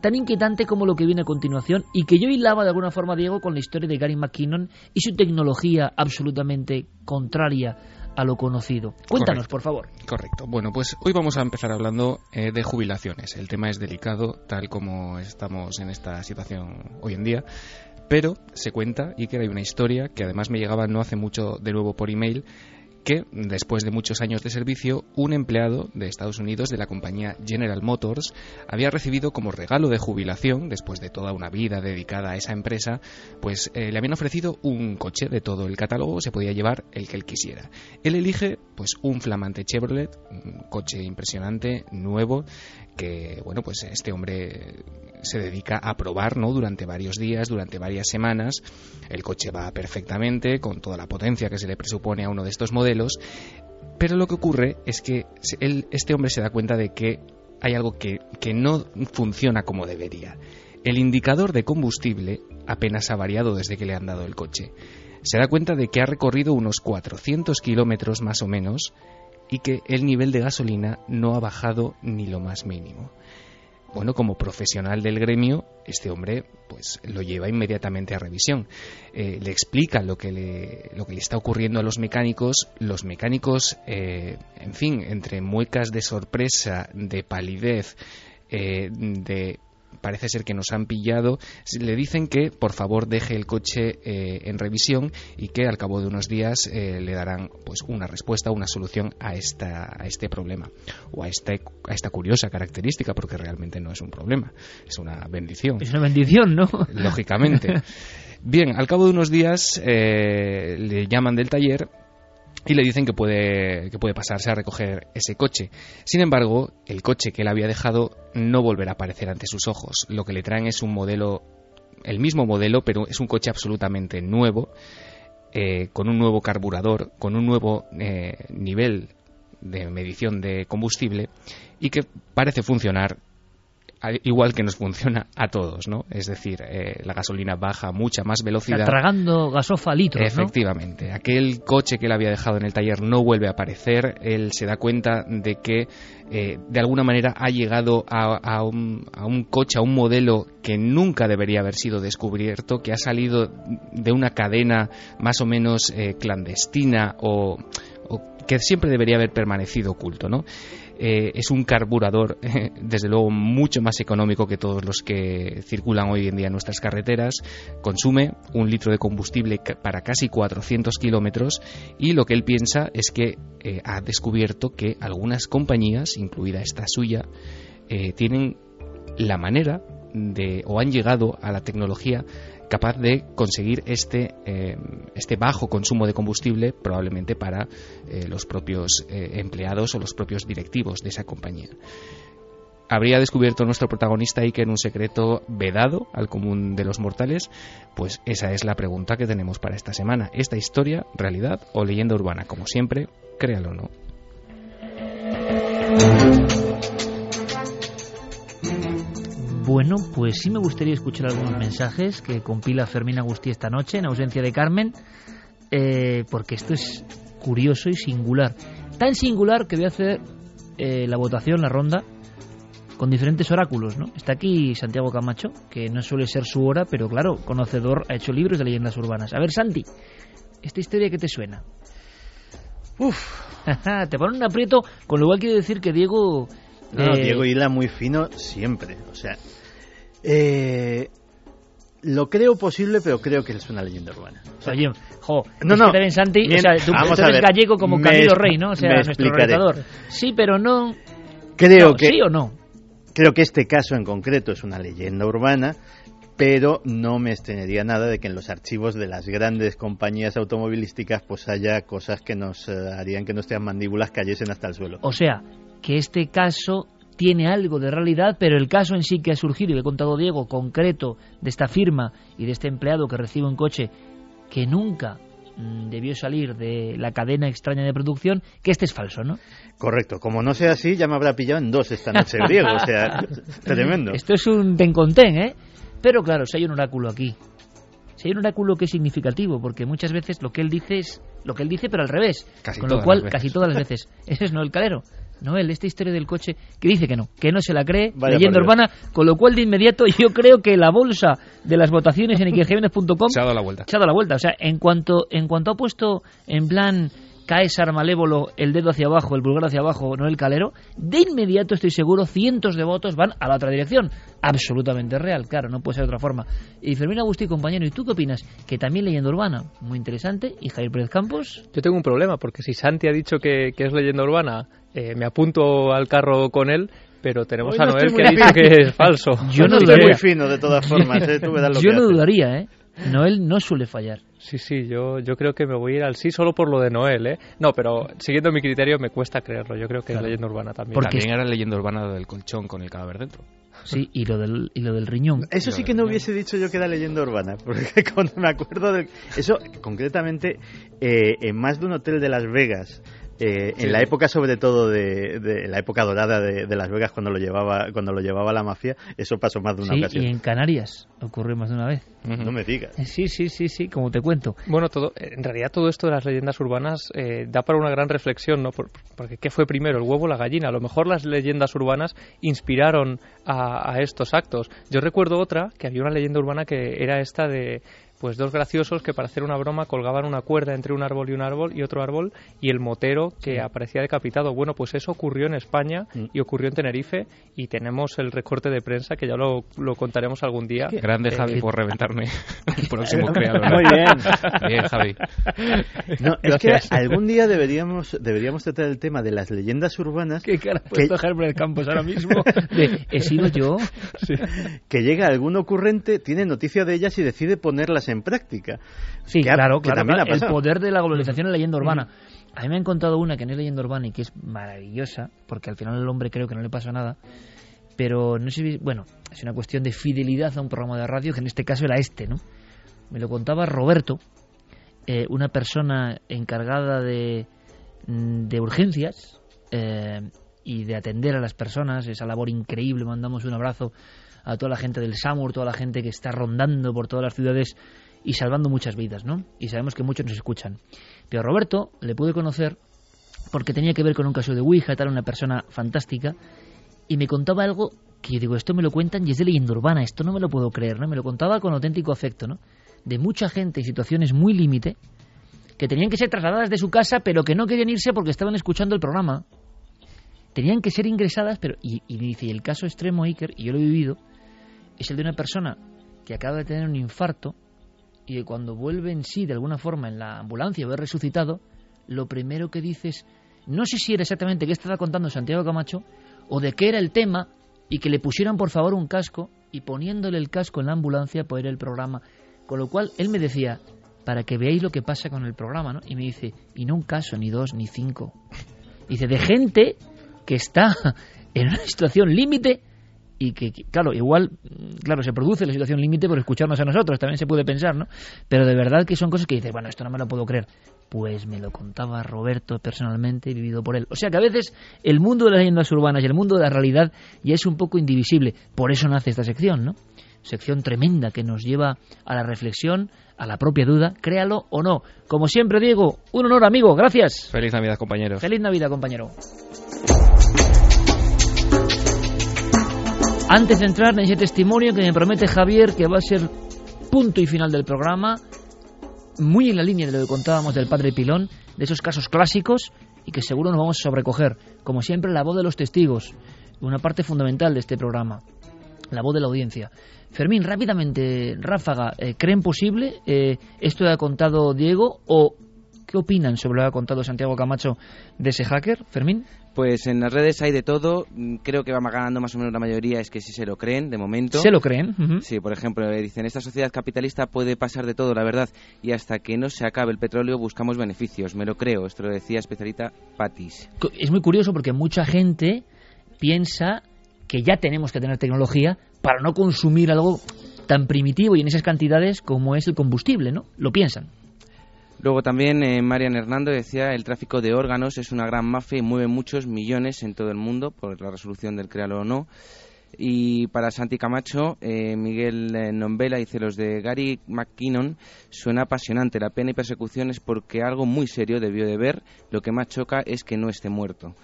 tan inquietante como lo que viene a continuación y que yo hilaba de alguna forma, Diego, con la historia de Gary McKinnon y su tecnología absolutamente contraria a lo conocido. Cuéntanos, por favor. Correcto. Bueno, pues hoy vamos a empezar hablando eh, de jubilaciones. El tema es delicado, tal como estamos en esta situación hoy en día. Pero se cuenta, y que hay una historia que además me llegaba no hace mucho de nuevo por email, que, después de muchos años de servicio, un empleado de Estados Unidos de la compañía General Motors había recibido como regalo de jubilación, después de toda una vida dedicada a esa empresa, pues eh, le habían ofrecido un coche de todo el catálogo, se podía llevar el que él quisiera. Él elige pues un flamante Chevrolet, un coche impresionante, nuevo, que bueno, pues este hombre se dedica a probar, ¿no? Durante varios días, durante varias semanas. El coche va perfectamente con toda la potencia que se le presupone a uno de estos modelos, pero lo que ocurre es que este hombre se da cuenta de que hay algo que, que no funciona como debería. El indicador de combustible apenas ha variado desde que le han dado el coche. Se da cuenta de que ha recorrido unos 400 kilómetros más o menos y que el nivel de gasolina no ha bajado ni lo más mínimo. Bueno, como profesional del gremio, este hombre pues lo lleva inmediatamente a revisión. Eh, le explica lo que le, lo que le está ocurriendo a los mecánicos. Los mecánicos, eh, en fin, entre muecas de sorpresa, de palidez, eh, de parece ser que nos han pillado, le dicen que por favor deje el coche eh, en revisión y que al cabo de unos días eh, le darán pues una respuesta, una solución a, esta, a este problema o a, este, a esta curiosa característica porque realmente no es un problema, es una bendición. Es una bendición, ¿no? Lógicamente. Bien, al cabo de unos días eh, le llaman del taller y le dicen que puede, que puede pasarse a recoger ese coche. Sin embargo, el coche que él había dejado no volverá a aparecer ante sus ojos. Lo que le traen es un modelo, el mismo modelo, pero es un coche absolutamente nuevo, eh, con un nuevo carburador, con un nuevo eh, nivel de medición de combustible y que parece funcionar igual que nos funciona a todos, ¿no? Es decir, eh, la gasolina baja a mucha más velocidad. Está tragando gasofa litros, Efectivamente. Aquel coche que él había dejado en el taller no vuelve a aparecer. Él se da cuenta de que eh, de alguna manera ha llegado a, un, coche, a un modelo que nunca debería haber sido descubierto, que ha salido de una cadena más o menos eh, clandestina o, o que siempre debería haber permanecido oculto, ¿no? Eh, es un carburador, desde luego, mucho más económico que todos los que circulan hoy en día en nuestras carreteras. Consume un litro de combustible para casi 400 kilómetros y lo que él piensa es que eh, ha descubierto que algunas compañías, incluida esta suya, eh, tienen la manera de, o han llegado a la tecnología capaz de conseguir este, eh, este bajo consumo de combustible probablemente para eh, los propios eh, empleados o los propios directivos de esa compañía. ¿Habría descubierto nuestro protagonista en un secreto vedado al común de los mortales? Pues esa es la pregunta que tenemos para esta semana. ¿Esta historia, realidad o leyenda urbana? Como siempre, créalo o no. Bueno, pues sí me gustaría escuchar algunos mensajes que compila Fermín Agustí esta noche en ausencia de Carmen, eh, porque esto es curioso y singular. Tan singular que voy a hacer eh, la votación, la ronda, con diferentes oráculos, ¿no? Está aquí Santiago Camacho, que no suele ser su hora, pero claro, conocedor, ha hecho libros de leyendas urbanas. A ver, Santi, ¿esta historia qué te suena? Uf, te pone un aprieto, con lo cual quiere decir que Diego... No, eh, Diego hila muy fino siempre, o sea, eh, lo creo posible, pero creo que es una leyenda urbana. Oye, jo, no, no, Santi, o sea, tú, eres gallego como Camilo Rey, ¿no? O sea, nuestro relatador. Sí, pero no. Creo que. ¿Sí o no? Creo que este caso en concreto es una leyenda urbana, pero no me extrañaría nada de que en los archivos de las grandes compañías automovilísticas pues haya cosas que nos eh, harían que nuestras mandíbulas cayesen hasta el suelo. O sea, que este caso tiene algo de realidad, pero el caso en sí que ha surgido, y le he contado Diego, concreto, de esta firma y de este empleado que recibe un coche que nunca mm, debió salir de la cadena extraña de producción, que este es falso, ¿no? Correcto. Como no sea así, ya me habrá pillado en dos esta noche Diego, o sea, tremendo. Esto es un ten ¿eh? Pero claro, si hay un oráculo aquí, si hay un oráculo que es significativo, porque muchas veces lo que él dice es lo que él dice, pero al revés. con lo cual, casi todas las veces. Ese es no el calero. Noel, esta historia del coche, que dice que no, que no se la cree, leyenda urbana, con lo cual de inmediato yo creo que la bolsa de las votaciones en ikerjiménez.com se ha dado la vuelta. Se ha dado la vuelta, o sea, en cuanto, en cuanto ha puesto en plan Caesar Malévolo el dedo hacia abajo, el pulgar hacia abajo, Noel Calero, de inmediato estoy seguro cientos de votos van a la otra dirección. Absolutamente real, claro, no puede ser de otra forma. Y Fermín Agustí, compañero, ¿y tú qué opinas? Que también leyenda urbana, muy interesante, y Javier Pérez Campos. Yo tengo un problema, porque si Santi ha dicho que, que es leyenda urbana eh, me apunto al carro con él, pero tenemos a Noel que dice que es falso. Yo no, estoy muy fino de todas formas, ¿eh? Yo no dudaría, ¿eh? Noel no suele fallar. Sí, sí, yo, yo creo que me voy a ir al sí solo por lo de Noel, ¿eh? No, pero siguiendo mi criterio me cuesta creerlo. Yo creo que es leyenda urbana también. Porque también era leyenda urbana del colchón con el cadáver dentro. Sí, y lo del, y lo del riñón. Eso sí que no hubiese dicho yo que era leyenda urbana, porque cuando me acuerdo de... Eso, concretamente, eh, en más de un hotel de Las Vegas, eh, en la época sobre todo de, la época dorada de, Las Vegas cuando lo llevaba cuando lo llevaba la mafia eso pasó más de una ocasión. y en Canarias ocurrió más de una vez. No me digas. Eh, sí sí sí sí como te cuento. Bueno todo en realidad todo esto de las leyendas urbanas eh, da para una gran reflexión no porque qué fue primero el huevo o la gallina a lo mejor las leyendas urbanas inspiraron a, a estos actos. Yo recuerdo otra que había una leyenda urbana que era esta de pues dos graciosos que para hacer una broma colgaban una cuerda entre un árbol y un árbol y otro árbol y el motero que aparecía decapitado. Bueno, pues eso ocurrió en España mm. y ocurrió en Tenerife y tenemos el recorte de prensa que ya lo, lo contaremos algún día. Grande Javi por reventarme el próximo creador. Muy bien. Bien, Javi. No, es que algún día deberíamos deberíamos tratar el tema de las leyendas urbanas. ¿Qué cara que... el Campos ahora mismo? He sido yo. Que llega algún ocurrente, tiene noticia de ellas y decide ponerlas en práctica. Sí, claro, claro, el poder de la globalización en leyenda urbana. A mí me han contado una que no es leyenda urbana y que es maravillosa, porque al final el hombre creo que no le pasa nada, pero no sé, bueno, es una cuestión de fidelidad a un programa de radio, que en este caso era este, ¿no? Me lo contaba Roberto, eh, una persona encargada de, mm, de urgencias, eh, y de atender a las personas, esa labor increíble. Mandamos un abrazo a toda la gente del SAMUR, toda la gente que está rondando por todas las ciudades y salvando muchas vidas, ¿no? Y sabemos que muchos nos escuchan. Pero Roberto le pude conocer porque tenía que ver con un caso de Ouija, tal, una persona fantástica, y me contaba algo que yo digo, esto me lo cuentan y es de leyenda urbana, esto no me lo puedo creer, ¿no? Me lo contaba con auténtico afecto, ¿no? De mucha gente en situaciones muy límite que tenían que ser trasladadas de su casa, pero que no querían irse porque estaban escuchando el programa. Tenían que ser ingresadas, pero. Y, y dice, y el caso extremo, Iker, y yo lo he vivido, es el de una persona que acaba de tener un infarto y que cuando vuelve en sí, de alguna forma, en la ambulancia o resucitado, lo primero que dice es. No sé si era exactamente qué estaba contando Santiago Camacho o de qué era el tema y que le pusieran por favor un casco y poniéndole el casco en la ambulancia por el programa. Con lo cual él me decía, para que veáis lo que pasa con el programa, ¿no? Y me dice, y no un caso, ni dos, ni cinco. Dice, de gente que está en una situación límite y que, claro, igual, claro, se produce la situación límite por escucharnos a nosotros, también se puede pensar, ¿no? Pero de verdad que son cosas que dices, bueno, esto no me lo puedo creer. Pues me lo contaba Roberto personalmente, vivido por él. O sea que a veces el mundo de las leyendas urbanas y el mundo de la realidad ya es un poco indivisible. Por eso nace esta sección, ¿no? Sección tremenda que nos lleva a la reflexión, a la propia duda, créalo o no. Como siempre, Diego, un honor, amigo, gracias. Feliz Navidad, compañero. Feliz Navidad, compañero. Antes de entrar en ese testimonio que me promete Javier, que va a ser punto y final del programa, muy en la línea de lo que contábamos del padre Pilón, de esos casos clásicos y que seguro nos vamos a sobrecoger. Como siempre, la voz de los testigos, una parte fundamental de este programa, la voz de la audiencia. Fermín, rápidamente, ráfaga, eh, ¿creen posible eh, esto que ha contado Diego o ¿Qué opinan sobre lo que ha contado Santiago Camacho de ese hacker, Fermín? Pues en las redes hay de todo. Mm, creo que va ganando más o menos la mayoría es que sí se lo creen, de momento. ¿Se lo creen? Sí, por ejemplo, eh, dicen, esta sociedad capitalista puede pasar de todo, la verdad, y hasta que no se acabe el petróleo buscamos beneficios. Me lo creo. Esto lo decía especialista Patis. Es muy curioso porque mucha gente piensa que ya tenemos que tener tecnología para no consumir algo tan primitivo y en esas cantidades como es el combustible, ¿no? Lo piensan. Luego también eh, Marian Hernando decía el tráfico de órganos es una gran mafia y mueve muchos millones en todo el mundo por la resolución del créalo o no. Y para Santi Camacho, eh, Miguel eh, Nombela dice los de Gary McKinnon suena apasionante. La pena y persecución es porque algo muy serio debió de ver. Lo que más choca es que no esté muerto.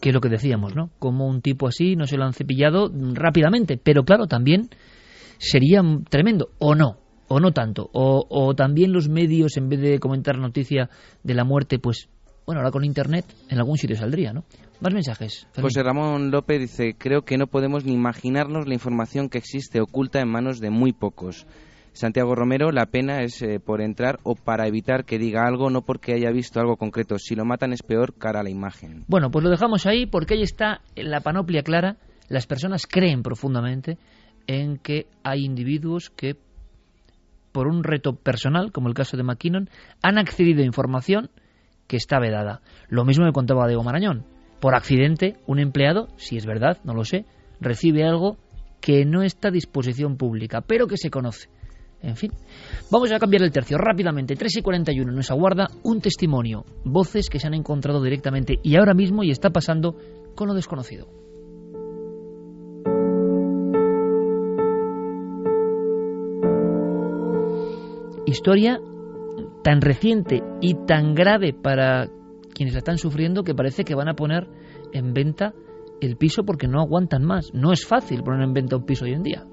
Que es lo que decíamos, ¿no? Como un tipo así no se lo han cepillado rápidamente. Pero claro, también sería tremendo, ¿o no? O no tanto, o, también los medios, en vez de comentar noticia de la muerte, pues, bueno, ahora con Internet en algún sitio saldría, ¿no? Más mensajes. José Ramón López dice, creo que no podemos ni imaginarnos la información que existe oculta en manos de muy pocos. Santiago Romero, la pena es eh, por entrar o para evitar que diga algo, no porque haya visto algo concreto. Si lo matan es peor cara a la imagen. Bueno, pues lo dejamos ahí porque ahí está la panoplia clara. Las personas creen profundamente en que hay individuos que por un reto personal, como el caso de McKinnon, han accedido a información que está vedada. Lo mismo me contaba Diego Marañón. Por accidente, un empleado, si es verdad, no lo sé, recibe algo que no está a disposición pública, pero que se conoce. En fin, vamos a cambiar el tercio rápidamente. 3 y 41 nos aguarda un testimonio, voces que se han encontrado directamente y ahora mismo y está pasando con lo desconocido. Historia tan reciente y tan grave para quienes la están sufriendo que parece que van a poner en venta el piso porque no aguantan más. No es fácil poner en venta un piso hoy en día.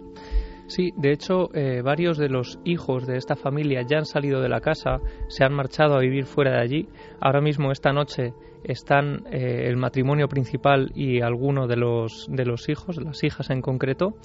Sí, de hecho, eh, varios de los hijos de esta familia ya han salido de la casa, se han marchado a vivir fuera de allí. Ahora mismo, esta noche, están eh, el matrimonio principal y alguno de los, de los hijos, las hijas en concreto.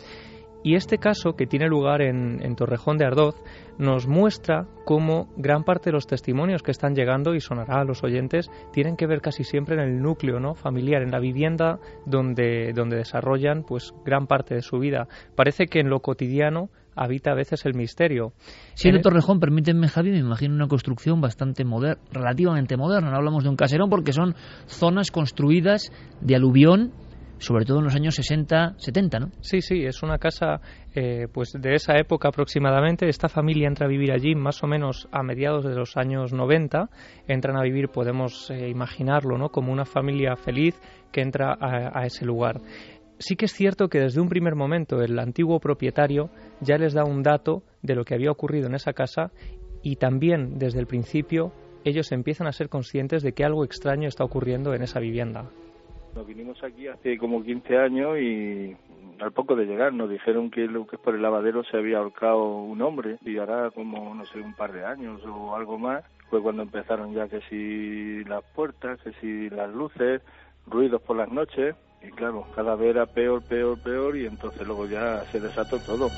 Y este caso, que tiene lugar en, Torrejón de Ardoz, nos muestra cómo gran parte de los testimonios que están llegando, y sonará a los oyentes, tienen que ver casi siempre en el núcleo ¿no? familiar, en la vivienda donde, donde desarrollan pues, gran parte de su vida. Parece que en lo cotidiano habita a veces el misterio. Siendo Torrejón, permítanme, Javi, me imagino una construcción bastante moderna, relativamente moderna. No hablamos de un caserón porque son zonas construidas de aluvión sobre todo en los años 60, 70, ¿no? Sí, sí, es una casa eh, pues de esa época aproximadamente. Esta familia entra a vivir allí más o menos a mediados de los años 90. Entran a vivir, podemos eh, imaginarlo, ¿no? Como una familia feliz que entra a, a ese lugar. Sí que es cierto que desde un primer momento el antiguo propietario ya les da un dato de lo que había ocurrido en esa casa y también desde el principio ellos empiezan a ser conscientes de que algo extraño está ocurriendo en esa vivienda. Nos vinimos aquí hace como 15 años y al poco de llegar nos dijeron que lo que es por el lavadero se había ahorcado un hombre y ahora como, no sé, un par de años o algo más fue cuando empezaron ya que si las puertas, que si las luces, ruidos por las noches y claro, cada vez era peor, peor, peor y entonces luego ya se desató todo.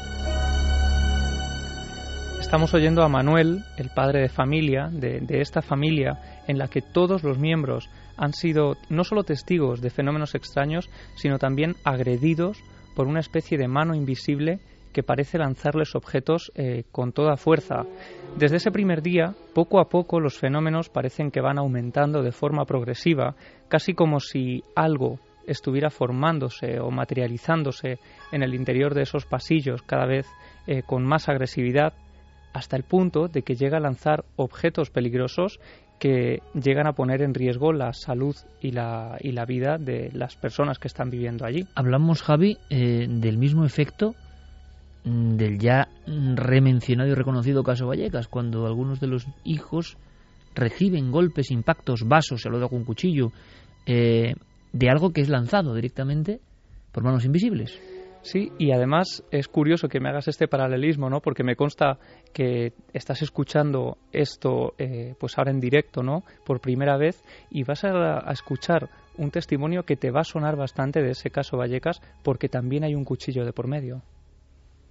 Estamos oyendo a Manuel, el padre de familia, de, de, esta familia en la que todos los miembros han sido no solo testigos de fenómenos extraños, sino también agredidos por una especie de mano invisible que parece lanzarles objetos eh, con toda fuerza. Desde ese primer día, poco a poco los fenómenos parecen que van aumentando de forma progresiva, casi como si algo estuviera formándose o materializándose en el interior de esos pasillos cada vez eh, con más agresividad hasta el punto de que llega a lanzar objetos peligrosos que llegan a poner en riesgo la salud y la, y la vida de las personas que están viviendo allí. Hablamos, Javi, eh, del mismo efecto mm, del ya remencionado y reconocido caso Vallecas, cuando algunos de los hijos reciben golpes, impactos, vasos, se lo da con un cuchillo, eh, de algo que es lanzado directamente por manos invisibles. Sí, y además es curioso que me hagas este paralelismo, ¿no? Porque me consta que estás escuchando esto, eh, pues ahora en directo, ¿no? Por primera vez y vas a, a, escuchar un testimonio que te va a sonar bastante de ese caso Vallecas, porque también hay un cuchillo de por medio.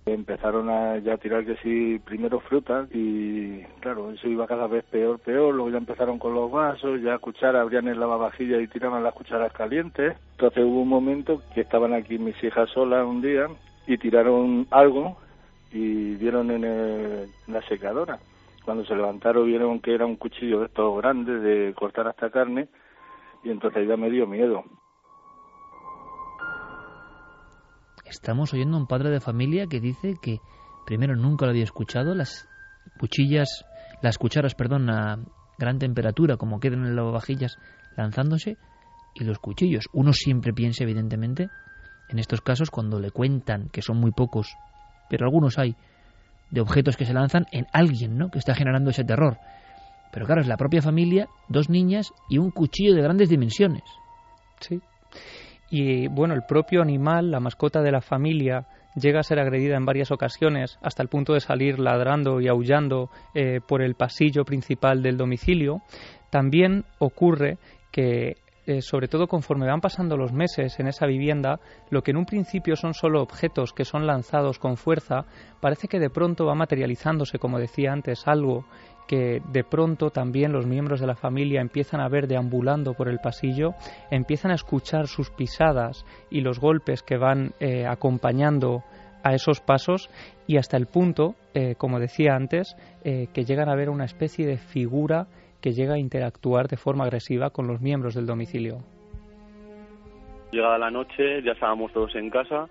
Empezaron a ya tirar que sí, primero frutas y claro, eso iba cada vez peor, peor, luego ya empezaron con los vasos, ya cucharas, abrían el lavavajillas y tiraban las cucharas calientes. Entonces hubo un momento que estaban aquí mis hijas solas un día y tiraron algo y vieron en, el, en la secadora. Cuando se levantaron vieron que era un cuchillo de estos grandes de cortar hasta carne y entonces ya me dio miedo. Estamos oyendo a un padre de familia que dice que primero nunca lo había escuchado, las cuchillas, las cucharas, perdón, a gran temperatura, como quedan en las lavavajillas, lanzándose, y los cuchillos. Uno siempre piensa, evidentemente, en estos casos, cuando le cuentan, que son muy pocos, pero algunos hay, de objetos que se lanzan en alguien, ¿no?, que está generando ese terror. Pero claro, es la propia familia, dos niñas y un cuchillo de grandes dimensiones. Sí. Y bueno, el propio animal, la mascota de la familia, llega a ser agredida en varias ocasiones hasta el punto de salir ladrando y aullando eh, por el pasillo principal del domicilio. También ocurre que eh, sobre todo conforme van pasando los meses en esa vivienda, lo que en un principio son solo objetos que son lanzados con fuerza, parece que de pronto va materializándose, como decía antes, algo que de pronto también los miembros de la familia empiezan a ver deambulando por el pasillo, empiezan a escuchar sus pisadas y los golpes que van eh, acompañando a esos pasos y hasta el punto, eh, como decía antes, eh, que llegan a ver una especie de figura que llega a interactuar de forma agresiva con los miembros del domicilio. Llegada la noche, ya estábamos todos en casa,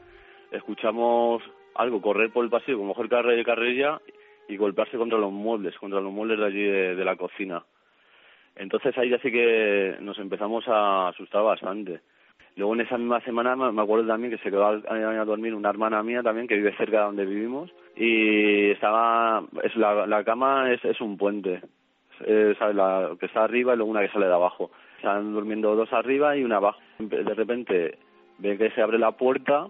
escuchamos algo correr por el pasillo, como mejor carrera de carrilla, y golpearse contra los muebles, contra los muebles de allí de, la cocina. Entonces ahí ya sí que nos empezamos a asustar bastante. Luego en esa misma semana me acuerdo también que se quedó a, dormir una hermana mía también que vive cerca de donde vivimos y estaba, es la, la cama es, es un puente, es la que está arriba y luego una que sale de abajo. Están durmiendo dos arriba y una abajo. De repente ven que se abre la puerta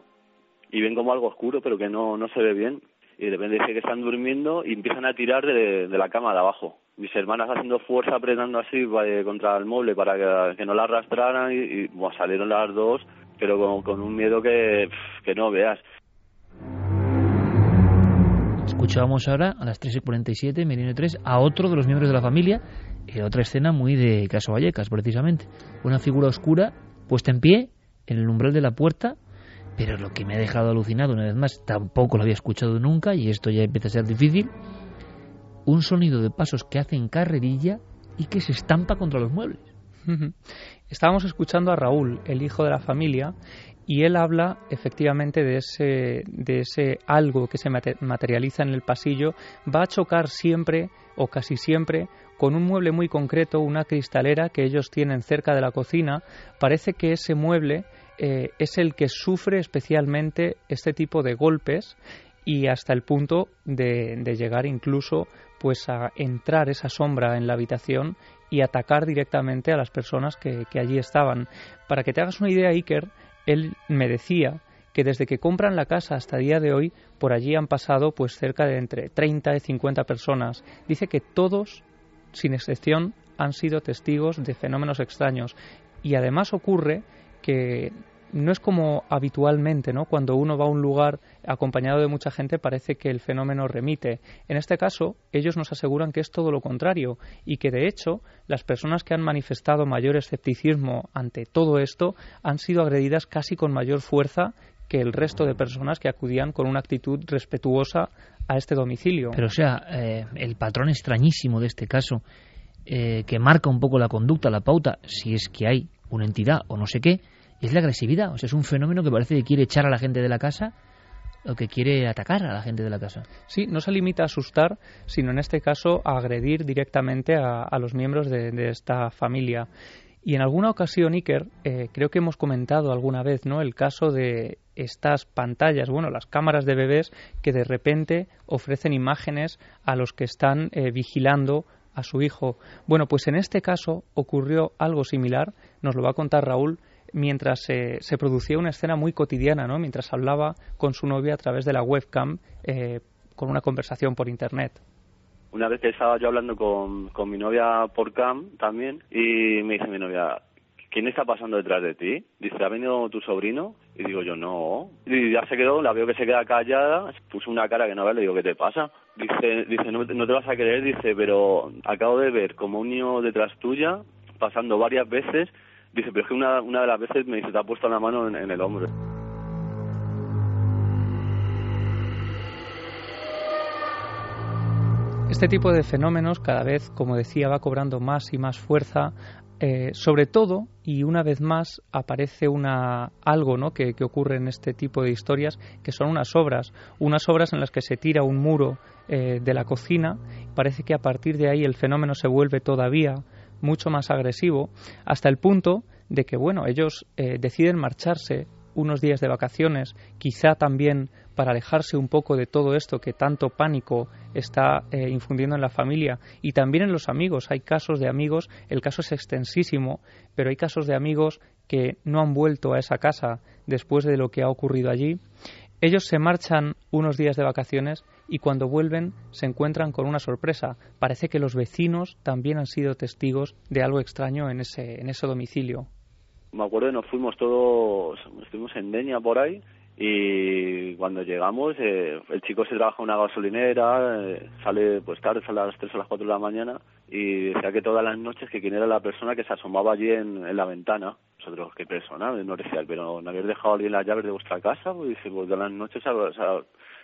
y ven como algo oscuro pero que no, no se ve bien y de repente dice que están durmiendo y empiezan a tirar de, la cama de abajo. Mis hermanas haciendo fuerza, apretando así eh, contra el mueble para que, no la arrastraran y, bueno, salieron las dos, pero con, con un miedo que, que no veas. Escuchábamos ahora a las 3 y 47, Merino 3, a otro de los miembros de la familia, en otra escena muy de Caso Vallecas, precisamente. Una figura oscura puesta en pie en el umbral de la puerta, pero lo que me ha dejado alucinado una vez más, tampoco lo había escuchado nunca y esto ya empieza a ser difícil, un sonido de pasos que hacen carrerilla y que se estampa contra los muebles. Estábamos escuchando a Raúl, el hijo de la familia, y él habla efectivamente de ese, de ese algo que se materializa en el pasillo, va a chocar siempre o casi siempre con un mueble muy concreto, una cristalera que ellos tienen cerca de la cocina. Parece que ese mueble eh, es el que sufre especialmente este tipo de golpes y hasta el punto de, llegar incluso pues a entrar esa sombra en la habitación y atacar directamente a las personas que, allí estaban. Para que te hagas una idea, Iker, él me decía que desde que compran la casa hasta día de hoy, por allí han pasado pues cerca de entre 30 y 50 personas. Dice que todos, sin excepción, han sido testigos de fenómenos extraños. Y además ocurre que no es como habitualmente, ¿no? Cuando uno va a un lugar acompañado de mucha gente parece que el fenómeno remite. En este caso, ellos nos aseguran que es todo lo contrario y que de hecho las personas que han manifestado mayor escepticismo ante todo esto han sido agredidas casi con mayor fuerza que el resto de personas que acudían con una actitud respetuosa a este domicilio. Pero o sea, eh, el patrón extrañísimo de este caso, eh, que marca un poco la conducta, la pauta, si es que hay una entidad o no sé qué, es la agresividad. O es un fenómeno que parece que quiere echar a la gente de la casa o que quiere atacar a la gente de la casa. Sí, no se limita a asustar, sino en este caso a agredir directamente a, los miembros de, esta familia. Y en alguna ocasión, Iker, eh, creo que hemos comentado alguna vez, ¿no? El caso de estas pantallas, bueno, las cámaras de bebés que de repente ofrecen imágenes a los que están eh, vigilando a su hijo. Bueno, pues en este caso ocurrió algo similar, nos lo va a contar Raúl, mientras se producía una escena muy cotidiana, ¿no? mientras hablaba con su novia a través de la webcam eh, con una conversación por Internet. Una vez que estaba yo hablando con, con mi novia por cam también y me dice mi novia, ¿quién está pasando detrás de ti? Dice, ¿ha venido tu sobrino? Y digo yo, no. Y ya se quedó, la veo que se queda callada, puso una cara que no ve, le digo, ¿qué te pasa? Dice, dice no, no te vas a creer, dice, pero acabo de ver como un niño detrás tuya, pasando varias veces Dice, pero es que una, una de las veces me dice, te ha puesto la mano en, el hombro. Este tipo de fenómenos cada vez, como decía, va cobrando más y más fuerza. Eh, sobre todo, y una vez más, aparece una, algo ¿no? que, que, ocurre en este tipo de historias, que son unas obras, unas obras en las que se tira un muro eh, de la cocina. Parece que a partir de ahí el fenómeno se vuelve todavía mucho más agresivo, hasta el punto de que, bueno, ellos eh, deciden marcharse unos días de vacaciones, quizá también para alejarse un poco de todo esto que tanto pánico está eh, infundiendo en la familia y también en los amigos. Hay casos de amigos, el caso es extensísimo, pero hay casos de amigos que no han vuelto a esa casa después de lo que ha ocurrido allí. Ellos se marchan unos días de vacaciones y cuando vuelven se encuentran con una sorpresa. Parece que los vecinos también han sido testigos de algo extraño en ese, en ese domicilio. Me acuerdo que nos fuimos todos, estuvimos en Deña por ahí y cuando llegamos eh, el chico se trabaja en una gasolinera, eh, sale pues tarde, a las 3 o las 4 de la mañana y decía que todas las noches que quién era la persona que se asomaba allí en, la ventana. Nosotros, ¿qué persona? No decía, pero ¿no habéis dejado alguien las llaves de vuestra casa? Pues dice, pues de las noches se,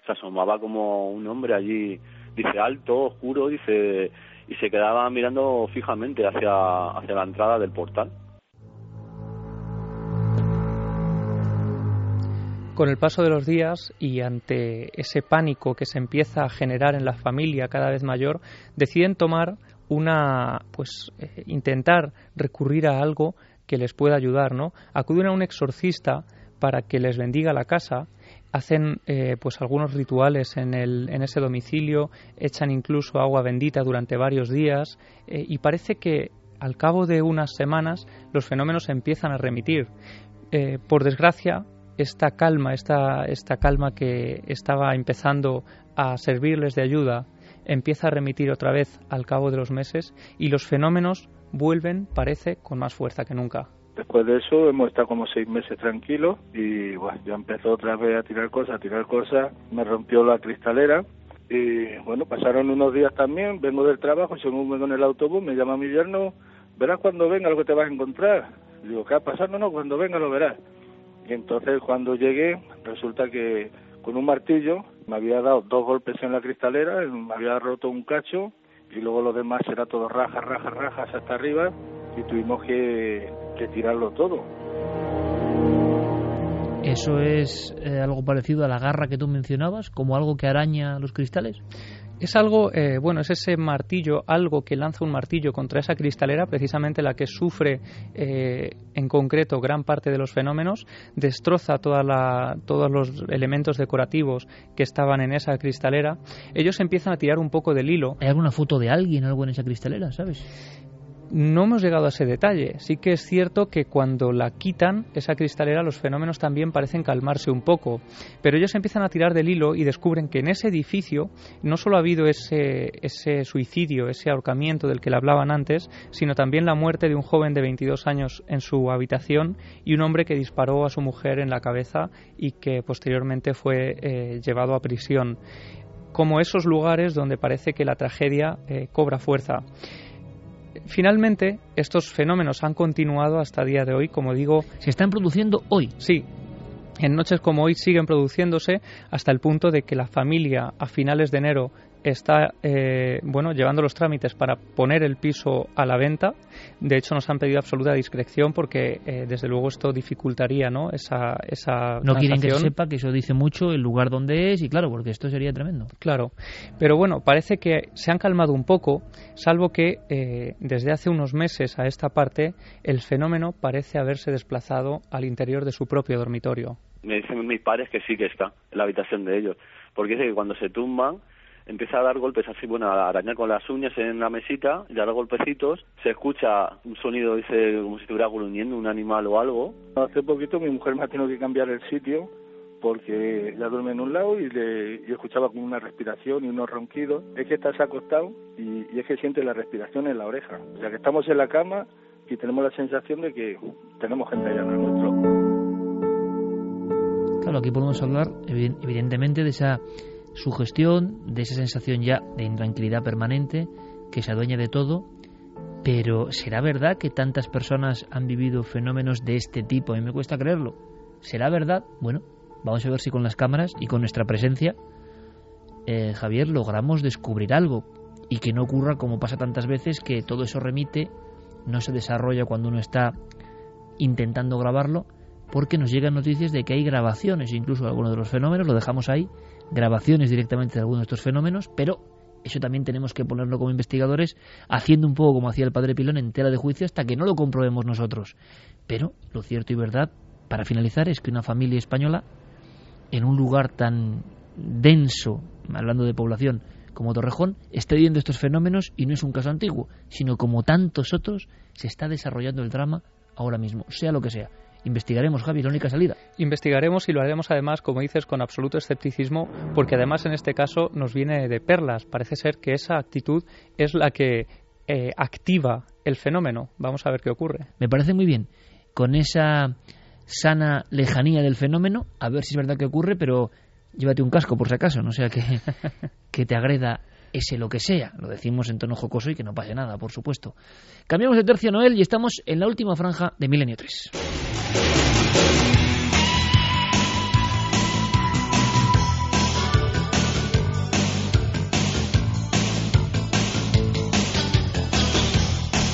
se asomaba como un hombre allí, dice, alto, oscuro, dice, y se quedaba mirando fijamente hacia, hacia la entrada del portal. Con el paso de los días y ante ese pánico que se empieza a generar en la familia cada vez mayor, deciden tomar una, pues, eh, intentar recurrir a algo que les pueda ayudar, ¿no? Acuden a un exorcista para que les bendiga la casa, hacen eh, pues algunos rituales en, el, en ese domicilio, echan incluso agua bendita durante varios días eh, y parece que al cabo de unas semanas los fenómenos empiezan a remitir. por desgracia, esta calma, esta, esta calma que estaba empezando a servirles de ayuda, empieza a remitir otra vez al cabo de los meses y los fenómenos vuelven, parece, con más fuerza que nunca. Después de eso hemos estado como seis meses tranquilos y bueno, ya empezó otra vez a tirar cosas, a tirar cosas, me rompió la cristalera y bueno, pasaron unos días también, vengo del trabajo, según vengo en el autobús, me llama mi yerno, verás cuando venga lo que te vas a encontrar. Digo, ¿qué ha pasado? No, no, cuando venga lo verás. Entonces cuando llegué, resulta que con un martillo me había dado dos golpes en la cristalera, me había roto un cacho y luego lo demás era todo rajas, rajas, rajas hasta arriba y tuvimos que, tirarlo todo. ¿Eso es eh, algo parecido a la garra que tú mencionabas, como algo que araña los cristales? Es algo, eh, bueno, es ese martillo, algo que lanza un martillo contra esa cristalera, precisamente la que sufre eh, en concreto gran parte de los fenómenos, destroza toda la, todos los elementos decorativos que estaban en esa cristalera. Ellos empiezan a tirar un poco del hilo. ¿Hay alguna foto de alguien, algo en esa cristalera, sabes? No hemos llegado a ese detalle. Sí que es cierto que cuando la quitan, esa cristalera, los fenómenos también parecen calmarse un poco. Pero ellos empiezan a tirar del hilo y descubren que en ese edificio no solo ha habido ese, ese suicidio, ese ahorcamiento del que le hablaban antes, sino también la muerte de un joven de 22 años en su habitación y un hombre que disparó a su mujer en la cabeza y que posteriormente fue eh, llevado a prisión. Como esos lugares donde parece que la tragedia eh, cobra fuerza. Finalmente, estos fenómenos han continuado hasta el día de hoy, como digo. ¿Se están produciendo hoy? Sí. En noches como hoy siguen produciéndose hasta el punto de que la familia a finales de enero está eh, bueno llevando los trámites para poner el piso a la venta. De hecho, nos han pedido absoluta discreción porque, eh, desde luego, esto dificultaría ¿no? esa, esa No quieren que sepa que eso dice mucho el lugar donde es y, claro, porque esto sería tremendo. Claro. Pero bueno, parece que se han calmado un poco, salvo que eh, desde hace unos meses a esta parte el fenómeno parece haberse desplazado al interior de su propio dormitorio. Me dicen mis padres que sí que está en la habitación de ellos, porque dice que cuando se tumban empieza a dar golpes así, bueno, a arañar con las uñas en la mesita y a dar golpecitos. Se escucha un sonido, dice, como si estuviera gruñendo un animal o algo. Hace poquito mi mujer me ha tenido que cambiar el sitio porque ella duerme en un lado y, le, y escuchaba como una respiración y unos ronquidos. Es que estás acostado y, y es que siente la respiración en la oreja. O sea que estamos en la cama y tenemos la sensación de que tenemos gente allá en nuestro. Claro, aquí podemos hablar evidentemente de esa sugestión, de esa sensación ya de intranquilidad permanente que se adueña de todo, pero ¿será verdad que tantas personas han vivido fenómenos de este tipo? A mí me cuesta creerlo. ¿Será verdad? Bueno, vamos a ver si con las cámaras y con nuestra presencia, eh, Javier, logramos descubrir algo y que no ocurra como pasa tantas veces que todo eso remite, no se desarrolla cuando uno está intentando grabarlo, porque nos llegan noticias de que hay grabaciones, incluso algunos de los fenómenos, lo dejamos ahí, grabaciones directamente de algunos de estos fenómenos, pero eso también tenemos que ponerlo como investigadores, haciendo un poco como hacía el padre Pilón en tela de juicio hasta que no lo comprobemos nosotros. Pero lo cierto y verdad, para finalizar, es que una familia española, en un lugar tan denso, hablando de población, como Torrejón, está viviendo estos fenómenos y no es un caso antiguo, sino como tantos otros, se está desarrollando el drama ahora mismo, sea lo que sea. Investigaremos, Javi, la única salida. Investigaremos y lo haremos además, como dices, con absoluto escepticismo, porque además en este caso nos viene de perlas. Parece ser que esa actitud es la que eh, activa el fenómeno. Vamos a ver qué ocurre. Me parece muy bien. Con esa sana lejanía del fenómeno, a ver si es verdad que ocurre, pero llévate un casco por si acaso, no sea que, que te agreda ese lo que sea. Lo decimos en tono jocoso y que no pase nada, por supuesto. Cambiamos de tercio Noel y estamos en la última franja de Milenio 3.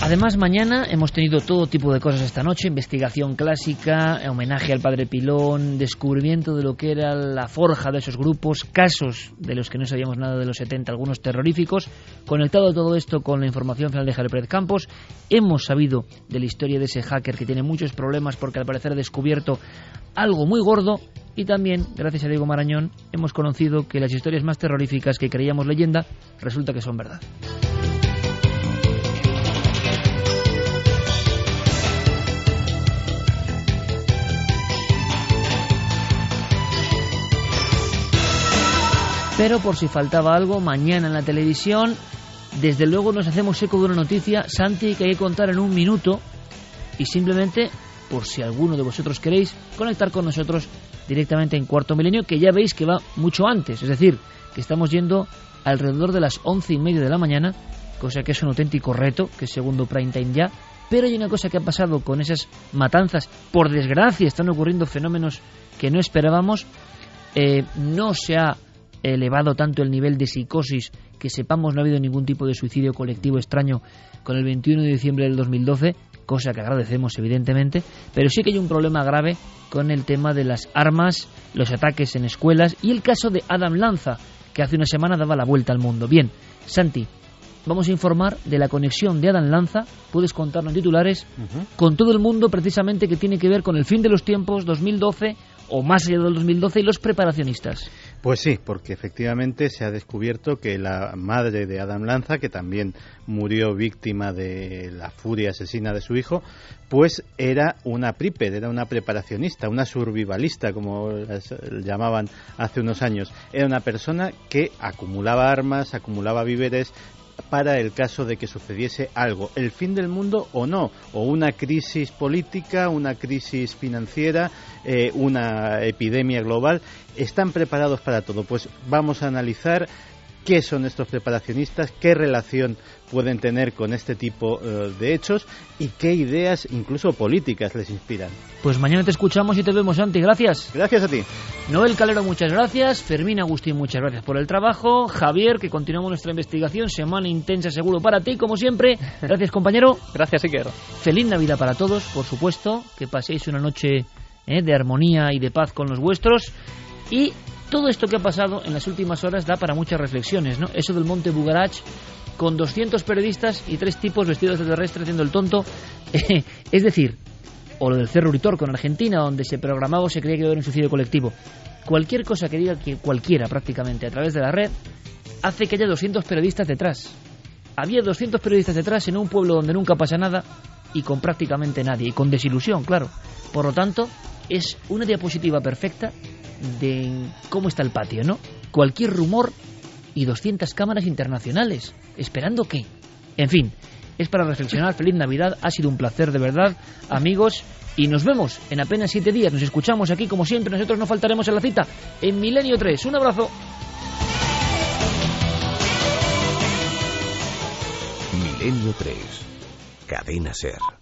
Además, mañana hemos tenido todo tipo de cosas esta noche, investigación clásica, homenaje al padre Pilón, descubrimiento de lo que era la forja de esos grupos, casos de los que no sabíamos nada de los 70, algunos terroríficos. Conectado todo esto con la información final de Javier Pérez Campos, hemos sabido de la historia de ese hacker que tiene muchos problemas porque al parecer ha descubierto algo muy gordo y también, gracias a Diego Marañón, hemos conocido que las historias más terroríficas que creíamos leyenda resulta que son verdad. Pero por si faltaba algo, mañana en la televisión, desde luego nos hacemos eco de una noticia, Santi, que hay que contar en un minuto. Y simplemente, por si alguno de vosotros queréis, conectar con nosotros directamente en Cuarto Milenio, que ya veis que va mucho antes. Es decir, que estamos yendo alrededor de las once y media de la mañana, cosa que es un auténtico reto, que es segundo prime time ya. Pero hay una cosa que ha pasado con esas matanzas. Por desgracia, están ocurriendo fenómenos que no esperábamos. Eh, no se ha elevado tanto el nivel de psicosis que sepamos no ha habido ningún tipo de suicidio colectivo extraño con el 21 de diciembre del 2012, cosa que agradecemos evidentemente, pero sí que hay un problema grave con el tema de las armas, los ataques en escuelas y el caso de Adam Lanza, que hace una semana daba la vuelta al mundo. Bien, Santi, vamos a informar de la conexión de Adam Lanza, puedes contarnos titulares, con todo el mundo precisamente que tiene que ver con el fin de los tiempos 2012 o más allá del 2012 y los preparacionistas. Pues sí, porque efectivamente se ha descubierto que la madre de Adam Lanza, que también murió víctima de la furia asesina de su hijo, pues era una prepper, era una preparacionista, una survivalista, como llamaban hace unos años. Era una persona que acumulaba armas, acumulaba víveres, para el caso de que sucediese algo, el fin del mundo o no, o una crisis política, una crisis financiera, eh, una epidemia global, están preparados para todo. Pues vamos a analizar qué son estos preparacionistas, qué relación pueden tener con este tipo eh, de hechos y qué ideas, incluso políticas, les inspiran. Pues mañana te escuchamos y te vemos, Santi. Gracias. Gracias a ti. Noel Calero, muchas gracias. Fermín Agustín, muchas gracias por el trabajo. Javier, que continuamos nuestra investigación. Semana intensa, seguro, para ti, como siempre. Gracias, compañero. gracias, Iker. Feliz Navidad para todos, por supuesto. Que paséis una noche eh, de armonía y de paz con los vuestros. Y todo esto que ha pasado en las últimas horas da para muchas reflexiones, ¿no? Eso del Monte Bugarach con 200 periodistas y tres tipos vestidos de terrestre haciendo el tonto. es decir, o lo del Cerro Uritorco en Argentina, donde se programaba o se creía que iba a haber un suicidio colectivo. Cualquier cosa que diga que cualquiera prácticamente a través de la red hace que haya 200 periodistas detrás. Había 200 periodistas detrás en un pueblo donde nunca pasa nada y con prácticamente nadie, y con desilusión, claro. Por lo tanto, es una diapositiva perfecta de cómo está el patio, ¿no? Cualquier rumor y 200 cámaras internacionales. ¿Esperando qué? En fin, es para reflexionar. Feliz Navidad, ha sido un placer de verdad, amigos. Y nos vemos en apenas siete días. Nos escuchamos aquí, como siempre. Nosotros no faltaremos en la cita en Milenio 3. Un abrazo. Milenio 3. Cadena Ser.